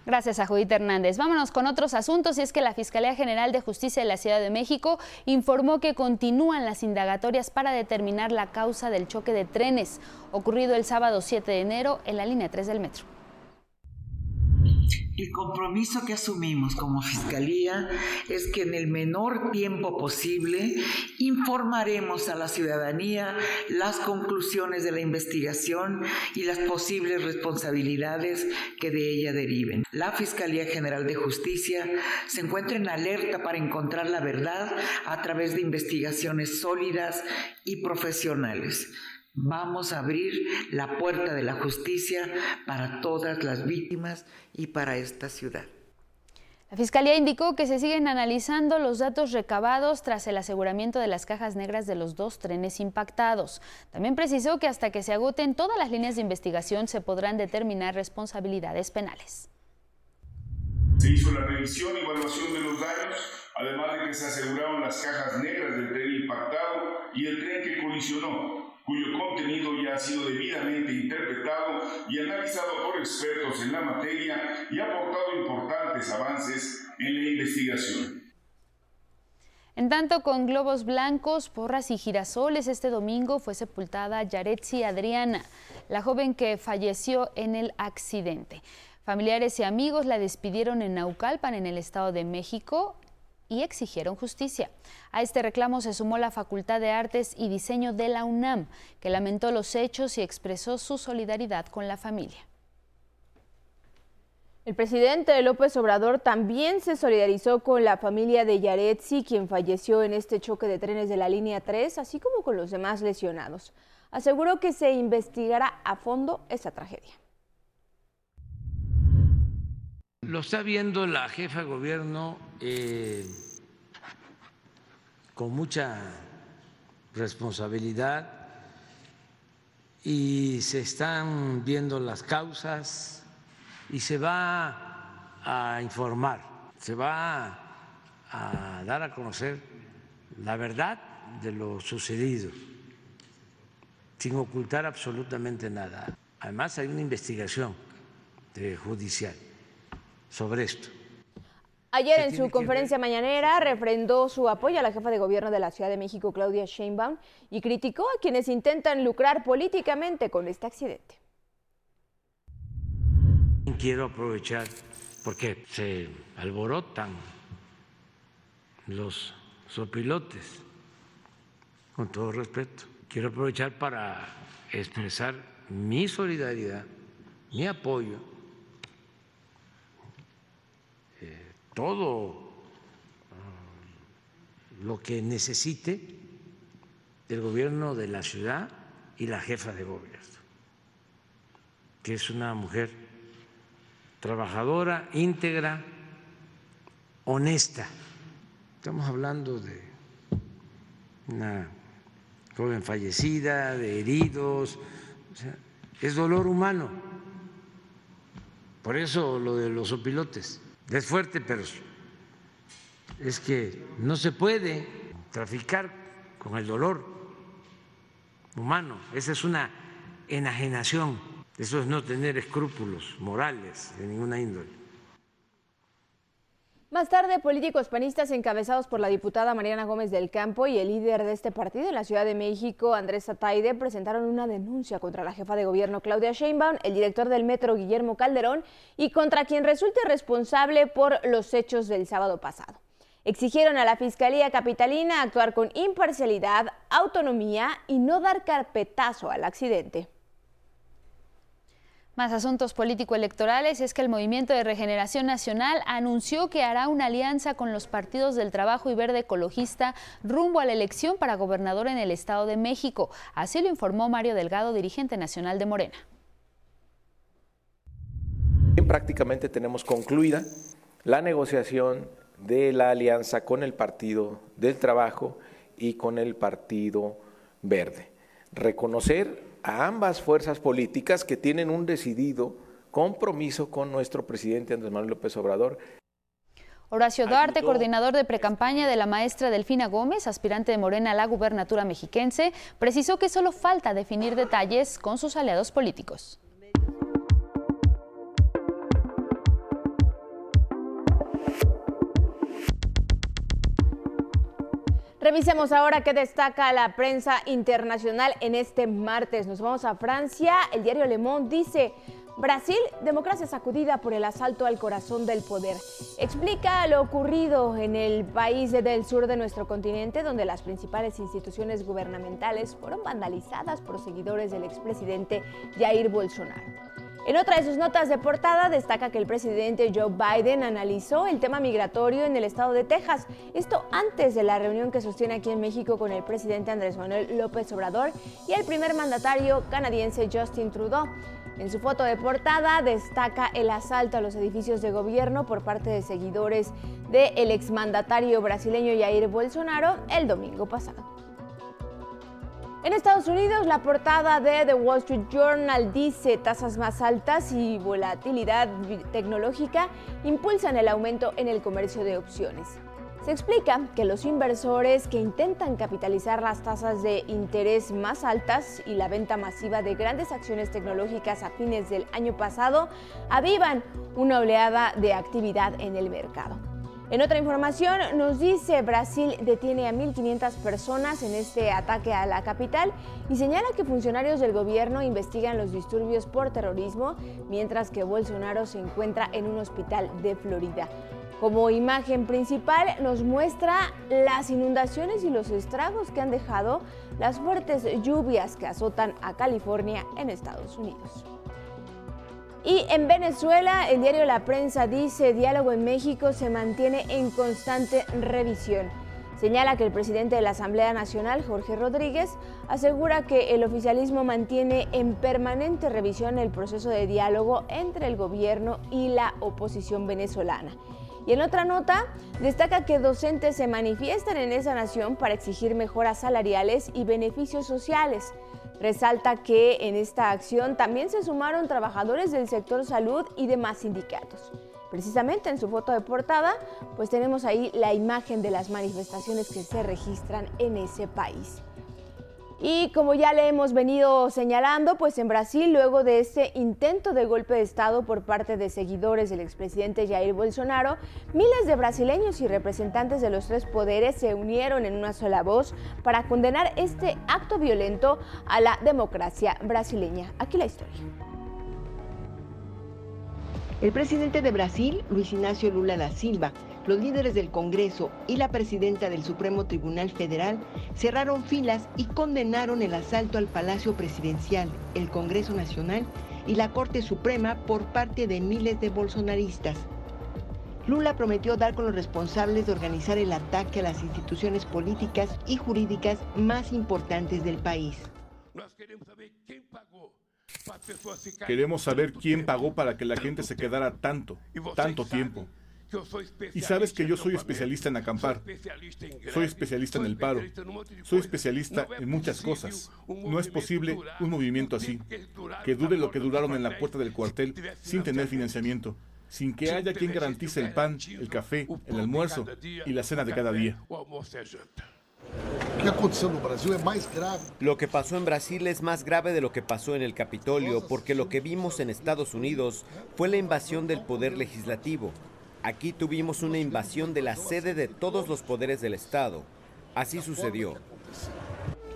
Gracias a Judith Hernández. Vámonos con otros asuntos y es que la Fiscalía General de Justicia de la Ciudad de México informó que continúan las indagatorias para determinar la causa del choque de trenes ocurrido el sábado 7 de enero en la línea 3 del metro. El compromiso que asumimos como Fiscalía es que en el menor tiempo posible informaremos a la ciudadanía las conclusiones de la investigación y las posibles responsabilidades que de ella deriven. La Fiscalía General de Justicia se encuentra en alerta para encontrar la verdad a través de investigaciones sólidas y profesionales. Vamos a abrir la puerta de la justicia para todas las víctimas y para esta ciudad. La Fiscalía indicó que se siguen analizando los datos recabados tras el aseguramiento de las cajas negras de los dos trenes impactados. También precisó que hasta que se agoten todas las líneas de investigación se podrán determinar responsabilidades penales. Se hizo la revisión y evaluación de los daños, además de que se aseguraron las cajas negras del tren impactado y el tren que colisionó, cuyo contenido ya ha sido debidamente interpretado y analizado por expertos en la materia y ha aportado importantes avances en la investigación. En tanto, con globos blancos, porras y girasoles, este domingo fue sepultada Yaretsi Adriana, la joven que falleció en el accidente. Familiares y amigos la despidieron en Naucalpan, en el Estado de México, y exigieron justicia. A este reclamo se sumó la Facultad de Artes y Diseño de la UNAM, que lamentó los hechos y expresó su solidaridad con la familia. El presidente López Obrador también se solidarizó con la familia de Yaretsi, quien falleció en este choque de trenes de la línea 3, así como con los demás lesionados. Aseguró que se investigará a fondo esa tragedia. Lo está viendo la jefa de gobierno eh, con mucha responsabilidad y se están viendo las causas y se va a informar, se va a dar a conocer la verdad de lo sucedido, sin ocultar absolutamente nada. Además hay una investigación judicial sobre esto. Ayer en su conferencia mañanera refrendó su apoyo a la jefa de gobierno de la Ciudad de México, Claudia Sheinbaum, y criticó a quienes intentan lucrar políticamente con este accidente. Quiero aprovechar porque se alborotan los sopilotes, con todo respeto. Quiero aprovechar para expresar mi solidaridad, mi apoyo, eh, todo ah, lo que necesite el gobierno de la ciudad y la jefa de gobierno, que es una mujer trabajadora, íntegra, honesta. Estamos hablando de una joven fallecida, de heridos, es dolor humano. Por eso lo de los opilotes es fuerte, pero es que no se puede traficar con el dolor humano. Esa es una enajenación eso es no tener escrúpulos morales de ninguna índole. Más tarde, políticos panistas encabezados por la diputada Mariana Gómez del Campo y el líder de este partido en la Ciudad de México, Andrés Ataide, presentaron una denuncia contra la jefa de gobierno Claudia Sheinbaum, el director del metro Guillermo Calderón y contra quien resulte responsable por los hechos del sábado pasado. Exigieron a la Fiscalía Capitalina actuar con imparcialidad, autonomía y no dar carpetazo al accidente. Más asuntos político-electorales es que el Movimiento de Regeneración Nacional anunció que hará una alianza con los partidos del Trabajo y Verde Ecologista rumbo a la elección para gobernador en el Estado de México. Así lo informó Mario Delgado, dirigente nacional de Morena. Prácticamente tenemos concluida la negociación de la alianza con el Partido del Trabajo y con el Partido Verde. Reconocer a ambas fuerzas políticas que tienen un decidido compromiso con nuestro presidente Andrés Manuel López Obrador. Horacio Duarte, coordinador de precampaña de la maestra Delfina Gómez, aspirante de Morena a la gubernatura mexiquense, precisó que solo falta definir detalles con sus aliados políticos. Revisemos ahora qué destaca la prensa internacional en este martes. Nos vamos a Francia. El diario Le Monde dice, Brasil, democracia sacudida por el asalto al corazón del poder. Explica lo ocurrido en el país del sur de nuestro continente, donde las principales instituciones gubernamentales fueron vandalizadas por seguidores del expresidente Jair Bolsonaro. En otra de sus notas de portada destaca que el presidente Joe Biden analizó el tema migratorio en el estado de Texas, esto antes de la reunión que sostiene aquí en México con el presidente Andrés Manuel López Obrador y el primer mandatario canadiense Justin Trudeau. En su foto de portada destaca el asalto a los edificios de gobierno por parte de seguidores del exmandatario brasileño Jair Bolsonaro el domingo pasado. En Estados Unidos, la portada de The Wall Street Journal dice tasas más altas y volatilidad tecnológica impulsan el aumento en el comercio de opciones. Se explica que los inversores que intentan capitalizar las tasas de interés más altas y la venta masiva de grandes acciones tecnológicas a fines del año pasado avivan una oleada de actividad en el mercado. En otra información nos dice Brasil detiene a 1.500 personas en este ataque a la capital y señala que funcionarios del gobierno investigan los disturbios por terrorismo mientras que Bolsonaro se encuentra en un hospital de Florida. Como imagen principal nos muestra las inundaciones y los estragos que han dejado las fuertes lluvias que azotan a California en Estados Unidos. Y en Venezuela, el diario La Prensa dice, diálogo en México se mantiene en constante revisión. Señala que el presidente de la Asamblea Nacional, Jorge Rodríguez, asegura que el oficialismo mantiene en permanente revisión el proceso de diálogo entre el gobierno y la oposición venezolana. Y en otra nota, destaca que docentes se manifiestan en esa nación para exigir mejoras salariales y beneficios sociales. Resalta que en esta acción también se sumaron trabajadores del sector salud y demás sindicatos. Precisamente en su foto de portada, pues tenemos ahí la imagen de las manifestaciones que se registran en ese país. Y como ya le hemos venido señalando, pues en Brasil, luego de ese intento de golpe de Estado por parte de seguidores del expresidente Jair Bolsonaro, miles de brasileños y representantes de los tres poderes se unieron en una sola voz para condenar este acto violento a la democracia brasileña. Aquí la historia. El presidente de Brasil, Luis Ignacio Lula da Silva, los líderes del Congreso y la presidenta del Supremo Tribunal Federal cerraron filas y condenaron el asalto al Palacio Presidencial, el Congreso Nacional y la Corte Suprema por parte de miles de bolsonaristas. Lula prometió dar con los responsables de organizar el ataque a las instituciones políticas y jurídicas más importantes del país. Queremos saber quién pagó para que la gente se quedara tanto, tanto tiempo. Y sabes que yo soy especialista en acampar. Soy especialista en el paro. Soy especialista en muchas cosas. No es posible un movimiento así, que dure lo que duraron en la puerta del cuartel sin tener financiamiento, sin que haya quien garantice el pan, el café, el almuerzo y la cena de cada día. Lo que pasó en Brasil es más grave de lo que pasó en el Capitolio, porque lo que vimos en Estados Unidos fue la invasión del poder legislativo. Aquí tuvimos una invasión de la sede de todos los poderes del Estado. Así sucedió.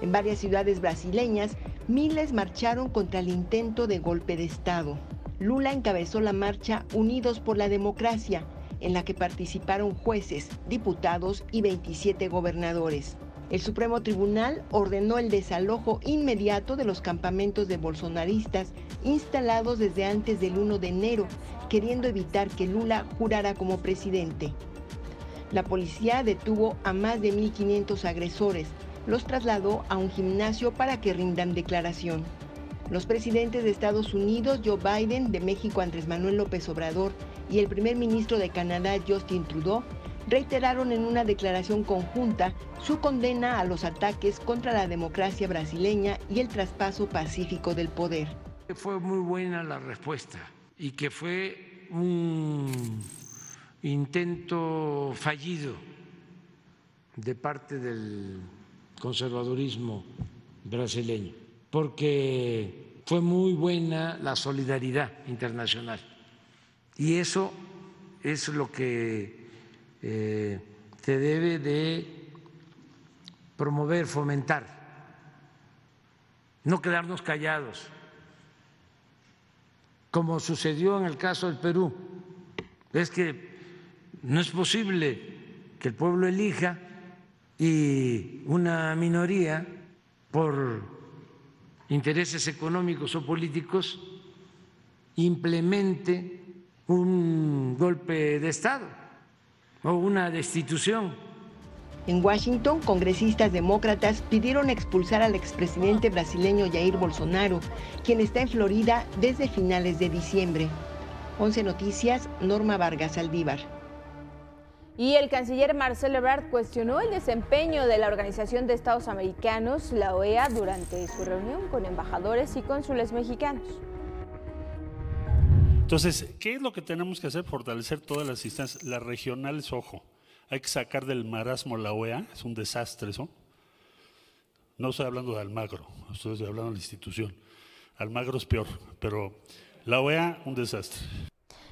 En varias ciudades brasileñas, miles marcharon contra el intento de golpe de Estado. Lula encabezó la marcha Unidos por la Democracia, en la que participaron jueces, diputados y 27 gobernadores. El Supremo Tribunal ordenó el desalojo inmediato de los campamentos de bolsonaristas instalados desde antes del 1 de enero, queriendo evitar que Lula jurara como presidente. La policía detuvo a más de 1.500 agresores, los trasladó a un gimnasio para que rindan declaración. Los presidentes de Estados Unidos, Joe Biden, de México, Andrés Manuel López Obrador, y el primer ministro de Canadá, Justin Trudeau, reiteraron en una declaración conjunta su condena a los ataques contra la democracia brasileña y el traspaso pacífico del poder. Fue muy buena la respuesta y que fue un intento fallido de parte del conservadurismo brasileño, porque fue muy buena la solidaridad internacional. Y eso es lo que eh, se debe de promover, fomentar, no quedarnos callados, como sucedió en el caso del Perú. Es que no es posible que el pueblo elija y una minoría, por intereses económicos o políticos, implemente un golpe de Estado o una destitución. En Washington, congresistas demócratas pidieron expulsar al expresidente brasileño Jair Bolsonaro, quien está en Florida desde finales de diciembre. 11 Noticias, Norma Vargas Aldívar. Y el canciller Marcelo Ebrard cuestionó el desempeño de la Organización de Estados Americanos, la OEA, durante su reunión con embajadores y cónsules mexicanos. Entonces, ¿qué es lo que tenemos que hacer? Fortalecer todas las instancias. Las regionales, ojo, hay que sacar del marasmo la OEA, es un desastre eso. No estoy hablando de Almagro, estoy hablando de la institución. Almagro es peor, pero la OEA, un desastre.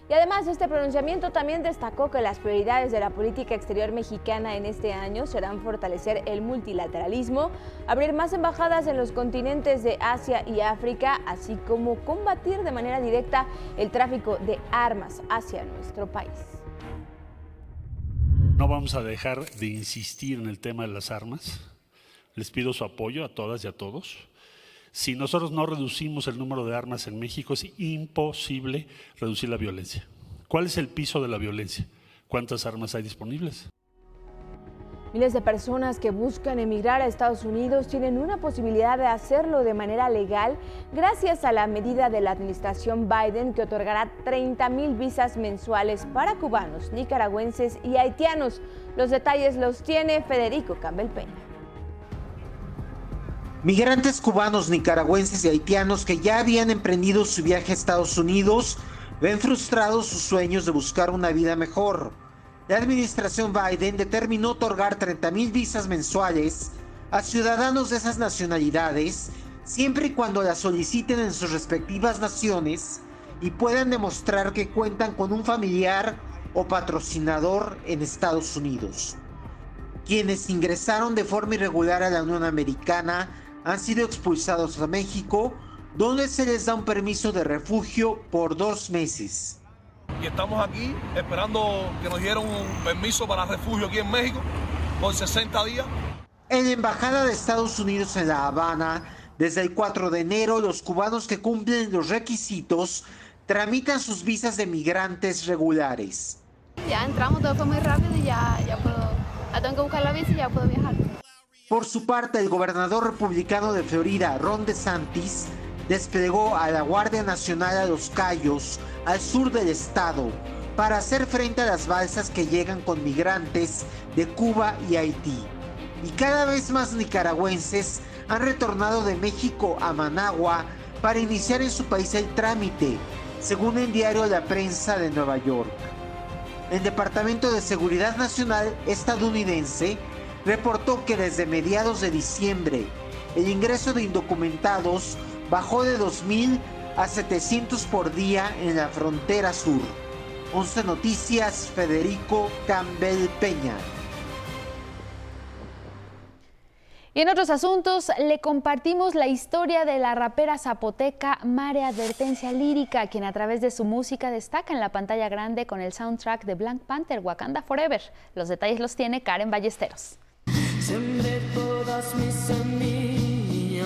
Y además, este pronunciamiento también destacó que las prioridades de la política exterior mexicana en este año serán fortalecer el multilateralismo, abrir más embajadas en los continentes de Asia y África, así como combatir de manera directa el tráfico de armas hacia nuestro país. No vamos a dejar de insistir en el tema de las armas. Les pido su apoyo a todas y a todos. Si nosotros no reducimos el número de armas en México, es imposible reducir la violencia. ¿Cuál es el piso de la violencia? ¿Cuántas armas hay disponibles? Miles de personas que buscan emigrar a Estados Unidos tienen una posibilidad de hacerlo de manera legal gracias a la medida de la administración Biden que otorgará 30 mil visas mensuales para cubanos, nicaragüenses y haitianos. Los detalles los tiene Federico Campbell Peña. Migrantes cubanos, nicaragüenses y haitianos que ya habían emprendido su viaje a Estados Unidos ven frustrados sus sueños de buscar una vida mejor. La administración Biden determinó otorgar 30 mil visas mensuales a ciudadanos de esas nacionalidades siempre y cuando las soliciten en sus respectivas naciones y puedan demostrar que cuentan con un familiar o patrocinador en Estados Unidos. Quienes ingresaron de forma irregular a la Unión Americana han sido expulsados a México, donde se les da un permiso de refugio por dos meses. Y estamos aquí esperando que nos dieran un permiso para refugio aquí en México por 60 días. En la Embajada de Estados Unidos en La Habana, desde el 4 de enero, los cubanos que cumplen los requisitos tramitan sus visas de migrantes regulares. Ya entramos, todo fue muy rápido y ya, ya puedo, ya tengo que buscar la visa y ya puedo viajar. Por su parte, el gobernador republicano de Florida, Ron DeSantis, desplegó a la Guardia Nacional a Los Cayos, al sur del estado, para hacer frente a las balsas que llegan con migrantes de Cuba y Haití. Y cada vez más nicaragüenses han retornado de México a Managua para iniciar en su país el trámite, según el diario La Prensa de Nueva York. El Departamento de Seguridad Nacional estadounidense reportó que desde mediados de diciembre el ingreso de indocumentados bajó de 2.000 a 700 por día en la frontera sur. 11 Noticias, Federico Campbell Peña. Y en otros asuntos, le compartimos la historia de la rapera zapoteca Mare Advertencia Lírica, quien a través de su música destaca en la pantalla grande con el soundtrack de Black Panther Wakanda Forever. Los detalles los tiene Karen Ballesteros. Sembré todas mis semillas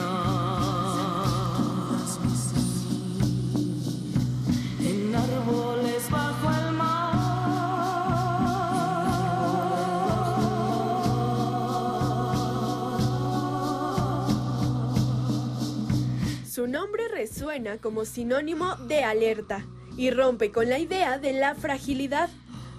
en árboles bajo el mar. Su nombre resuena como sinónimo de alerta y rompe con la idea de la fragilidad.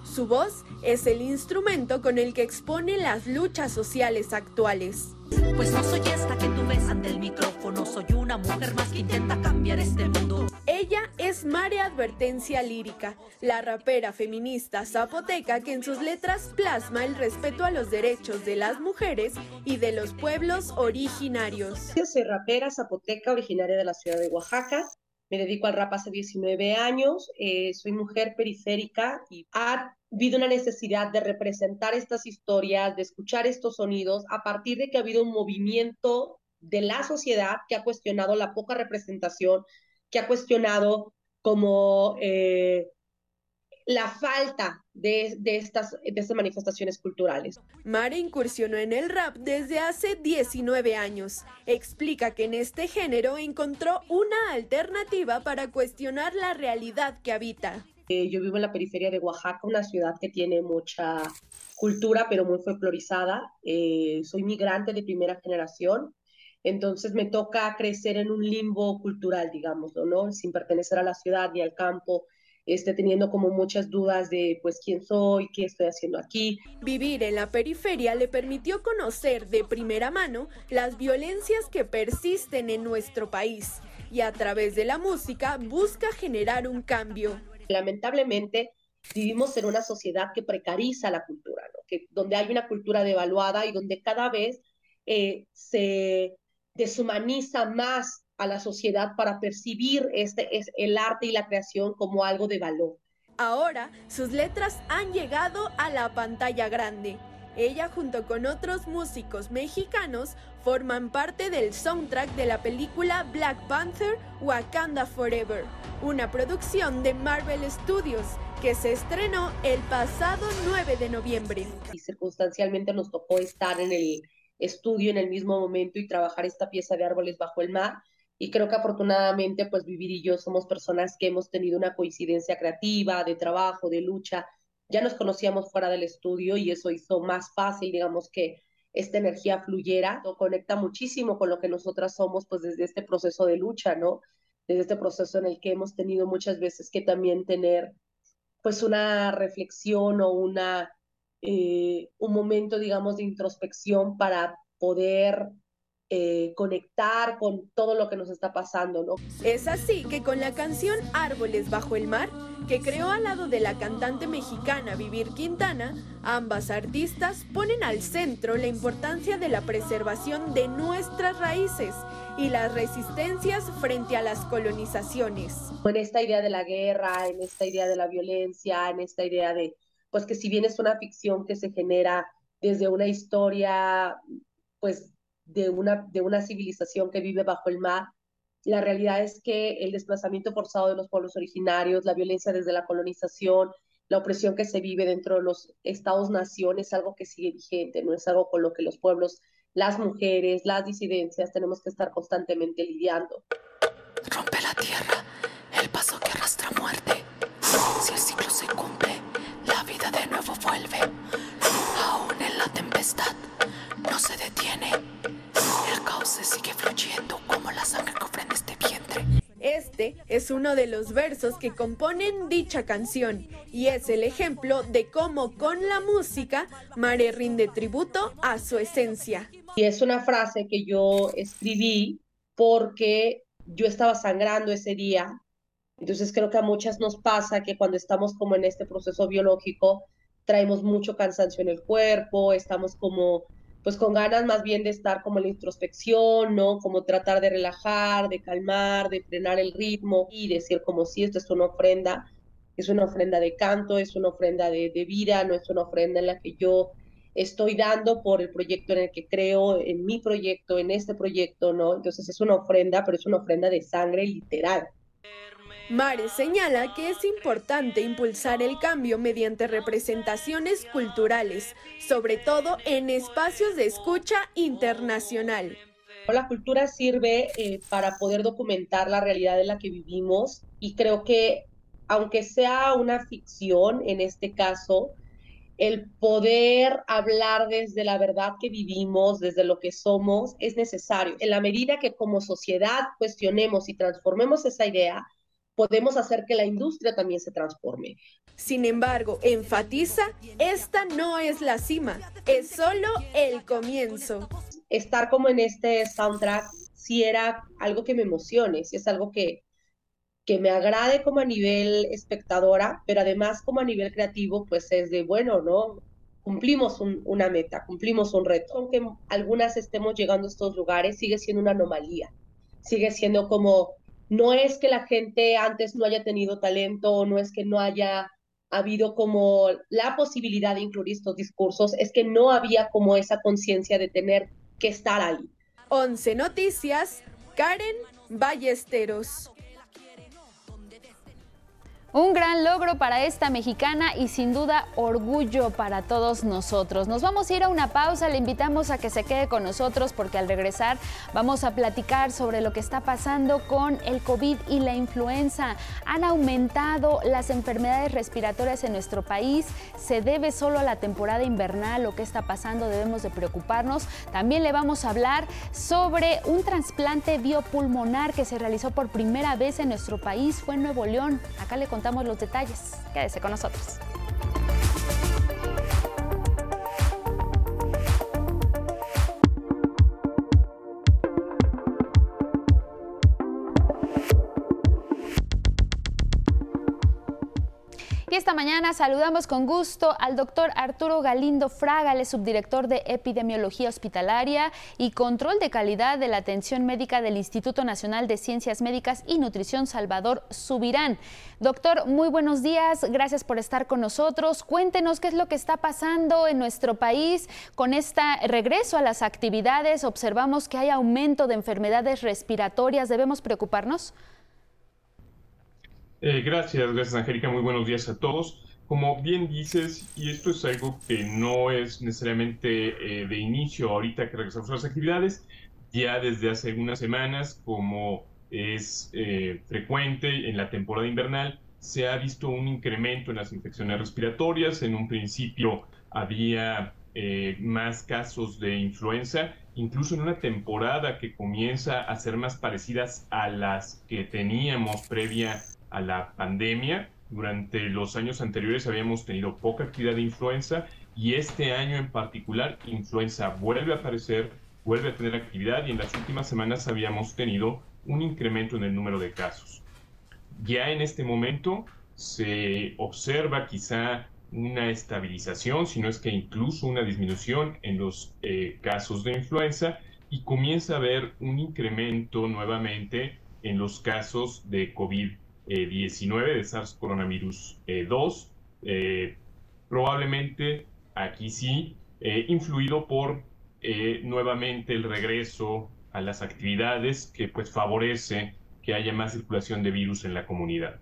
Su voz es el instrumento con el que expone las luchas sociales actuales. Pues no soy esta que tú ves ante el micrófono, soy una mujer más que intenta cambiar este mundo. Ella es María Advertencia Lírica, la rapera feminista zapoteca que en sus letras plasma el respeto a los derechos de las mujeres y de los pueblos originarios. Yo soy rapera zapoteca originaria de la ciudad de Oaxaca. Me dedico al rap hace 19 años, eh, soy mujer periférica y ha habido una necesidad de representar estas historias, de escuchar estos sonidos, a partir de que ha habido un movimiento de la sociedad que ha cuestionado la poca representación, que ha cuestionado como eh, la falta de, de, estas, de estas manifestaciones culturales. Mare incursionó en el rap desde hace 19 años. Explica que en este género encontró una alternativa para cuestionar la realidad que habita. Eh, yo vivo en la periferia de Oaxaca, una ciudad que tiene mucha cultura, pero muy folclorizada. Eh, soy migrante de primera generación, entonces me toca crecer en un limbo cultural, digamos, ¿no? Sin pertenecer a la ciudad ni al campo, este, teniendo como muchas dudas de pues quién soy, qué estoy haciendo aquí. Vivir en la periferia le permitió conocer de primera mano las violencias que persisten en nuestro país y a través de la música busca generar un cambio. Lamentablemente vivimos en una sociedad que precariza la cultura, ¿no? que, donde hay una cultura devaluada y donde cada vez eh, se deshumaniza más a la sociedad para percibir este, es el arte y la creación como algo de valor. Ahora, sus letras han llegado a la pantalla grande. Ella junto con otros músicos mexicanos forman parte del soundtrack de la película Black Panther Wakanda Forever, una producción de Marvel Studios que se estrenó el pasado 9 de noviembre. Y circunstancialmente nos tocó estar en el estudio en el mismo momento y trabajar esta pieza de árboles bajo el mar. Y creo que afortunadamente, pues Vivir y yo somos personas que hemos tenido una coincidencia creativa, de trabajo, de lucha. Ya nos conocíamos fuera del estudio y eso hizo más fácil, digamos, que esta energía fluyera. Lo conecta muchísimo con lo que nosotras somos, pues desde este proceso de lucha, ¿no? Desde este proceso en el que hemos tenido muchas veces que también tener, pues, una reflexión o una eh, un momento, digamos, de introspección para poder eh, conectar con todo lo que nos está pasando, ¿no? Es así que con la canción Árboles bajo el mar, que creó al lado de la cantante mexicana Vivir Quintana, ambas artistas ponen al centro la importancia de la preservación de nuestras raíces y las resistencias frente a las colonizaciones. En esta idea de la guerra, en esta idea de la violencia, en esta idea de pues que si bien es una ficción que se genera desde una historia, pues de una, de una civilización que vive bajo el mar, la realidad es que el desplazamiento forzado de los pueblos originarios, la violencia desde la colonización, la opresión que se vive dentro de los estados-nación es algo que sigue vigente, no es algo con lo que los pueblos, las mujeres, las disidencias tenemos que estar constantemente lidiando. Rompe la tierra, el paso que arrastra muerte. Si el ciclo se cumple, la vida de nuevo vuelve. Aún en la tempestad no se detiene. Se sigue fluyendo como la sangre que ofrenda este vientre. Este es uno de los versos que componen dicha canción y es el ejemplo de cómo con la música Mare rinde tributo a su esencia. Y es una frase que yo escribí porque yo estaba sangrando ese día entonces creo que a muchas nos pasa que cuando estamos como en este proceso biológico, traemos mucho cansancio en el cuerpo, estamos como pues con ganas más bien de estar como en la introspección, ¿no? Como tratar de relajar, de calmar, de frenar el ritmo y decir como si esto es una ofrenda, es una ofrenda de canto, es una ofrenda de, de vida, no es una ofrenda en la que yo estoy dando por el proyecto en el que creo, en mi proyecto, en este proyecto, ¿no? Entonces es una ofrenda, pero es una ofrenda de sangre literal. Mare señala que es importante impulsar el cambio mediante representaciones culturales, sobre todo en espacios de escucha internacional. La cultura sirve eh, para poder documentar la realidad en la que vivimos y creo que aunque sea una ficción en este caso, el poder hablar desde la verdad que vivimos, desde lo que somos, es necesario. En la medida que como sociedad cuestionemos y transformemos esa idea, podemos hacer que la industria también se transforme. Sin embargo, enfatiza, esta no es la cima, es solo el comienzo. Estar como en este soundtrack sí era algo que me emocione, sí es algo que, que me agrade como a nivel espectadora, pero además como a nivel creativo, pues es de, bueno, ¿no? Cumplimos una meta, cumplimos un reto. Aunque algunas estemos llegando a estos lugares, sigue siendo una anomalía, sigue siendo como no es que la gente antes no haya tenido talento, no es que no haya habido como la posibilidad de incluir estos discursos, es que no había como esa conciencia de tener que estar ahí. 11 Noticias, Karen Ballesteros. Un gran logro para esta mexicana y sin duda orgullo para todos nosotros. Nos vamos a ir a una pausa, le invitamos a que se quede con nosotros porque al regresar vamos a platicar sobre lo que está pasando con el COVID y la influenza. Han aumentado las enfermedades respiratorias en nuestro país. ¿Se debe solo a la temporada invernal o qué está pasando? Debemos de preocuparnos. También le vamos a hablar sobre un trasplante biopulmonar que se realizó por primera vez en nuestro país. Fue en Nuevo León. Acá le contamos los detalles. Quédese con nosotros. Y esta mañana saludamos con gusto al doctor Arturo Galindo Fraga, subdirector de Epidemiología Hospitalaria y Control de Calidad de la Atención Médica del Instituto Nacional de Ciencias Médicas y Nutrición Salvador Subirán. Doctor, muy buenos días, gracias por estar con nosotros. Cuéntenos qué es lo que está pasando en nuestro país con este regreso a las actividades. Observamos que hay aumento de enfermedades respiratorias. ¿Debemos preocuparnos? Eh, gracias, gracias Angélica, muy buenos días a todos. Como bien dices, y esto es algo que no es necesariamente eh, de inicio ahorita que regresamos a las actividades, ya desde hace algunas semanas, como es eh, frecuente en la temporada invernal, se ha visto un incremento en las infecciones respiratorias. En un principio había más casos de influenza, incluso en una temporada que comienza a ser más parecidas a las que teníamos previa a la pandemia. Durante los años anteriores habíamos tenido poca actividad de influenza y este año en particular influenza vuelve a aparecer, vuelve a tener actividad y en las últimas semanas habíamos tenido un incremento en el número de casos. Ya en este momento se observa quizá una estabilización, si no es que incluso una disminución en los eh, casos de influenza y comienza a haber un incremento nuevamente en los casos de COVID 19 de SARS coronavirus 2, eh, eh, probablemente aquí sí, eh, influido por nuevamente el regreso a las actividades que pues favorece que haya más circulación de virus en la comunidad.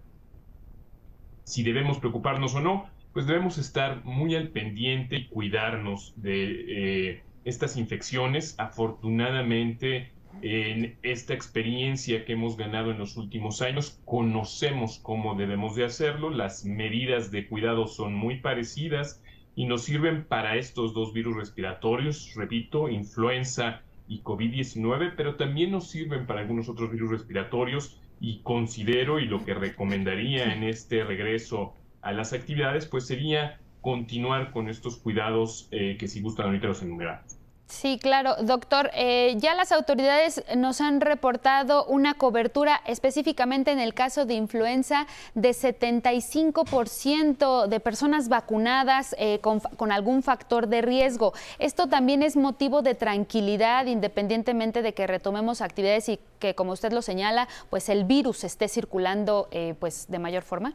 Si debemos preocuparnos o no, pues debemos estar muy al pendiente y cuidarnos de estas infecciones. Afortunadamente, en esta experiencia que hemos ganado en los últimos años, conocemos cómo debemos de hacerlo, las medidas de cuidado son muy parecidas y nos sirven para estos dos virus respiratorios, repito, influenza y COVID-19, pero también nos sirven para algunos otros virus respiratorios y considero y lo que recomendaría en este regreso a las actividades, pues sería continuar con estos cuidados eh, que si gustan ahorita los enumeramos. Sí, claro. Doctor, eh, ya las autoridades nos han reportado una cobertura específicamente en el caso de influenza de 75% de personas vacunadas eh, con, algún factor de riesgo. Esto también es motivo de tranquilidad independientemente de que retomemos actividades y que, como usted lo señala, pues el virus esté circulando eh, pues de mayor forma.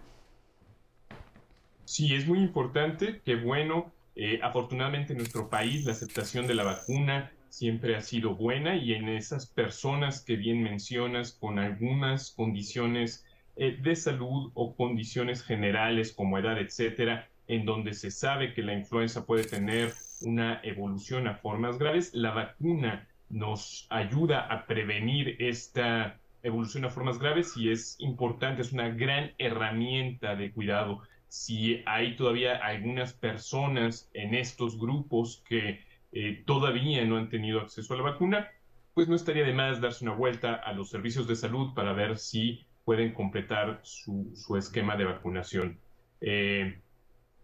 Sí, es muy importante. Qué bueno eh, afortunadamente en nuestro país la aceptación de la vacuna siempre ha sido buena y en esas personas que bien mencionas con algunas condiciones eh, de salud o condiciones generales como edad, etcétera, en donde se sabe que la influenza puede tener una evolución a formas graves, la vacuna nos ayuda a prevenir esta evolución a formas graves y es importante, es una gran herramienta de cuidado si hay todavía algunas personas en estos grupos que eh, todavía no han tenido acceso a la vacuna, pues no estaría de más darse una vuelta a los servicios de salud para ver si pueden completar su, esquema de vacunación. Eh,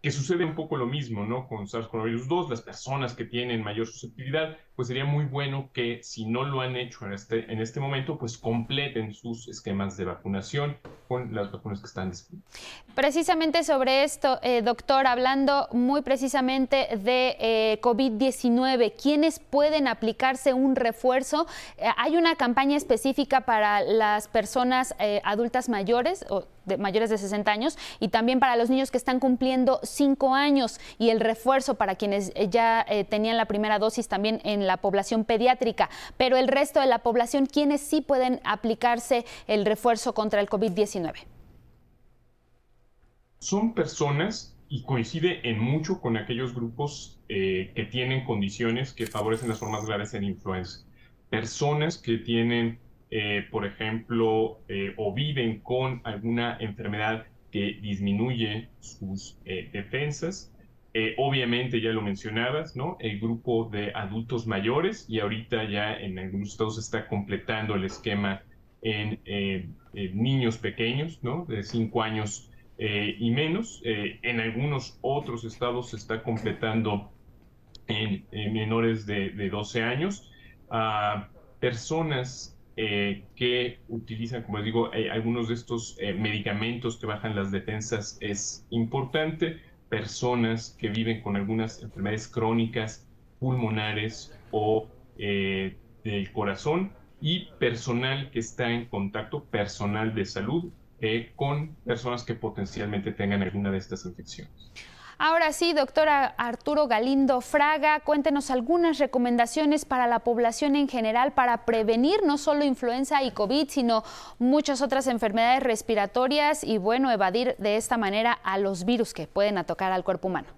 que sucede un poco lo mismo, ¿no? Con SARS-CoV-2, las personas que tienen mayor susceptibilidad, pues sería muy bueno que si no lo han hecho en este, en este momento, pues completen sus esquemas de vacunación con las vacunas que están disponibles. Precisamente sobre esto, eh, doctor, hablando muy precisamente de eh, COVID-19, ¿quiénes pueden aplicarse un refuerzo? Eh, ¿Hay una campaña específica para las personas adultas mayores o de mayores de 60 años y también para los niños que están cumpliendo 5 años y el refuerzo para quienes ya tenían la primera dosis también en la población pediátrica, pero el resto de la población, ¿quiénes sí pueden aplicarse el refuerzo contra el COVID-19? Son personas y coincide en mucho con aquellos grupos eh, que tienen condiciones que favorecen las formas graves en influenza. Personas que tienen, eh, por ejemplo, eh, o viven con alguna enfermedad que disminuye sus defensas, eh, obviamente ya lo mencionabas, ¿no? El grupo de adultos mayores y ahorita ya en algunos estados está completando el esquema en, eh, niños pequeños, ¿no? De 5 años eh, y menos. en algunos otros estados se está completando en, menores de, de, 12 años. a personas eh, que utilizan, como digo, eh, algunos de estos eh, medicamentos que bajan las defensas es importante. Personas que viven con algunas enfermedades crónicas, pulmonares o del corazón y personal que está en contacto, personal de salud, con personas que potencialmente tengan alguna de estas infecciones. Ahora sí, doctora Arturo Galindo Fraga, cuéntenos algunas recomendaciones para la población en general para prevenir no solo influenza y COVID, sino muchas otras enfermedades respiratorias y, bueno, evadir de esta manera a los virus que pueden atacar al cuerpo humano.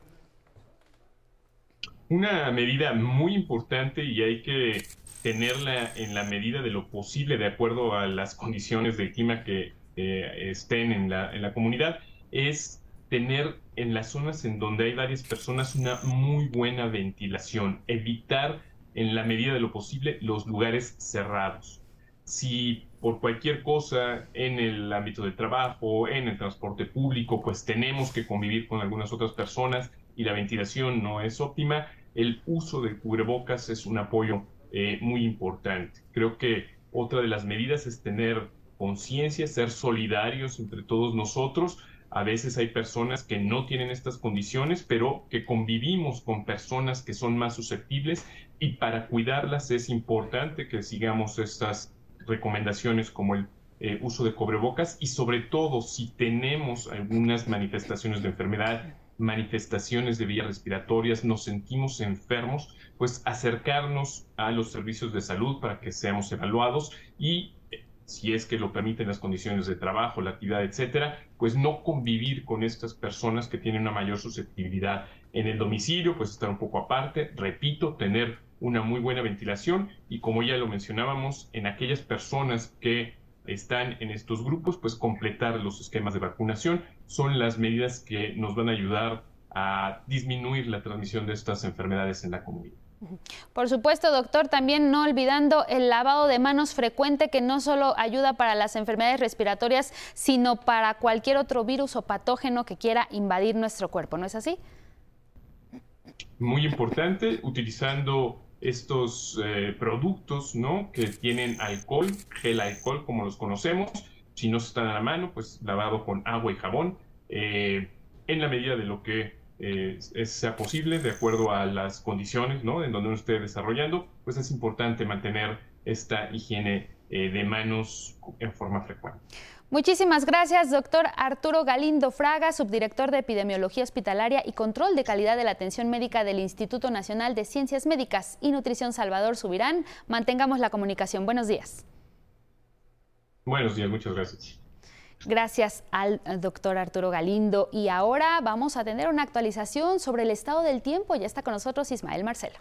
Una medida muy importante y hay que tenerla en la medida de lo posible de acuerdo a las condiciones de clima que eh, estén en la, en la comunidad es tener en las zonas en donde hay varias personas una muy buena ventilación, evitar en la medida de lo posible los lugares cerrados. Si por cualquier cosa en el ámbito del trabajo, en el transporte público, pues tenemos que convivir con algunas otras personas y la ventilación no es óptima, el uso de cubrebocas es un apoyo eh, muy importante. Creo que otra de las medidas es tener conciencia, ser solidarios entre todos nosotros, a veces hay personas que no tienen estas condiciones, pero que convivimos con personas que son más susceptibles y para cuidarlas es importante que sigamos estas recomendaciones como el eh, uso de cobrebocas y sobre todo si tenemos algunas manifestaciones de enfermedad, manifestaciones de vías respiratorias, nos sentimos enfermos, pues acercarnos a los servicios de salud para que seamos evaluados y si es que lo permiten las condiciones de trabajo, la actividad, etcétera, pues no convivir con estas personas que tienen una mayor susceptibilidad en el domicilio, pues estar un poco aparte, repito, tener una muy buena ventilación y como ya lo mencionábamos, en aquellas personas que están en estos grupos, pues completar los esquemas de vacunación son las medidas que nos van a ayudar a disminuir la transmisión de estas enfermedades en la comunidad. Por supuesto, doctor, también no olvidando el lavado de manos frecuente que no solo ayuda para las enfermedades respiratorias, sino para cualquier otro virus o patógeno que quiera invadir nuestro cuerpo, ¿no es así? Muy importante, utilizando estos eh, productos, ¿no? Que tienen alcohol, gel alcohol, como los conocemos. Si no se están a la mano, pues lavado con agua y jabón, eh, en la medida de lo que eh, sea posible de acuerdo a las condiciones ¿no? en donde uno esté desarrollando, pues es importante mantener esta higiene eh, de manos en forma frecuente. Muchísimas gracias, doctor Arturo Galindo Fraga, subdirector de Epidemiología Hospitalaria y Control de Calidad de la Atención Médica del Instituto Nacional de Ciencias Médicas y Nutrición Salvador Subirán. Mantengamos la comunicación. Buenos días. Buenos días, muchas gracias. Gracias al doctor Arturo Galindo. Y ahora vamos a tener una actualización sobre el estado del tiempo. Ya está con nosotros Ismael Marcelo.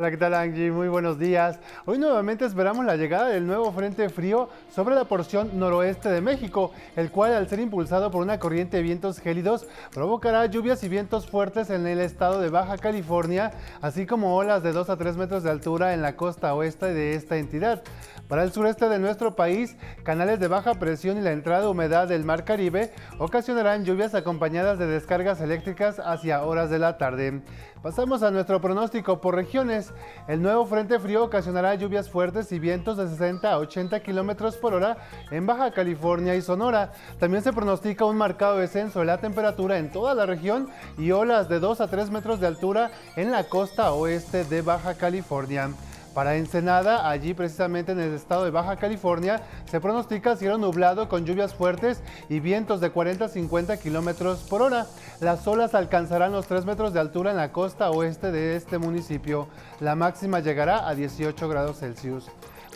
Hola, ¿qué tal Angie? Muy buenos días. Hoy nuevamente esperamos la llegada del nuevo frente frío sobre la porción noroeste de México, el cual al ser impulsado por una corriente de vientos gélidos provocará lluvias y vientos fuertes en el estado de Baja California, así como olas de 2 a 3 metros de altura en la costa oeste de esta entidad. Para el sureste de nuestro país, canales de baja presión y la entrada de humedad del Mar Caribe ocasionarán lluvias acompañadas de descargas eléctricas hacia horas de la tarde. Pasamos a nuestro pronóstico por regiones. El nuevo frente frío ocasionará lluvias fuertes y vientos de 60 a 80 kilómetros por hora en Baja California y Sonora. También se pronostica un marcado descenso de la temperatura en toda la región y olas de 2 a 3 metros de altura en la costa oeste de Baja California. Para Ensenada, allí precisamente en el estado de Baja California, se pronostica cielo nublado con lluvias fuertes y vientos de 40 a 50 kilómetros por hora. Las olas alcanzarán los 3 metros de altura en la costa oeste de este municipio. La máxima llegará a 18 grados Celsius.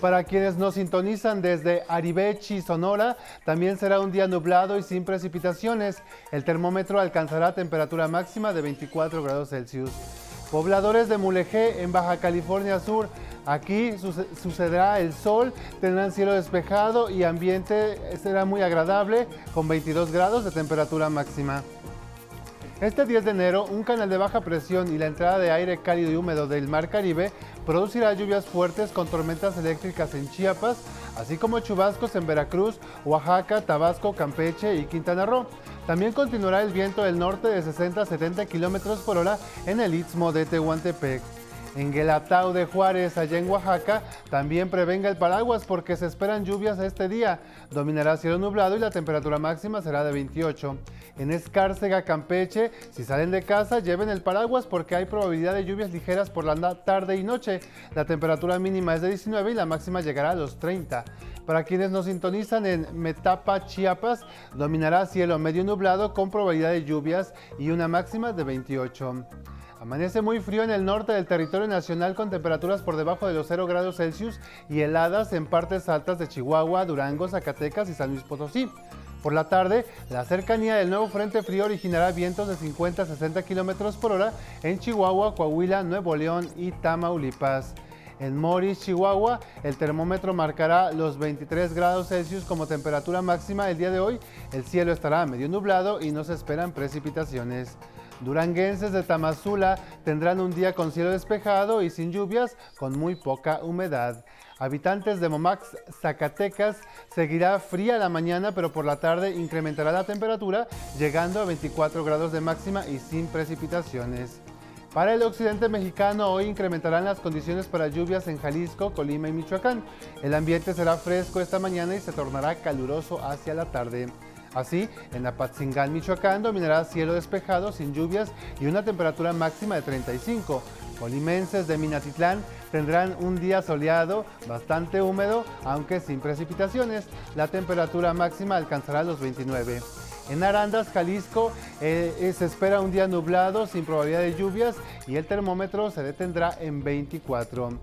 Para quienes nos sintonizan desde Aribechi, Sonora, también será un día nublado y sin precipitaciones. El termómetro alcanzará temperatura máxima de 24 grados Celsius. Pobladores de Mulegé, en Baja California Sur, Aquí sucederá el sol, tendrán cielo despejado y ambiente será muy agradable con 22 grados de temperatura máxima. Este 10 de enero, un canal de baja presión y la entrada de aire cálido y húmedo del Mar Caribe producirá lluvias fuertes con tormentas eléctricas en Chiapas, así como chubascos en Veracruz, Oaxaca, Tabasco, Campeche y Quintana Roo. También continuará el viento del norte de 60 a 70 kilómetros por hora en el istmo de Tehuantepec. En Guelatao de Juárez, allá en Oaxaca, también prevenga el paraguas porque se esperan lluvias este día. Dominará cielo nublado y la temperatura máxima será de 28. En Escárcega, Campeche, si salen de casa, lleven el paraguas porque hay probabilidad de lluvias ligeras por la tarde y noche. La temperatura mínima es de 19 y la máxima llegará a los 30. Para quienes nos sintonizan en Metapa, Chiapas, dominará cielo medio nublado con probabilidad de lluvias y una máxima de 28. Amanece muy frío en el norte del territorio nacional con temperaturas por debajo de los 0 grados Celsius y heladas en partes altas de Chihuahua, Durango, Zacatecas y San Luis Potosí. Por la tarde, la cercanía del nuevo frente frío originará vientos de 50 a 60 kilómetros por hora en Chihuahua, Coahuila, Nuevo León y Tamaulipas. En Morris, Chihuahua, el termómetro marcará los 23 grados Celsius como temperatura máxima el día de hoy. El cielo estará medio nublado y no se esperan precipitaciones. Duranguenses de Tamazula tendrán un día con cielo despejado y sin lluvias, con muy poca humedad. Habitantes de Momax, Zacatecas, seguirá fría la mañana, pero por la tarde incrementará la temperatura, llegando a 24 grados de máxima y sin precipitaciones. Para el occidente mexicano, hoy incrementarán las condiciones para lluvias en Jalisco, Colima y Michoacán. El ambiente será fresco esta mañana y se tornará caluroso hacia la tarde. Así, en Apatzingán, Michoacán, dominará cielo despejado, sin lluvias y una temperatura máxima de 35. Colimenses de Minatitlán tendrán un día soleado, bastante húmedo, aunque sin precipitaciones. La temperatura máxima alcanzará los 29. En Arandas, Jalisco, eh, se espera un día nublado, sin probabilidad de lluvias, y el termómetro se detendrá en 24.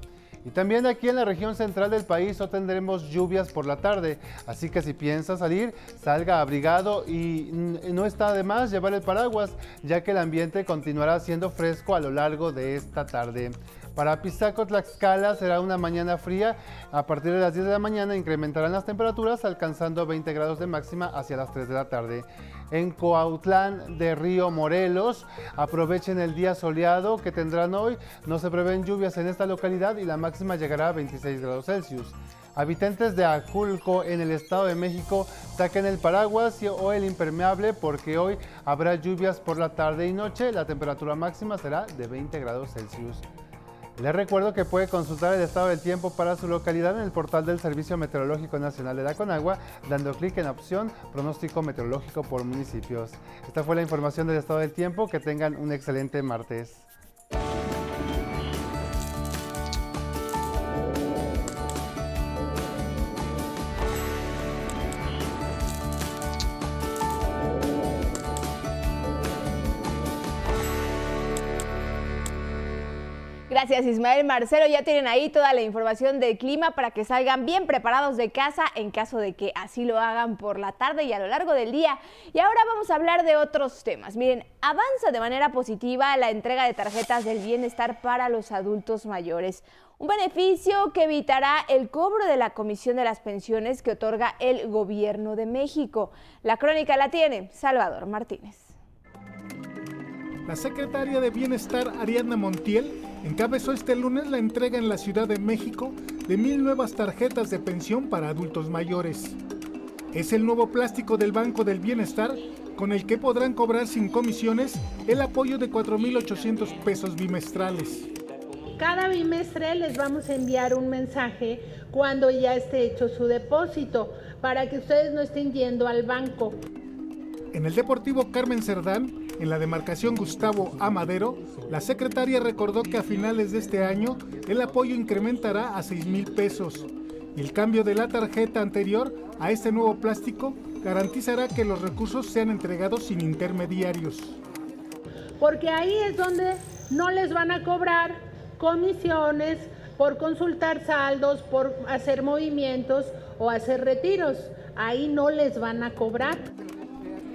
Y también aquí en la región central del país no tendremos lluvias por la tarde, así que si piensa salir, salga abrigado y no está de más llevar el paraguas, ya que el ambiente continuará siendo fresco a lo largo de esta tarde. Para Pisaco, Tlaxcala será una mañana fría. A partir de las 10 de la mañana incrementarán las temperaturas alcanzando 20 grados de máxima hacia las 3 de la tarde. En Coautlán de Río Morelos, aprovechen el día soleado que tendrán hoy. No se prevén lluvias en esta localidad y la máxima llegará a 26 grados Celsius. Habitantes de Aculco en el Estado de México saquen el paraguas o el impermeable porque hoy habrá lluvias por la tarde y noche. La temperatura máxima será de 20 grados Celsius. Les recuerdo que puede consultar el estado del tiempo para su localidad en el portal del Servicio Meteorológico Nacional de la Conagua, dando clic en la opción Pronóstico Meteorológico por municipios. Esta fue la información del estado del tiempo. Que tengan un excelente martes. Gracias Ismael Marcelo, ya tienen ahí toda la información del clima para que salgan bien preparados de casa en caso de que así lo hagan por la tarde y a lo largo del día. Y ahora vamos a hablar de otros temas. Miren, avanza de manera positiva la entrega de tarjetas del bienestar para los adultos mayores. Un beneficio que evitará el cobro de la comisión de las pensiones que otorga el gobierno de México. La crónica la tiene Salvador Martínez. La secretaria de Bienestar, Ariadna Montiel, encabezó este lunes la entrega en la Ciudad de México de mil nuevas tarjetas de pensión para adultos mayores. Es el nuevo plástico del Banco del Bienestar con el que podrán cobrar sin comisiones el apoyo de 4.800 pesos bimestrales. Cada bimestre les vamos a enviar un mensaje cuando ya esté hecho su depósito para que ustedes no estén yendo al banco. En el Deportivo Carmen Cerdán, en la demarcación Gustavo Amadero, la secretaria recordó que a finales de este año el apoyo incrementará a 6 mil pesos. El cambio de la tarjeta anterior a este nuevo plástico garantizará que los recursos sean entregados sin intermediarios. Porque ahí es donde no les van a cobrar comisiones por consultar saldos, por hacer movimientos o hacer retiros. Ahí no les van a cobrar.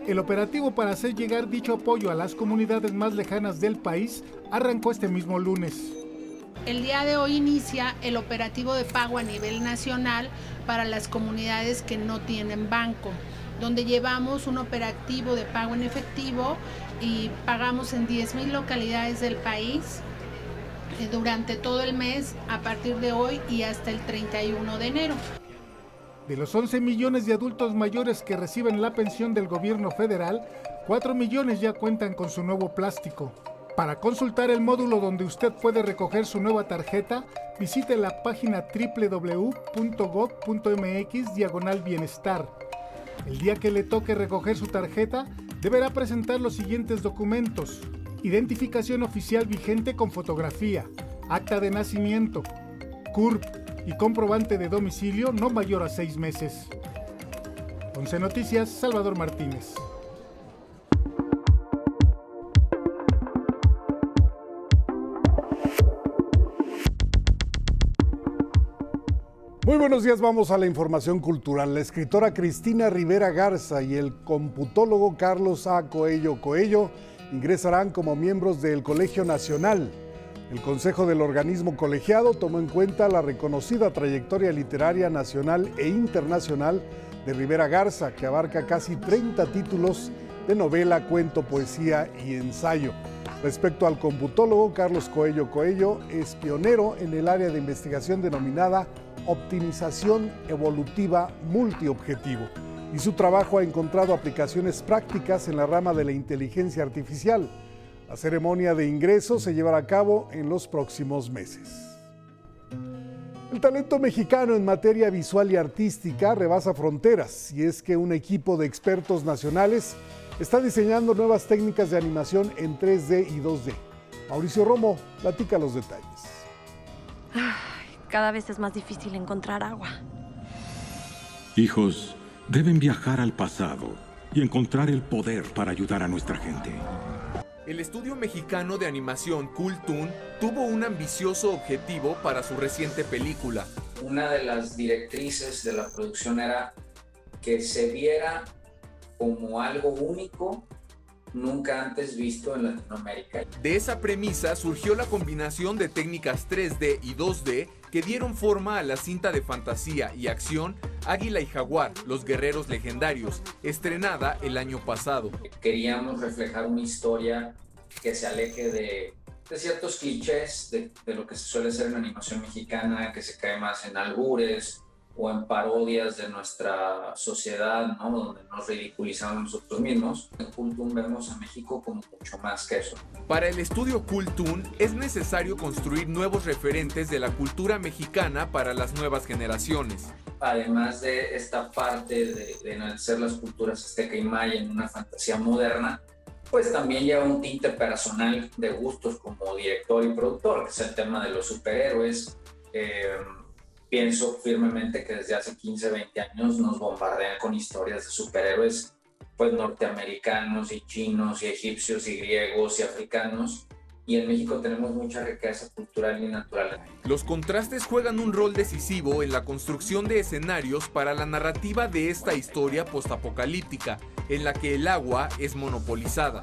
El operativo para hacer llegar dicho apoyo a las comunidades más lejanas del país arrancó este mismo lunes. El día de hoy inicia el operativo de pago a nivel nacional para las comunidades que no tienen banco, donde llevamos un operativo de pago en efectivo y pagamos en 10.000 localidades del país eh, durante todo el mes a partir de hoy y hasta el 31 de enero. De los 11 millones de adultos mayores que reciben la pensión del gobierno federal, 4 millones ya cuentan con su nuevo plástico. Para consultar el módulo donde usted puede recoger su nueva tarjeta, visite la página www.gov.mx diagonal bienestar. El día que le toque recoger su tarjeta, deberá presentar los siguientes documentos. Identificación oficial vigente con fotografía, acta de nacimiento, CURP y comprobante de domicilio no mayor a seis meses. 11 Noticias, Salvador Martínez. Muy buenos días, vamos a la información cultural. La escritora Cristina Rivera Garza y el computólogo Carlos A. Coello Coello ingresarán como miembros del Colegio Nacional. El Consejo del organismo colegiado tomó en cuenta la reconocida trayectoria literaria nacional e internacional de Rivera Garza, que abarca casi 30 títulos de novela, cuento, poesía y ensayo. Respecto al computólogo, Carlos Coello Coello es pionero en el área de investigación denominada optimización evolutiva multiobjetivo y su trabajo ha encontrado aplicaciones prácticas en la rama de la inteligencia artificial. La ceremonia de ingreso se llevará a cabo en los próximos meses. El talento mexicano en materia visual y artística rebasa fronteras y es que un equipo de expertos nacionales está diseñando nuevas técnicas de animación en 3D y 2D. Mauricio Romo platica los detalles cada vez es más difícil encontrar agua. Hijos, deben viajar al pasado y encontrar el poder para ayudar a nuestra gente. El estudio mexicano de animación Toon tuvo un ambicioso objetivo para su reciente película. Una de las directrices de la producción era que se viera como algo único nunca antes visto en Latinoamérica. De esa premisa surgió la combinación de técnicas 3D y 2D que dieron forma a la cinta de fantasía y acción Águila y Jaguar, los guerreros legendarios, estrenada el año pasado. Queríamos reflejar una historia que se aleje de, ciertos clichés de, lo que se suele hacer en la animación mexicana, que se cae más en albures, o en parodias de nuestra sociedad, ¿no? donde nos ridiculizamos nosotros mismos. En Cultun vemos a México como mucho más que eso. Para el estudio Cultun es necesario construir nuevos referentes de la cultura mexicana para las nuevas generaciones. Además de esta parte de, de enaltecer las culturas azteca y maya en una fantasía moderna, pues también lleva un tinte personal de gustos como director y productor, que es el tema de los superhéroes. Eh, pienso firmemente que desde hace 15, 20 años nos bombardean con historias de superhéroes pues norteamericanos y chinos y egipcios y griegos y africanos y en México tenemos mucha riqueza cultural y natural. Los contrastes juegan un rol decisivo en la construcción de escenarios para la narrativa de esta historia postapocalíptica, en la que el agua es monopolizada.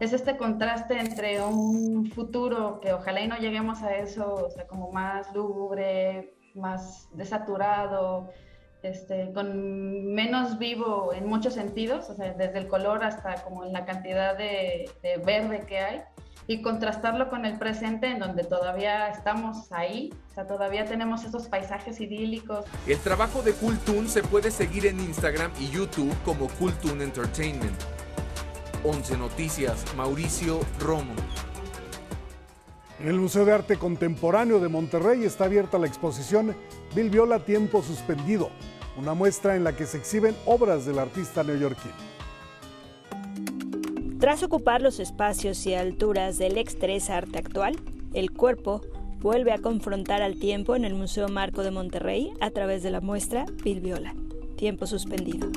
Es este contraste entre un futuro que ojalá y no lleguemos a eso, o sea, como más lúgubre, más desaturado, este, con menos vivo en muchos sentidos, o sea, desde el color hasta como la cantidad de, verde que hay, y contrastarlo con el presente en donde todavía estamos ahí, o sea, todavía tenemos esos paisajes idílicos. El trabajo de Toon se puede seguir en Instagram y YouTube como Toon Entertainment. 11 Noticias, Mauricio Romo. En el Museo de Arte Contemporáneo de Monterrey está abierta la exposición Bill Viola Tiempo Suspendido, una muestra en la que se exhiben obras del artista neoyorquino. Tras ocupar los espacios y alturas del ex arte actual, el cuerpo vuelve a confrontar al tiempo en el Museo Marco de Monterrey a través de la muestra Bill Viola, Tiempo Suspendido.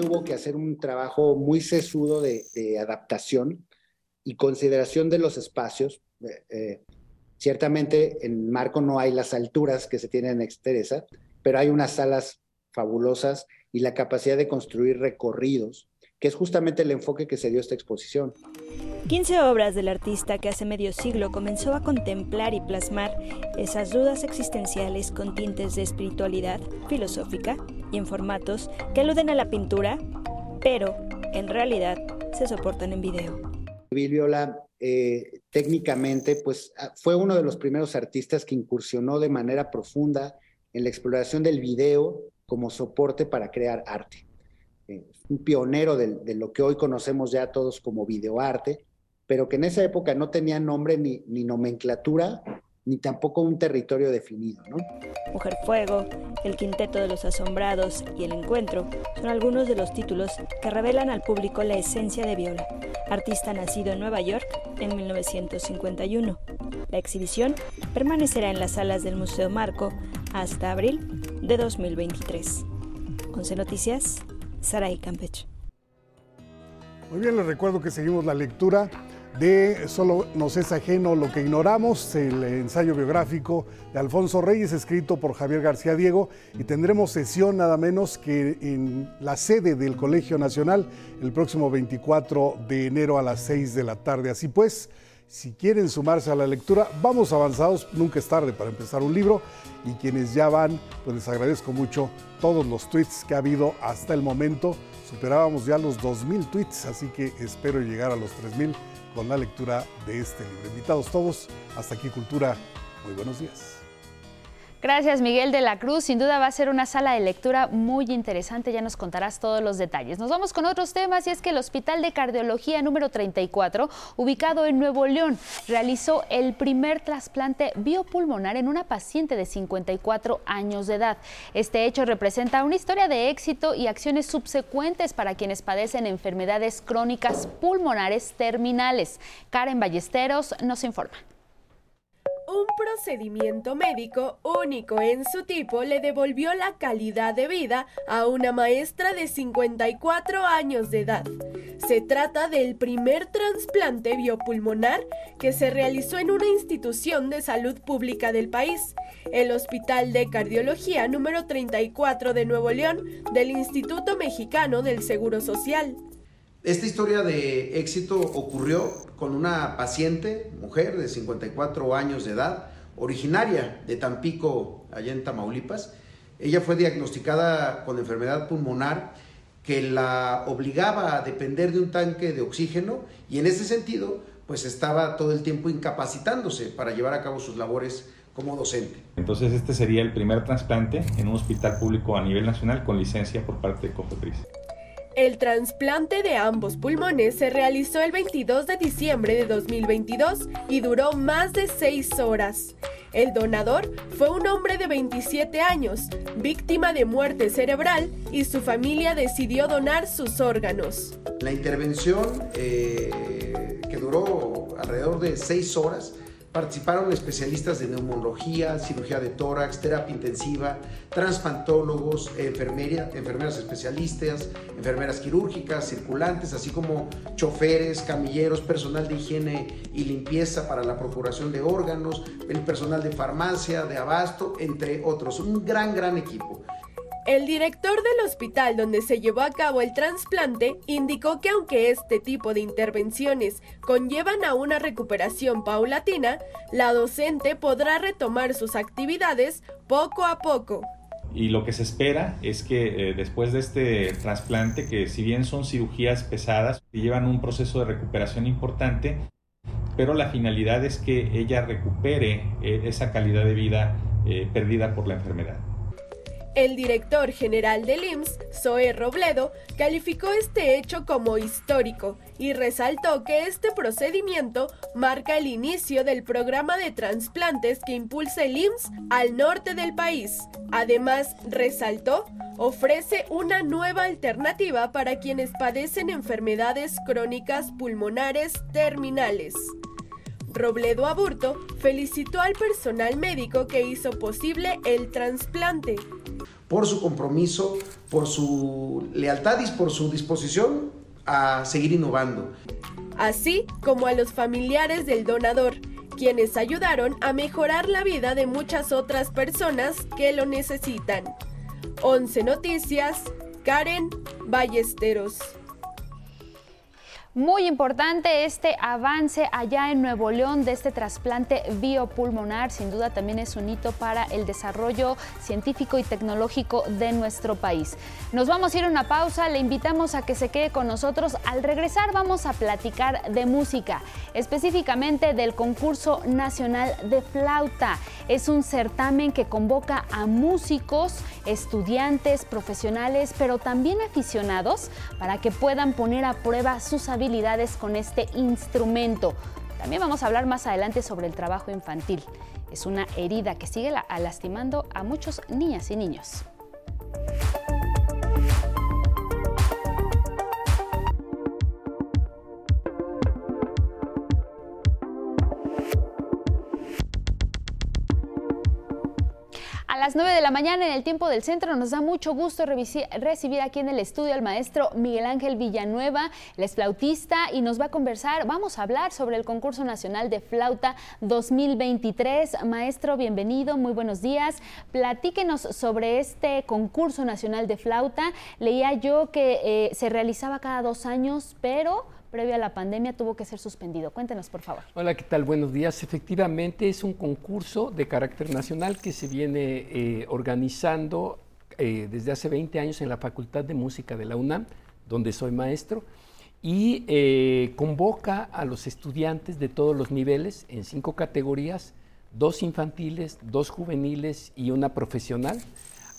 Hubo que hacer un trabajo muy sesudo de, adaptación y consideración de los espacios. Eh, eh, ciertamente en Marco no hay las alturas que se tienen en Exteresa, pero hay unas salas fabulosas y la capacidad de construir recorridos, que es justamente el enfoque que se dio a esta exposición. 15 obras del artista que hace medio siglo comenzó a contemplar y plasmar esas dudas existenciales con tintes de espiritualidad filosófica y en formatos que aluden a la pintura, pero en realidad se soportan en video. Bill Viola eh, técnicamente, pues ah, fue uno de los primeros artistas que incursionó de manera profunda en la exploración del video como soporte para crear arte. Un pionero de, lo que hoy conocemos ya todos como videoarte, pero que en esa época no tenía nombre ni, ni nomenclatura ni tampoco un territorio definido. ¿no? Mujer Fuego, El Quinteto de los Asombrados y El Encuentro son algunos de los títulos que revelan al público la esencia de Viola, artista nacido en Nueva York en 1951. La exhibición permanecerá en las salas del Museo Marco hasta abril de 2023. 11 Noticias, Saray Campech. Muy bien, les recuerdo que seguimos la lectura de Solo nos es ajeno lo que ignoramos, el ensayo biográfico de Alfonso Reyes, escrito por Javier García Diego, y tendremos sesión nada menos que en la sede del Colegio Nacional el próximo 24 de enero a las 6 de la tarde. Así pues, si quieren sumarse a la lectura, vamos avanzados, nunca es tarde para empezar un libro, y quienes ya van, pues les agradezco mucho todos los tweets que ha habido hasta el momento. Superábamos ya los 2.000 tweets, así que espero llegar a los 3.000 con la lectura de este libro. Invitados todos, hasta aquí Cultura. Muy buenos días. Gracias Miguel de la Cruz, sin duda va a ser una sala de lectura muy interesante, ya nos contarás todos los detalles. Nos vamos con otros temas y es que el Hospital de Cardiología número 34, ubicado en Nuevo León, realizó el primer trasplante biopulmonar en una paciente de 54 años de edad. Este hecho representa una historia de éxito y acciones subsecuentes para quienes padecen enfermedades crónicas pulmonares terminales. Karen Ballesteros nos informa. Un procedimiento médico único en su tipo le devolvió la calidad de vida a una maestra de 54 años de edad. Se trata del primer trasplante biopulmonar que se realizó en una institución de salud pública del país, el Hospital de Cardiología número 34 de Nuevo León del Instituto Mexicano del Seguro Social. Esta historia de éxito ocurrió con una paciente, mujer de 54 años de edad, originaria de Tampico, allá en Tamaulipas. Ella fue diagnosticada con enfermedad pulmonar que la obligaba a depender de un tanque de oxígeno y en ese sentido pues estaba todo el tiempo incapacitándose para llevar a cabo sus labores como docente. Entonces este sería el primer trasplante en un hospital público a nivel nacional con licencia por parte de Cofepris. El trasplante de ambos pulmones se realizó el 22 de diciembre de 2022 y duró más de seis horas. El donador fue un hombre de 27 años, víctima de muerte cerebral, y su familia decidió donar sus órganos. La intervención, eh, que duró alrededor de seis horas, Participaron especialistas de neumología, cirugía de tórax, terapia intensiva, transplantólogos, enfermeras especialistas, enfermeras quirúrgicas, circulantes, así como choferes, camilleros, personal de higiene y limpieza para la procuración de órganos, el personal de farmacia, de abasto, entre otros. Un gran, gran equipo. El director del hospital donde se llevó a cabo el trasplante indicó que aunque este tipo de intervenciones conllevan a una recuperación paulatina, la docente podrá retomar sus actividades poco a poco. Y lo que se espera es que eh, después de este trasplante, que si bien son cirugías pesadas llevan un proceso de recuperación importante, pero la finalidad es que ella recupere eh, esa calidad de vida eh, perdida por la enfermedad. El director general del IMSS, Zoe Robledo, calificó este hecho como histórico y resaltó que este procedimiento marca el inicio del programa de trasplantes que impulsa el IMSS al norte del país. Además, resaltó, ofrece una nueva alternativa para quienes padecen enfermedades crónicas pulmonares terminales. Robledo Aburto felicitó al personal médico que hizo posible el trasplante por su compromiso, por su lealtad y por su disposición a seguir innovando. Así como a los familiares del donador, quienes ayudaron a mejorar la vida de muchas otras personas que lo necesitan. 11 Noticias, Karen Ballesteros. Muy importante este avance allá en Nuevo León de este trasplante biopulmonar. Sin duda también es un hito para el desarrollo científico y tecnológico de nuestro país. Nos vamos a ir a una pausa. Le invitamos a que se quede con nosotros. Al regresar vamos a platicar de música, específicamente del concurso nacional de flauta. Es un certamen que convoca a músicos, estudiantes, profesionales, pero también aficionados para que puedan poner a prueba sus habilidades con este instrumento. También vamos a hablar más adelante sobre el trabajo infantil. Es una herida que sigue lastimando a muchos niñas y niños. Las 9 de la mañana en el tiempo del centro. Nos da mucho gusto recibir aquí en el estudio al maestro Miguel Ángel Villanueva, el es flautista, y nos va a conversar, vamos a hablar sobre el concurso nacional de flauta 2023. Maestro, bienvenido, muy buenos días. Platíquenos sobre este concurso nacional de flauta. Leía yo que eh, se realizaba cada dos años, pero previo a la pandemia tuvo que ser suspendido. Cuéntenos, por favor. Hola, ¿qué tal? Buenos días. Efectivamente, es un concurso de carácter nacional que se viene eh, organizando eh, desde hace 20 años en la Facultad de Música de la UNAM, donde soy maestro, y eh, convoca a los estudiantes de todos los niveles en cinco categorías, dos infantiles, dos juveniles y una profesional,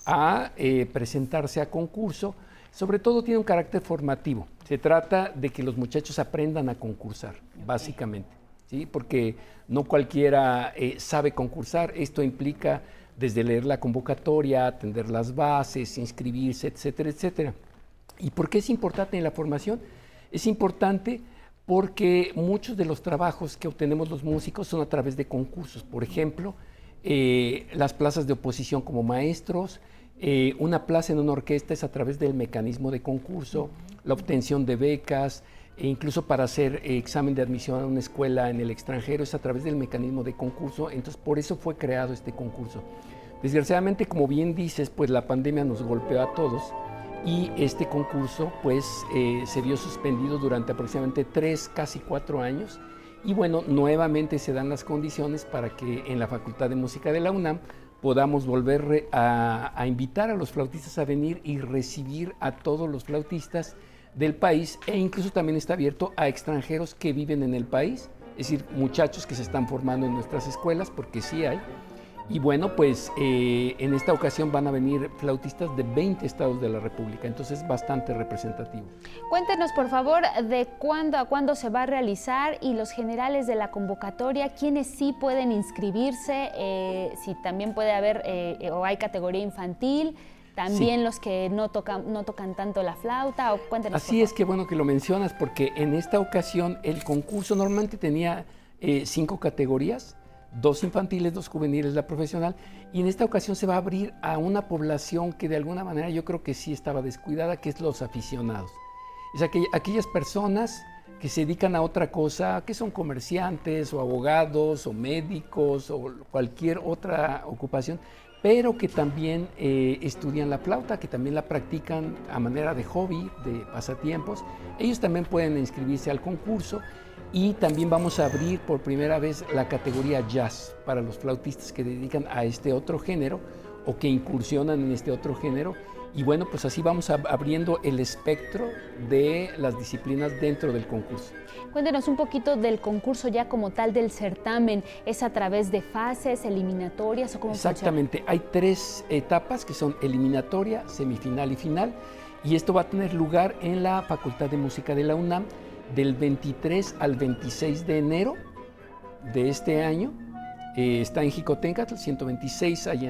a presentarse a concurso sobre todo tiene un carácter formativo. Se trata de que los muchachos aprendan a concursar, básicamente, ¿sí? porque no cualquiera eh, sabe concursar. Esto implica desde leer la convocatoria, atender las bases, inscribirse, etcétera, etcétera. ¿Y por qué es importante en la formación? Es importante porque muchos de los trabajos que obtenemos los músicos son a través de concursos. Por ejemplo, eh, las plazas de oposición como maestros, eh, una plaza en una orquesta es a través del mecanismo de concurso, la obtención de becas, e incluso para hacer eh, examen de admisión a una escuela en el extranjero es a través del mecanismo de concurso, entonces por eso fue creado este concurso. Desgraciadamente, como bien dices, pues la pandemia nos golpeó a todos y este concurso pues eh, se vio suspendido durante aproximadamente tres, casi cuatro años. Y bueno, nuevamente se dan las condiciones para que en la Facultad de Música de la UNAM podamos volver a, invitar a los flautistas a venir y recibir a todos los flautistas del país e incluso también está abierto a extranjeros que viven en el país, es decir, muchachos que se están formando en nuestras escuelas, porque sí hay, y bueno, pues eh, en esta ocasión van a venir flautistas de 20 estados de la República, entonces es bastante representativo. Cuéntenos, por favor, de cuándo a cuándo se va a realizar y los generales de la convocatoria, quiénes sí pueden inscribirse, eh, si también puede haber eh, o hay categoría infantil. También los que no tocan, no tocan tanto la flauta, o cuéntenos. Así es que bueno que lo mencionas, porque en esta ocasión el concurso normalmente tenía cinco categorías, dos infantiles, dos juveniles, la profesional, y en esta ocasión se va a abrir a una población que de alguna manera yo creo que sí estaba descuidada, que es los aficionados. Es aquellas personas que se dedican a otra cosa, que son comerciantes o abogados o médicos o cualquier otra ocupación, pero que también eh, estudian la flauta, que también la practican a manera de hobby, de pasatiempos. Ellos también pueden inscribirse al concurso y también vamos a abrir por primera vez la categoría jazz para los flautistas que dedican a este otro género o que incursionan en este otro género. Y bueno, pues así vamos abriendo el espectro de las disciplinas dentro del concurso. Cuéntenos un poquito del concurso ya como tal del certamen. ¿Es a través de fases, eliminatorias o cómo Exactamente, hay tres etapas que son eliminatoria, semifinal y final. Y esto va a tener lugar en la Facultad de Música de la UNAM del 23 al 26 de enero de este año. Eh, está en Jicotencatl, 126, allá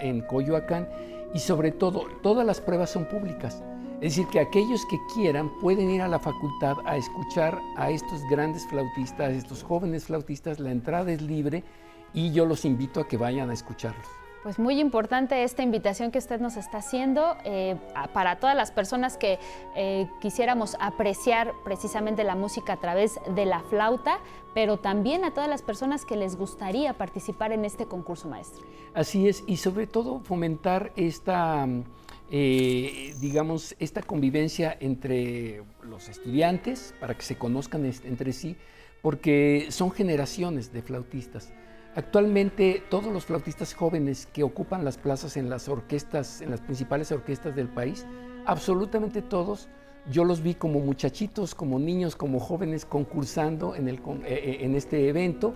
en, en Coyoacán. Y sobre todo, todas las pruebas son públicas. Es decir, que aquellos que quieran pueden ir a la facultad a escuchar a estos grandes flautistas, a estos jóvenes flautistas. La entrada es libre y yo los invito a que vayan a escucharlos. Pues muy importante esta invitación que usted nos está haciendo eh, para todas las personas que eh, quisiéramos apreciar precisamente la música a través de la flauta, pero también a todas las personas que les gustaría participar en este concurso maestro. Así es, y sobre todo fomentar esta, eh, digamos, esta convivencia entre los estudiantes para que se conozcan entre sí, porque son generaciones de flautistas. Actualmente todos los flautistas jóvenes que ocupan las plazas en las orquestas, en las principales orquestas del país, absolutamente todos, yo los vi como muchachitos, como niños, como jóvenes concursando en, el, eh, eh, en este evento.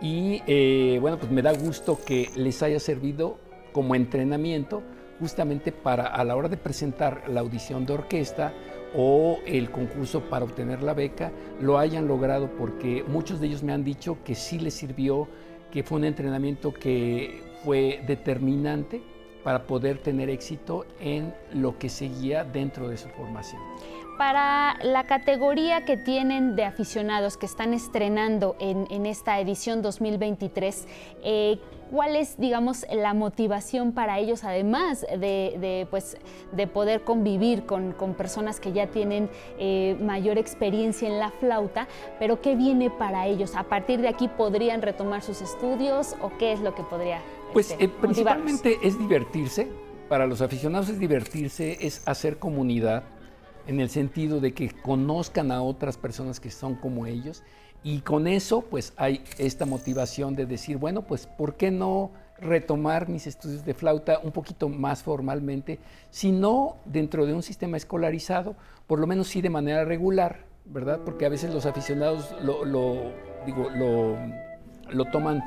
Y eh, bueno, pues me da gusto que les haya servido como entrenamiento justamente para a la hora de presentar la audición de orquesta o el concurso para obtener la beca, lo hayan logrado porque muchos de ellos me han dicho que sí les sirvió que fue un entrenamiento que fue determinante para poder tener éxito en lo que seguía dentro de su formación. Para la categoría que tienen de aficionados que están estrenando en, esta edición 2023, eh, ¿cuál es, digamos, la motivación para ellos, además de, pues, de poder convivir con, personas que ya tienen eh, mayor experiencia en la flauta? Pero ¿qué viene para ellos? ¿A partir de aquí podrían retomar sus estudios o qué es lo que podría Pues este, eh, principalmente es divertirse. Para los aficionados es divertirse, es hacer comunidad en el sentido de que conozcan a otras personas que son como ellos y con eso pues hay esta motivación de decir, bueno, pues ¿por qué no retomar mis estudios de flauta un poquito más formalmente, si no dentro de un sistema escolarizado, por lo menos sí de manera regular, ¿verdad? Porque a veces los aficionados lo, digo, lo, lo toman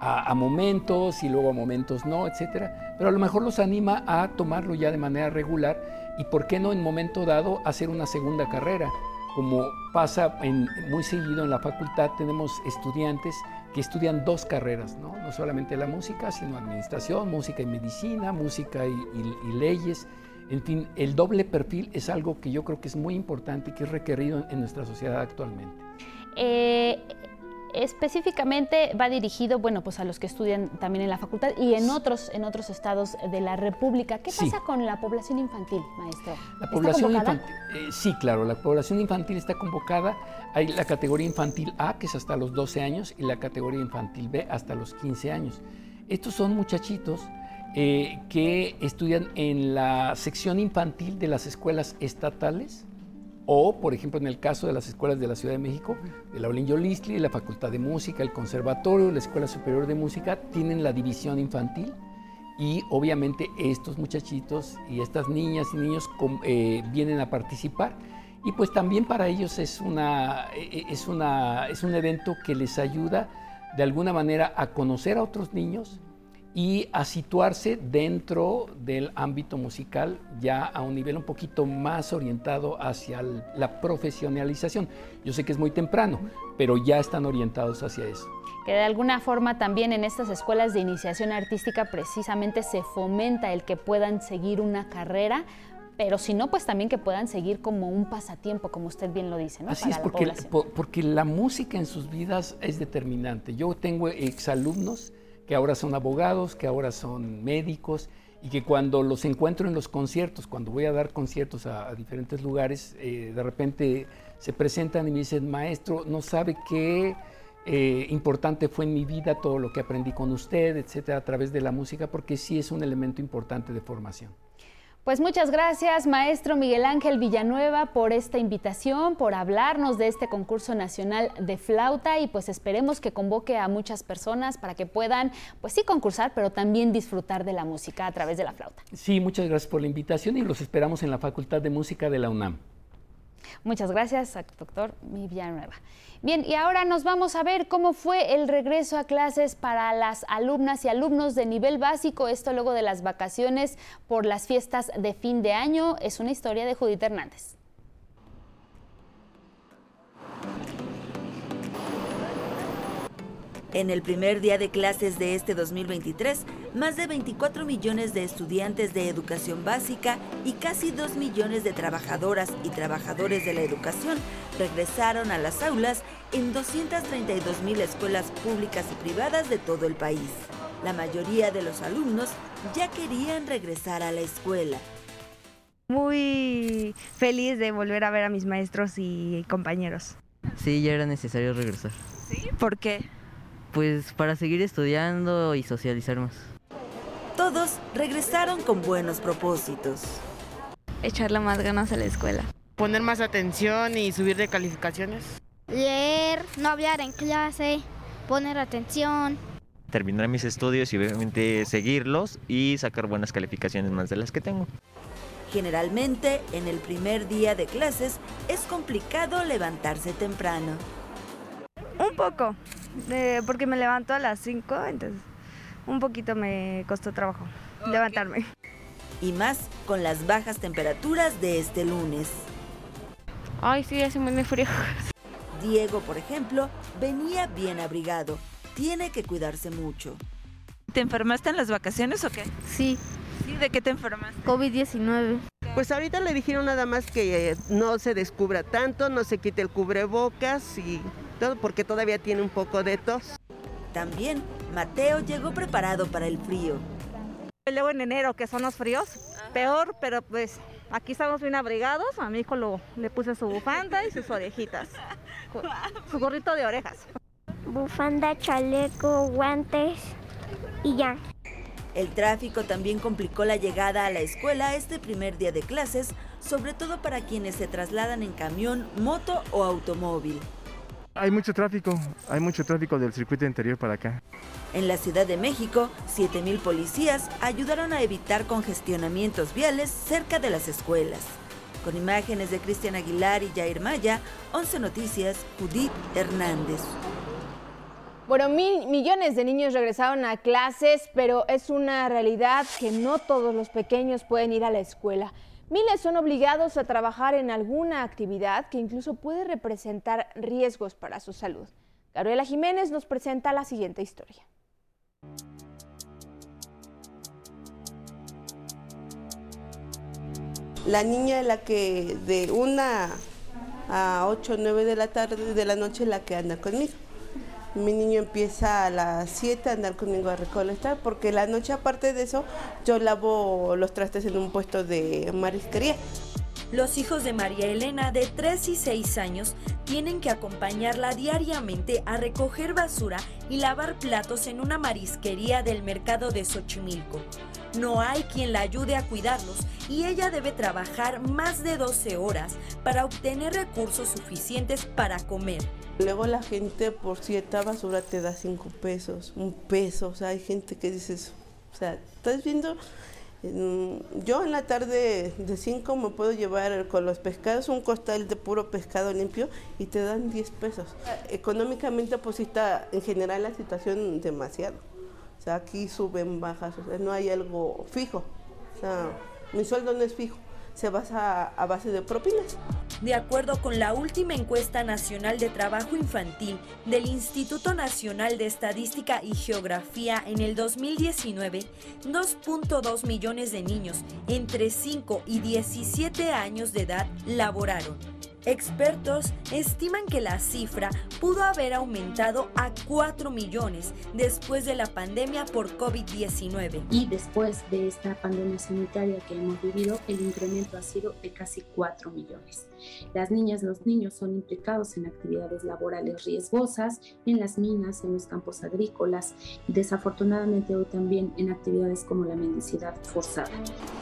a, momentos y luego a momentos no, etcétera, pero a lo mejor los anima a tomarlo ya de manera regular y por qué no en momento dado hacer una segunda carrera. Como pasa en, muy seguido en la facultad, tenemos estudiantes que estudian dos carreras, ¿no? no solamente la música, sino administración, música y medicina, música y, leyes. En fin, el doble perfil es algo que yo creo que es muy importante y que es requerido en, nuestra sociedad actualmente. Eh, específicamente va dirigido, bueno, pues a los que estudian también en la facultad y en otros, en otros estados de la República. ¿Qué pasa con la población infantil, maestro? La población infantil, eh, sí, claro, la población infantil está convocada. Hay la categoría infantil A, que es hasta los 12 años, y la categoría infantil B hasta los 15 años. Estos son muchachitos eh, que estudian en la sección infantil de las escuelas estatales o, por ejemplo, en el caso de las escuelas de la Ciudad de México, de la Olin Yolistli, la Facultad de Música, el Conservatorio, la Escuela Superior de Música, tienen la división infantil y obviamente estos muchachitos y estas niñas y niños eh, vienen a participar. Y pues también para ellos es, una, e, e, es, una, es un evento que les ayuda de alguna manera a conocer a otros niños, y a situarse dentro del ámbito musical ya a un nivel un poquito más orientado hacia la profesionalización. Yo sé que es muy temprano, pero ya están orientados hacia eso. Que de alguna forma también en estas escuelas de iniciación artística precisamente se fomenta el que puedan seguir una carrera pero si no, pues también que puedan seguir como un pasatiempo, como usted bien lo dice, ¿no? Así es, porque, porque la música en sus vidas es determinante. Yo tengo exalumnos que ahora son abogados, que ahora son médicos y que cuando los encuentro en los conciertos, cuando voy a dar conciertos a, diferentes lugares, eh, de repente se presentan y me dicen, maestro, no sabe qué eh, importante fue en mi vida todo lo que aprendí con usted, etcétera, a través de la música, porque sí es un elemento importante de formación. Pues muchas gracias, maestro Miguel Ángel Villanueva, por esta invitación, por hablarnos de este concurso nacional de flauta y pues esperemos que convoque a muchas personas para que puedan, pues sí, concursar, pero también disfrutar de la música a través de la flauta. Sí, muchas gracias por la invitación y los esperamos en la Facultad de Música de la UNAM. Muchas gracias, doctor Villanueva. Bien, y ahora nos vamos a ver cómo fue el regreso a clases para las alumnas y alumnos de nivel básico, esto luego de las vacaciones por las fiestas de fin de año. Es una historia de Judith Hernández. En el primer día de clases de este 2023, más de 24 millones de estudiantes de educación básica y casi 2 millones de trabajadoras y trabajadores de la educación regresaron a las aulas en 232 mil escuelas públicas y privadas de todo el país. La mayoría de los alumnos ya querían regresar a la escuela. Muy feliz de volver a ver a mis maestros y compañeros. Sí, ya era necesario regresar. ¿Sí? ¿Por qué? Pues para seguir estudiando y socializar más. Todos regresaron con buenos propósitos. Echarle más ganas a la escuela. Poner más atención y subir de calificaciones. Leer, no hablar en clase, poner atención. Terminar mis estudios y obviamente seguirlos y sacar buenas calificaciones más de las que tengo. Generalmente, en el primer día de clases es complicado levantarse temprano. Un poco, porque me levanto a las 5, entonces un poquito me costó trabajo levantarme. Y más con las bajas temperaturas de este lunes. Ay, sí, hace muy frío. Diego, por ejemplo, venía bien abrigado. Tiene que cuidarse mucho. ¿Te enfermaste en las vacaciones o qué? Sí. ¿Sí? ¿De qué te enfermas? COVID-19. Pues ahorita le dijeron nada más que no se descubra tanto, no se quite el cubrebocas y todo porque todavía tiene un poco de tos. También Mateo llegó preparado para el frío. Luego en enero, que son los fríos, peor, pero pues aquí estamos bien abrigados. A mi hijo lo, le puse su bufanda y sus orejitas, su gorrito de orejas. Bufanda, chaleco, guantes y ya. El tráfico también complicó la llegada a la escuela este primer día de clases, sobre todo para quienes se trasladan en camión, moto o automóvil. Hay mucho tráfico, hay mucho tráfico del circuito interior para acá. En la Ciudad de México, 7.000 policías ayudaron a evitar congestionamientos viales cerca de las escuelas. Con imágenes de Cristian Aguilar y Jair Maya, 11 Noticias, Judith Hernández. Bueno, mil millones de niños regresaron a clases, pero es una realidad que no todos los pequeños pueden ir a la escuela. Miles son obligados a trabajar en alguna actividad que incluso puede representar riesgos para su salud. Gabriela Jiménez nos presenta la siguiente historia. La niña la que de una a 8 o 9 de la tarde de la noche la que anda conmigo. Mi niño empieza a las 7 a andar conmigo a recolectar, porque la noche aparte de eso yo lavo los trastes en un puesto de marisquería. Los hijos de María Elena, de 3 y 6 años, tienen que acompañarla diariamente a recoger basura y lavar platos en una marisquería del mercado de Xochimilco. No hay quien la ayude a cuidarlos y ella debe trabajar más de 12 horas para obtener recursos suficientes para comer. Luego la gente por cierta basura te da 5 pesos, un peso, o sea, hay gente que dice eso. O sea, estás viendo, yo en la tarde de 5 me puedo llevar con los pescados un costal de puro pescado limpio y te dan 10 pesos. Económicamente pues está en general la situación demasiado. O sea, aquí suben, bajas, no hay algo fijo. O sea, mi sueldo no es fijo, se basa a base de propinas. De acuerdo con la última encuesta nacional de trabajo infantil del Instituto Nacional de Estadística y Geografía en el 2019, 2.2 millones de niños entre 5 y 17 años de edad laboraron. Expertos estiman que la cifra pudo haber aumentado a 4 millones después de la pandemia por COVID-19. Y después de esta pandemia sanitaria que hemos vivido, el incremento ha sido de casi 4 millones. Las niñas, los niños son implicados en actividades laborales riesgosas, en las minas, en los campos agrícolas y desafortunadamente hoy también en actividades como la mendicidad forzada.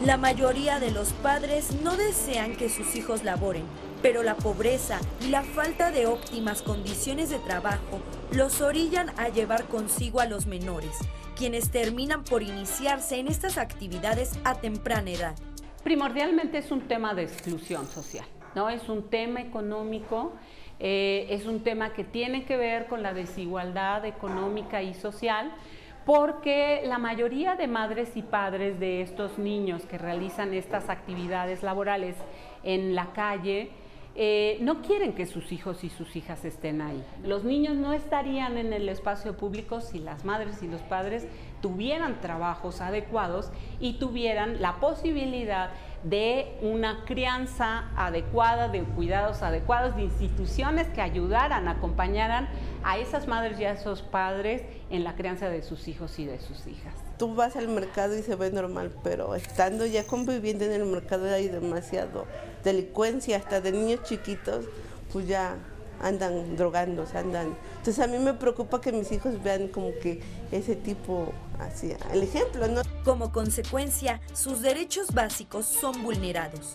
La mayoría de los padres no desean que sus hijos laboren pero la pobreza y la falta de óptimas condiciones de trabajo los orillan a llevar consigo a los menores, quienes terminan por iniciarse en estas actividades a temprana edad. Primordialmente es un tema de exclusión social, ¿no? Es un tema económico, eh, es un tema que tiene que ver con la desigualdad económica y social, porque la mayoría de madres y padres de estos niños que realizan estas actividades laborales en la calle, eh, no quieren que sus hijos y sus hijas estén ahí. Los niños no estarían en el espacio público si las madres y los padres tuvieran trabajos adecuados y tuvieran la posibilidad de una crianza adecuada, de cuidados adecuados, de instituciones que ayudaran, acompañaran a esas madres y a esos padres en la crianza de sus hijos y de sus hijas. Tú vas al mercado y se ve normal, pero estando ya conviviendo en el mercado hay demasiado delincuencia, hasta de niños chiquitos, pues ya andan drogándose, andan. Entonces a mí me preocupa que mis hijos vean como que ese tipo, así, el ejemplo. Como consecuencia, sus derechos básicos son vulnerados.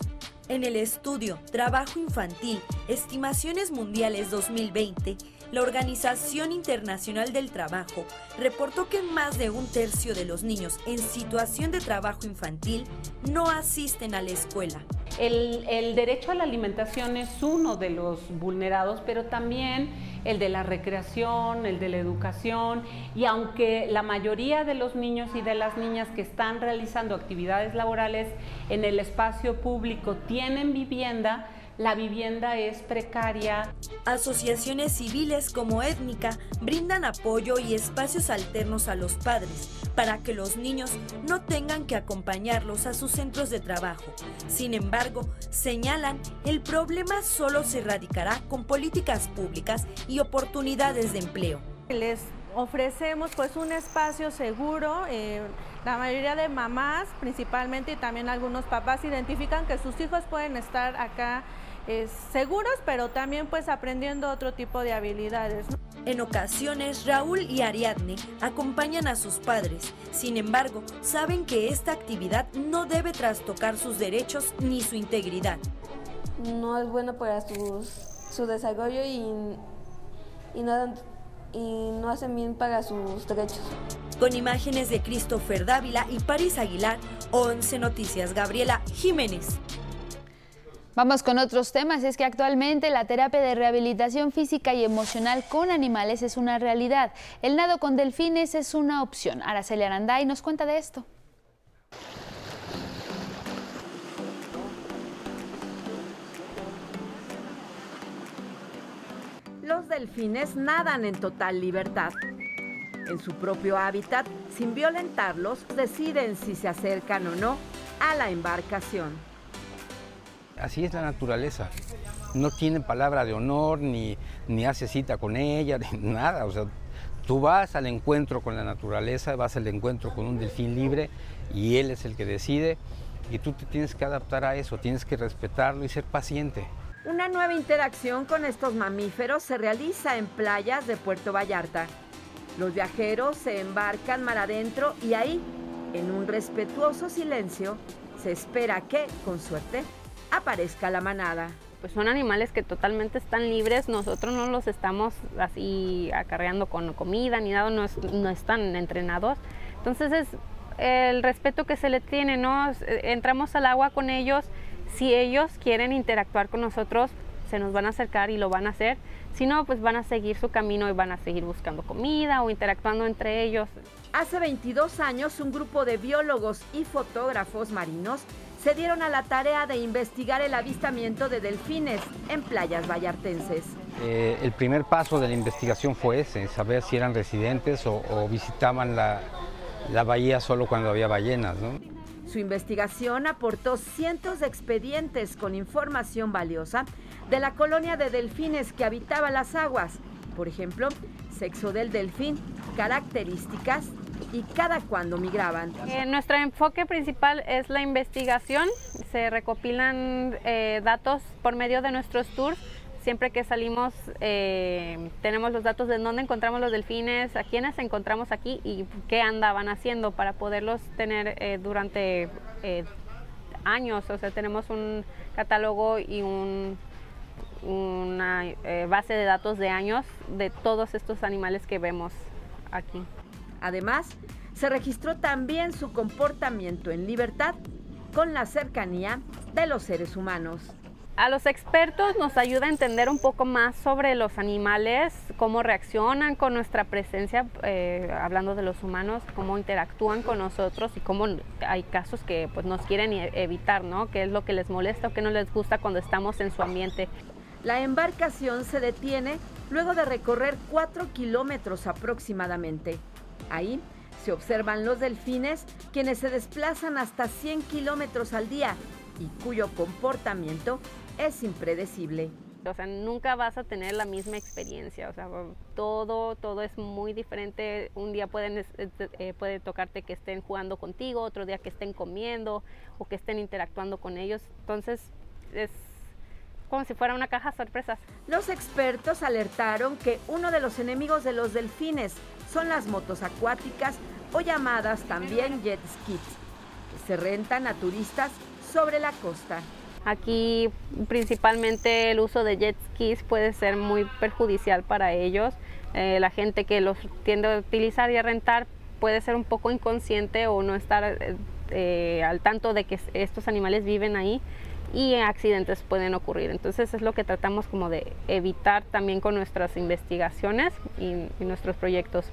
En el estudio Trabajo Infantil, Estimaciones Mundiales 2020, la Organización Internacional del Trabajo reportó que más de un tercio de los niños en situación de trabajo infantil no asisten a la escuela. El, derecho a la alimentación es uno de los vulnerados, pero también el de la recreación, el de la educación, y aunque la mayoría de los niños y de las niñas que están realizando actividades laborales en el espacio público tienen vivienda, la vivienda es precaria. Asociaciones civiles como Étnica brindan apoyo y espacios alternos a los padres para que los niños no tengan que acompañarlos a sus centros de trabajo. Sin embargo, señalan, el problema solo se erradicará con políticas públicas y oportunidades de empleo. Les ofrecemos pues un espacio seguro. Eh, la mayoría de mamás principalmente y también algunos papás identifican que sus hijos pueden estar acá eh, seguros, pero también pues aprendiendo otro tipo de habilidades. En ocasiones, Raúl y Ariadne acompañan a sus padres. Sin embargo, saben que esta actividad no debe trastocar sus derechos ni su integridad. No es bueno para sus, su desarrollo y, y, no, y no hacen bien para sus derechos. Con imágenes de Christopher Dávila y Paris Aguilar, 11 Noticias, Gabriela Jiménez. Vamos con otros temas. Es que actualmente la terapia de rehabilitación física y emocional con animales es una realidad. El nado con delfines es una opción. Araceli Aranday nos cuenta de esto. Los delfines nadan en total libertad. En su propio hábitat, sin violentarlos, deciden si se acercan o no a la embarcación. Así es la naturaleza. No tiene palabra de honor, ni, ni hace cita con ella, ni nada. O sea, tú vas al encuentro con la naturaleza, vas al encuentro con un delfín libre y él es el que decide y tú te tienes que adaptar a eso, tienes que respetarlo y ser paciente. Una nueva interacción con estos mamíferos se realiza en playas de Puerto Vallarta. Los viajeros se embarcan mar adentro y ahí, en un respetuoso silencio, se espera que, con suerte, aparezca la manada. Pues son animales que totalmente están libres, nosotros no los estamos así acarreando con comida ni nada, no, no están entrenados. Entonces es el respeto que se le tiene, ¿no? Entramos al agua con ellos, si ellos quieren interactuar con nosotros, se nos van a acercar y lo van a hacer. Si no, pues van a seguir su camino y van a seguir buscando comida o interactuando entre ellos. Hace 22 años, un grupo de biólogos y fotógrafos marinos se dieron a la tarea de investigar el avistamiento de delfines en playas vallartenses. Eh, el primer paso de la investigación fue ese, saber si eran residentes o, o visitaban la, la, bahía solo cuando había ballenas. ¿no? Su investigación aportó cientos de expedientes con información valiosa de la colonia de delfines que habitaba las aguas. Por ejemplo, sexo del delfín, características y cada cuándo migraban. Eh, nuestro enfoque principal es la investigación. Se recopilan eh, datos por medio de nuestros tours. Siempre que salimos eh, tenemos los datos de dónde encontramos los delfines, a quiénes encontramos aquí y qué andaban haciendo para poderlos tener durante años. O sea, tenemos un catálogo y un, una base de datos de años de todos estos animales que vemos aquí. Además, se registró también su comportamiento en libertad con la cercanía de los seres humanos. A los expertos nos ayuda a entender un poco más sobre los animales, cómo reaccionan con nuestra presencia, eh, hablando de los humanos, cómo interactúan con nosotros y cómo hay casos que pues, nos quieren e-, evitar, ¿no? ¿Qué es lo que les molesta o qué no les gusta cuando estamos en su ambiente? La embarcación se detiene luego de recorrer 4 kilómetros aproximadamente. Ahí se observan los delfines, quienes se desplazan hasta 100 kilómetros al día y cuyo comportamiento es impredecible. O sea, nunca vas a tener la misma experiencia, o sea, todo, todo es muy diferente. Un día pueden, eh, puede tocarte que estén jugando contigo, otro día que estén comiendo o que estén interactuando con ellos. Entonces, es como si fuera una caja sorpresas. Los expertos alertaron que uno de los enemigos de los delfines son las motos acuáticas o llamadas también jet skis, que se rentan a turistas sobre la costa. Aquí principalmente el uso de jet skis puede ser muy perjudicial para ellos. Eh, la gente que los tiende a utilizar y a rentar puede ser un poco inconsciente o no estar eh, eh, al tanto de que estos animales viven ahí y accidentes pueden ocurrir. Entonces es lo que tratamos como de evitar también con nuestras investigaciones y, nuestros proyectos.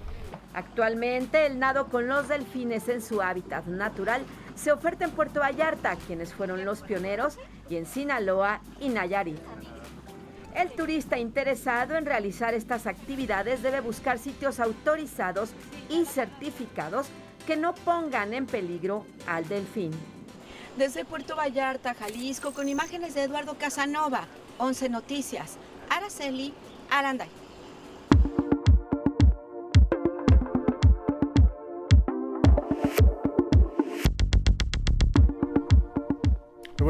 Actualmente el nado con los delfines en su hábitat natural se oferta en Puerto Vallarta, quienes fueron los pioneros, y en Sinaloa y Nayarit. El turista interesado en realizar estas actividades debe buscar sitios autorizados y certificados que no pongan en peligro al delfín. Desde Puerto Vallarta, Jalisco, con imágenes de Eduardo Casanova, 11 Noticias, Araceli Aranday.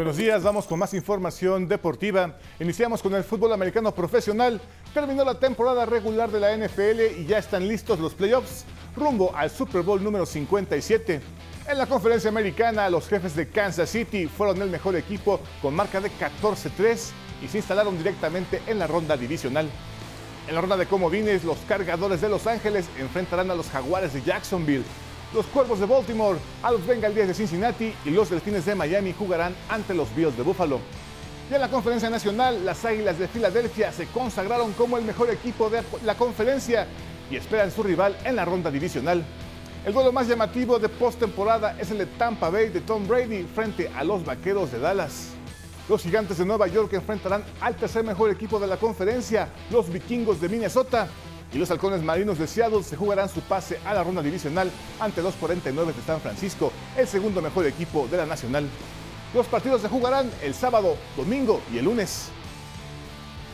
buenos días, vamos con más información deportiva. Iniciamos con el fútbol americano profesional. Terminó la temporada regular de la NFL y ya están listos los playoffs rumbo al Super Bowl número 57. En la conferencia americana, los jefes de Kansas City fueron el mejor equipo con marca de 14-3 y se instalaron directamente en la ronda divisional. En la ronda de comodines, los cargadores de Los Ángeles enfrentarán a los jaguares de Jacksonville los Cuervos de Baltimore, a los Bengals de Cincinnati y los Delfines de Miami jugarán ante los Bills de Buffalo. Y en la conferencia nacional, las Águilas de Filadelfia se consagraron como el mejor equipo de la conferencia y esperan su rival en la ronda divisional. El duelo más llamativo de postemporada es el de Tampa Bay de Tom Brady frente a los Vaqueros de Dallas. Los Gigantes de Nueva York enfrentarán al tercer mejor equipo de la conferencia, los Vikingos de Minnesota, y los halcones marinos de Seattle se jugarán su pase a la ronda divisional ante los 49 de San Francisco, el segundo mejor equipo de la nacional. Los partidos se jugarán el sábado, domingo y el lunes.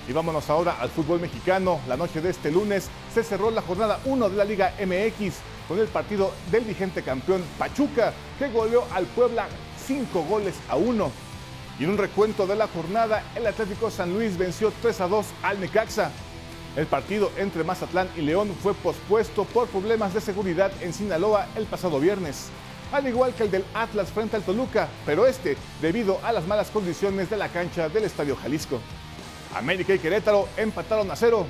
Y vámonos ahora al fútbol mexicano. La noche de este lunes se cerró la jornada 1 de la Liga MX con el partido del vigente campeón Pachuca, que goleó al Puebla 5 goles a 1. Y en un recuento de la jornada, el Atlético San Luis venció 3 a 2 al Necaxa. El partido entre Mazatlán y León fue pospuesto por problemas de seguridad en Sinaloa el pasado viernes, al igual que el del Atlas frente al Toluca, pero este debido a las malas condiciones de la cancha del Estadio Jalisco. América y Querétaro empataron a cero.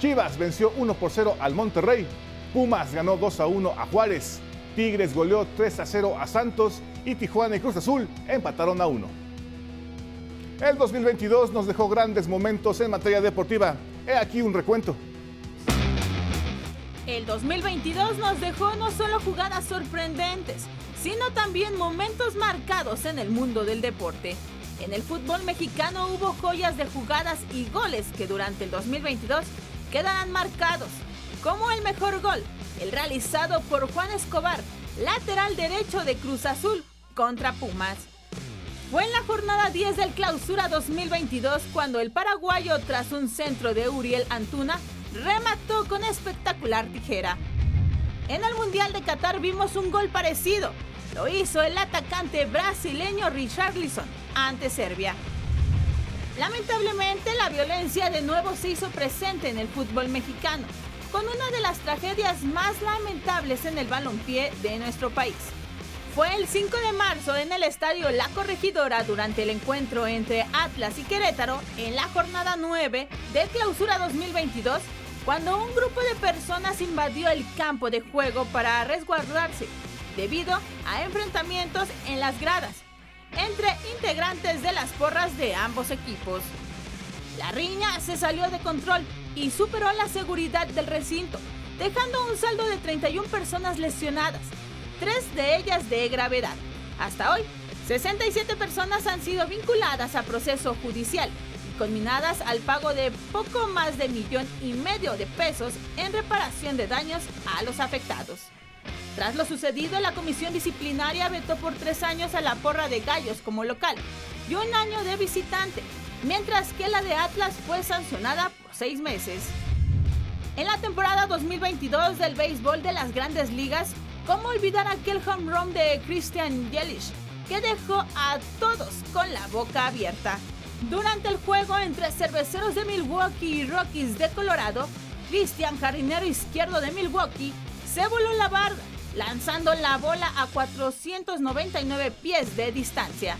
Chivas venció 1 por 0 al Monterrey. Pumas ganó 2 a 1 a Juárez. Tigres goleó 3 a 0 a Santos y Tijuana y Cruz Azul empataron a 1. El 2022 nos dejó grandes momentos en materia deportiva. He aquí un recuento. El 2022 nos dejó no solo jugadas sorprendentes, sino también momentos marcados en el mundo del deporte. En el fútbol mexicano hubo joyas de jugadas y goles que durante el 2022 quedarán marcados, como el mejor gol, el realizado por Juan Escobar, lateral derecho de Cruz Azul contra Pumas. Fue en la jornada 10 del Clausura 2022 cuando el paraguayo, tras un centro de Uriel Antuna, remató con espectacular tijera. En el Mundial de Qatar vimos un gol parecido. Lo hizo el atacante brasileño Richarlison ante Serbia. Lamentablemente, la violencia de nuevo se hizo presente en el fútbol mexicano, con una de las tragedias más lamentables en el balompié de nuestro país. Fue el 5 de marzo en el estadio La Corregidora durante el encuentro entre Atlas y Querétaro en la jornada 9 de Clausura 2022 cuando un grupo de personas invadió el campo de juego para resguardarse debido a enfrentamientos en las gradas. entre integrantes de las porras de ambos equipos. La riña se salió de control y superó la seguridad del recinto, dejando un saldo de 31 personas lesionadas, tres de ellas de gravedad. Hasta hoy, 67 personas han sido vinculadas a proceso judicial y conminadas al pago de poco más de millón y medio de pesos en reparación de daños a los afectados. Tras lo sucedido, la comisión disciplinaria vetó por tres años a la porra de Gallos como local y un año de visitante, mientras que la de Atlas fue sancionada por seis meses. En la temporada 2022 del béisbol de las grandes ligas, ¿cómo olvidar aquel home run de Christian Yelich que dejó a todos con la boca abierta? Durante el juego entre cerveceros de Milwaukee y Rockies de Colorado, Christian, jardinero izquierdo de Milwaukee, se voló la barra lanzando la bola a 499 pies de distancia.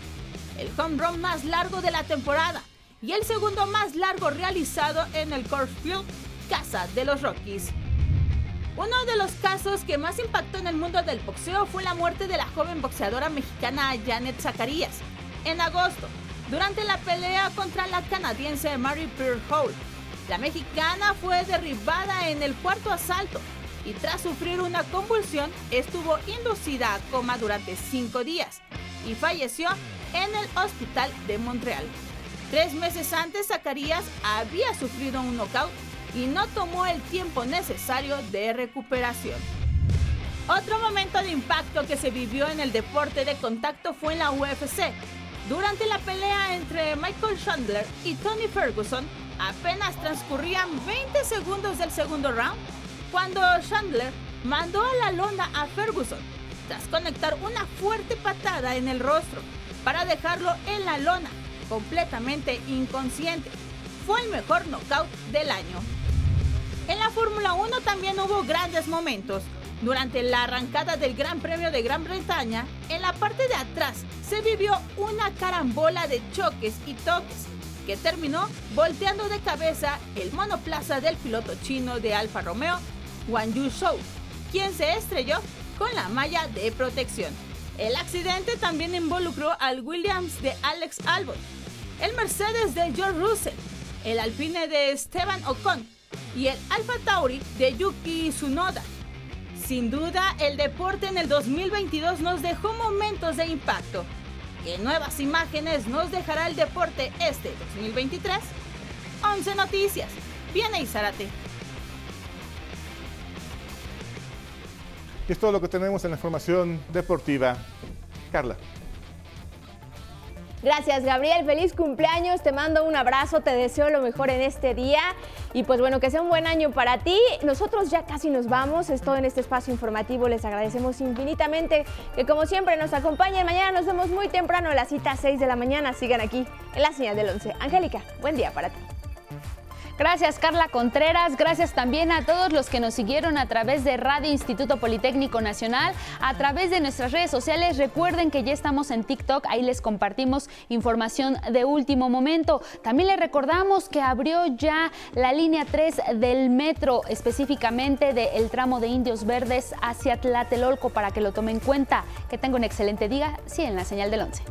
El home run más largo de la temporada y el segundo más largo realizado en el Coors Field, casa de los Rockies. Uno de los casos que más impactó en el mundo del boxeo fue la muerte de la joven boxeadora mexicana Janet Zacarías en agosto, durante la pelea contra la canadiense Mary Pearl Hall. La mexicana fue derribada en el cuarto asalto y tras sufrir una convulsión estuvo inducida a coma durante cinco días y falleció en el hospital de Montreal. Tres meses antes, Zacarías había sufrido un knockout y no tomó el tiempo necesario de recuperación. Otro momento de impacto que se vivió en el deporte de contacto fue en la UFC. Durante la pelea entre Michael Chandler y Tony Ferguson, apenas transcurrían 20 segundos del segundo round cuando Chandler mandó a la lona a Ferguson tras conectar una fuerte patada en el rostro para dejarlo en la lona completamente inconsciente. Fue el mejor knockout del año. En la Fórmula 1 también hubo grandes momentos. Durante la arrancada del Gran Premio de Gran Bretaña, en la parte de atrás se vivió una carambola de choques y toques que terminó volteando de cabeza el monoplaza del piloto chino de Alfa Romeo Wang Yu Shou, quien se estrelló con la malla de protección. El accidente también involucró al Williams de Alex Albon, el Mercedes de George Russell, el Alpine de Esteban Ocon y el Alfa Tauri de Yuki Tsunoda. Sin duda, el deporte en el 2022 nos dejó momentos de impacto. ¿Qué nuevas imágenes nos dejará el deporte este 2023? 11 noticias. Viene y. Es todo lo que tenemos en la información deportiva. Carla. Gracias, Gabriel. Feliz cumpleaños. Te mando un abrazo. Te deseo lo mejor en este día. Y pues bueno, que sea un buen año para ti. Nosotros ya casi nos vamos. Es todo en este espacio informativo. Les agradecemos infinitamente que como siempre nos acompañen. Mañana nos vemos muy temprano a la cita 6 de la mañana. Sigan aquí en la señal del 11. Angélica, buen día para ti. Gracias Carla Contreras, gracias también a todos los que nos siguieron a través de Radio Instituto Politécnico Nacional, a través de nuestras redes sociales. Recuerden que ya estamos en TikTok, ahí les compartimos información de último momento. También les recordamos que abrió ya la línea 3 del metro, específicamente del tramo de Indios Verdes hacia Tlatelolco para que lo tomen en cuenta. Que tenga un excelente día, sí, en la señal del 11.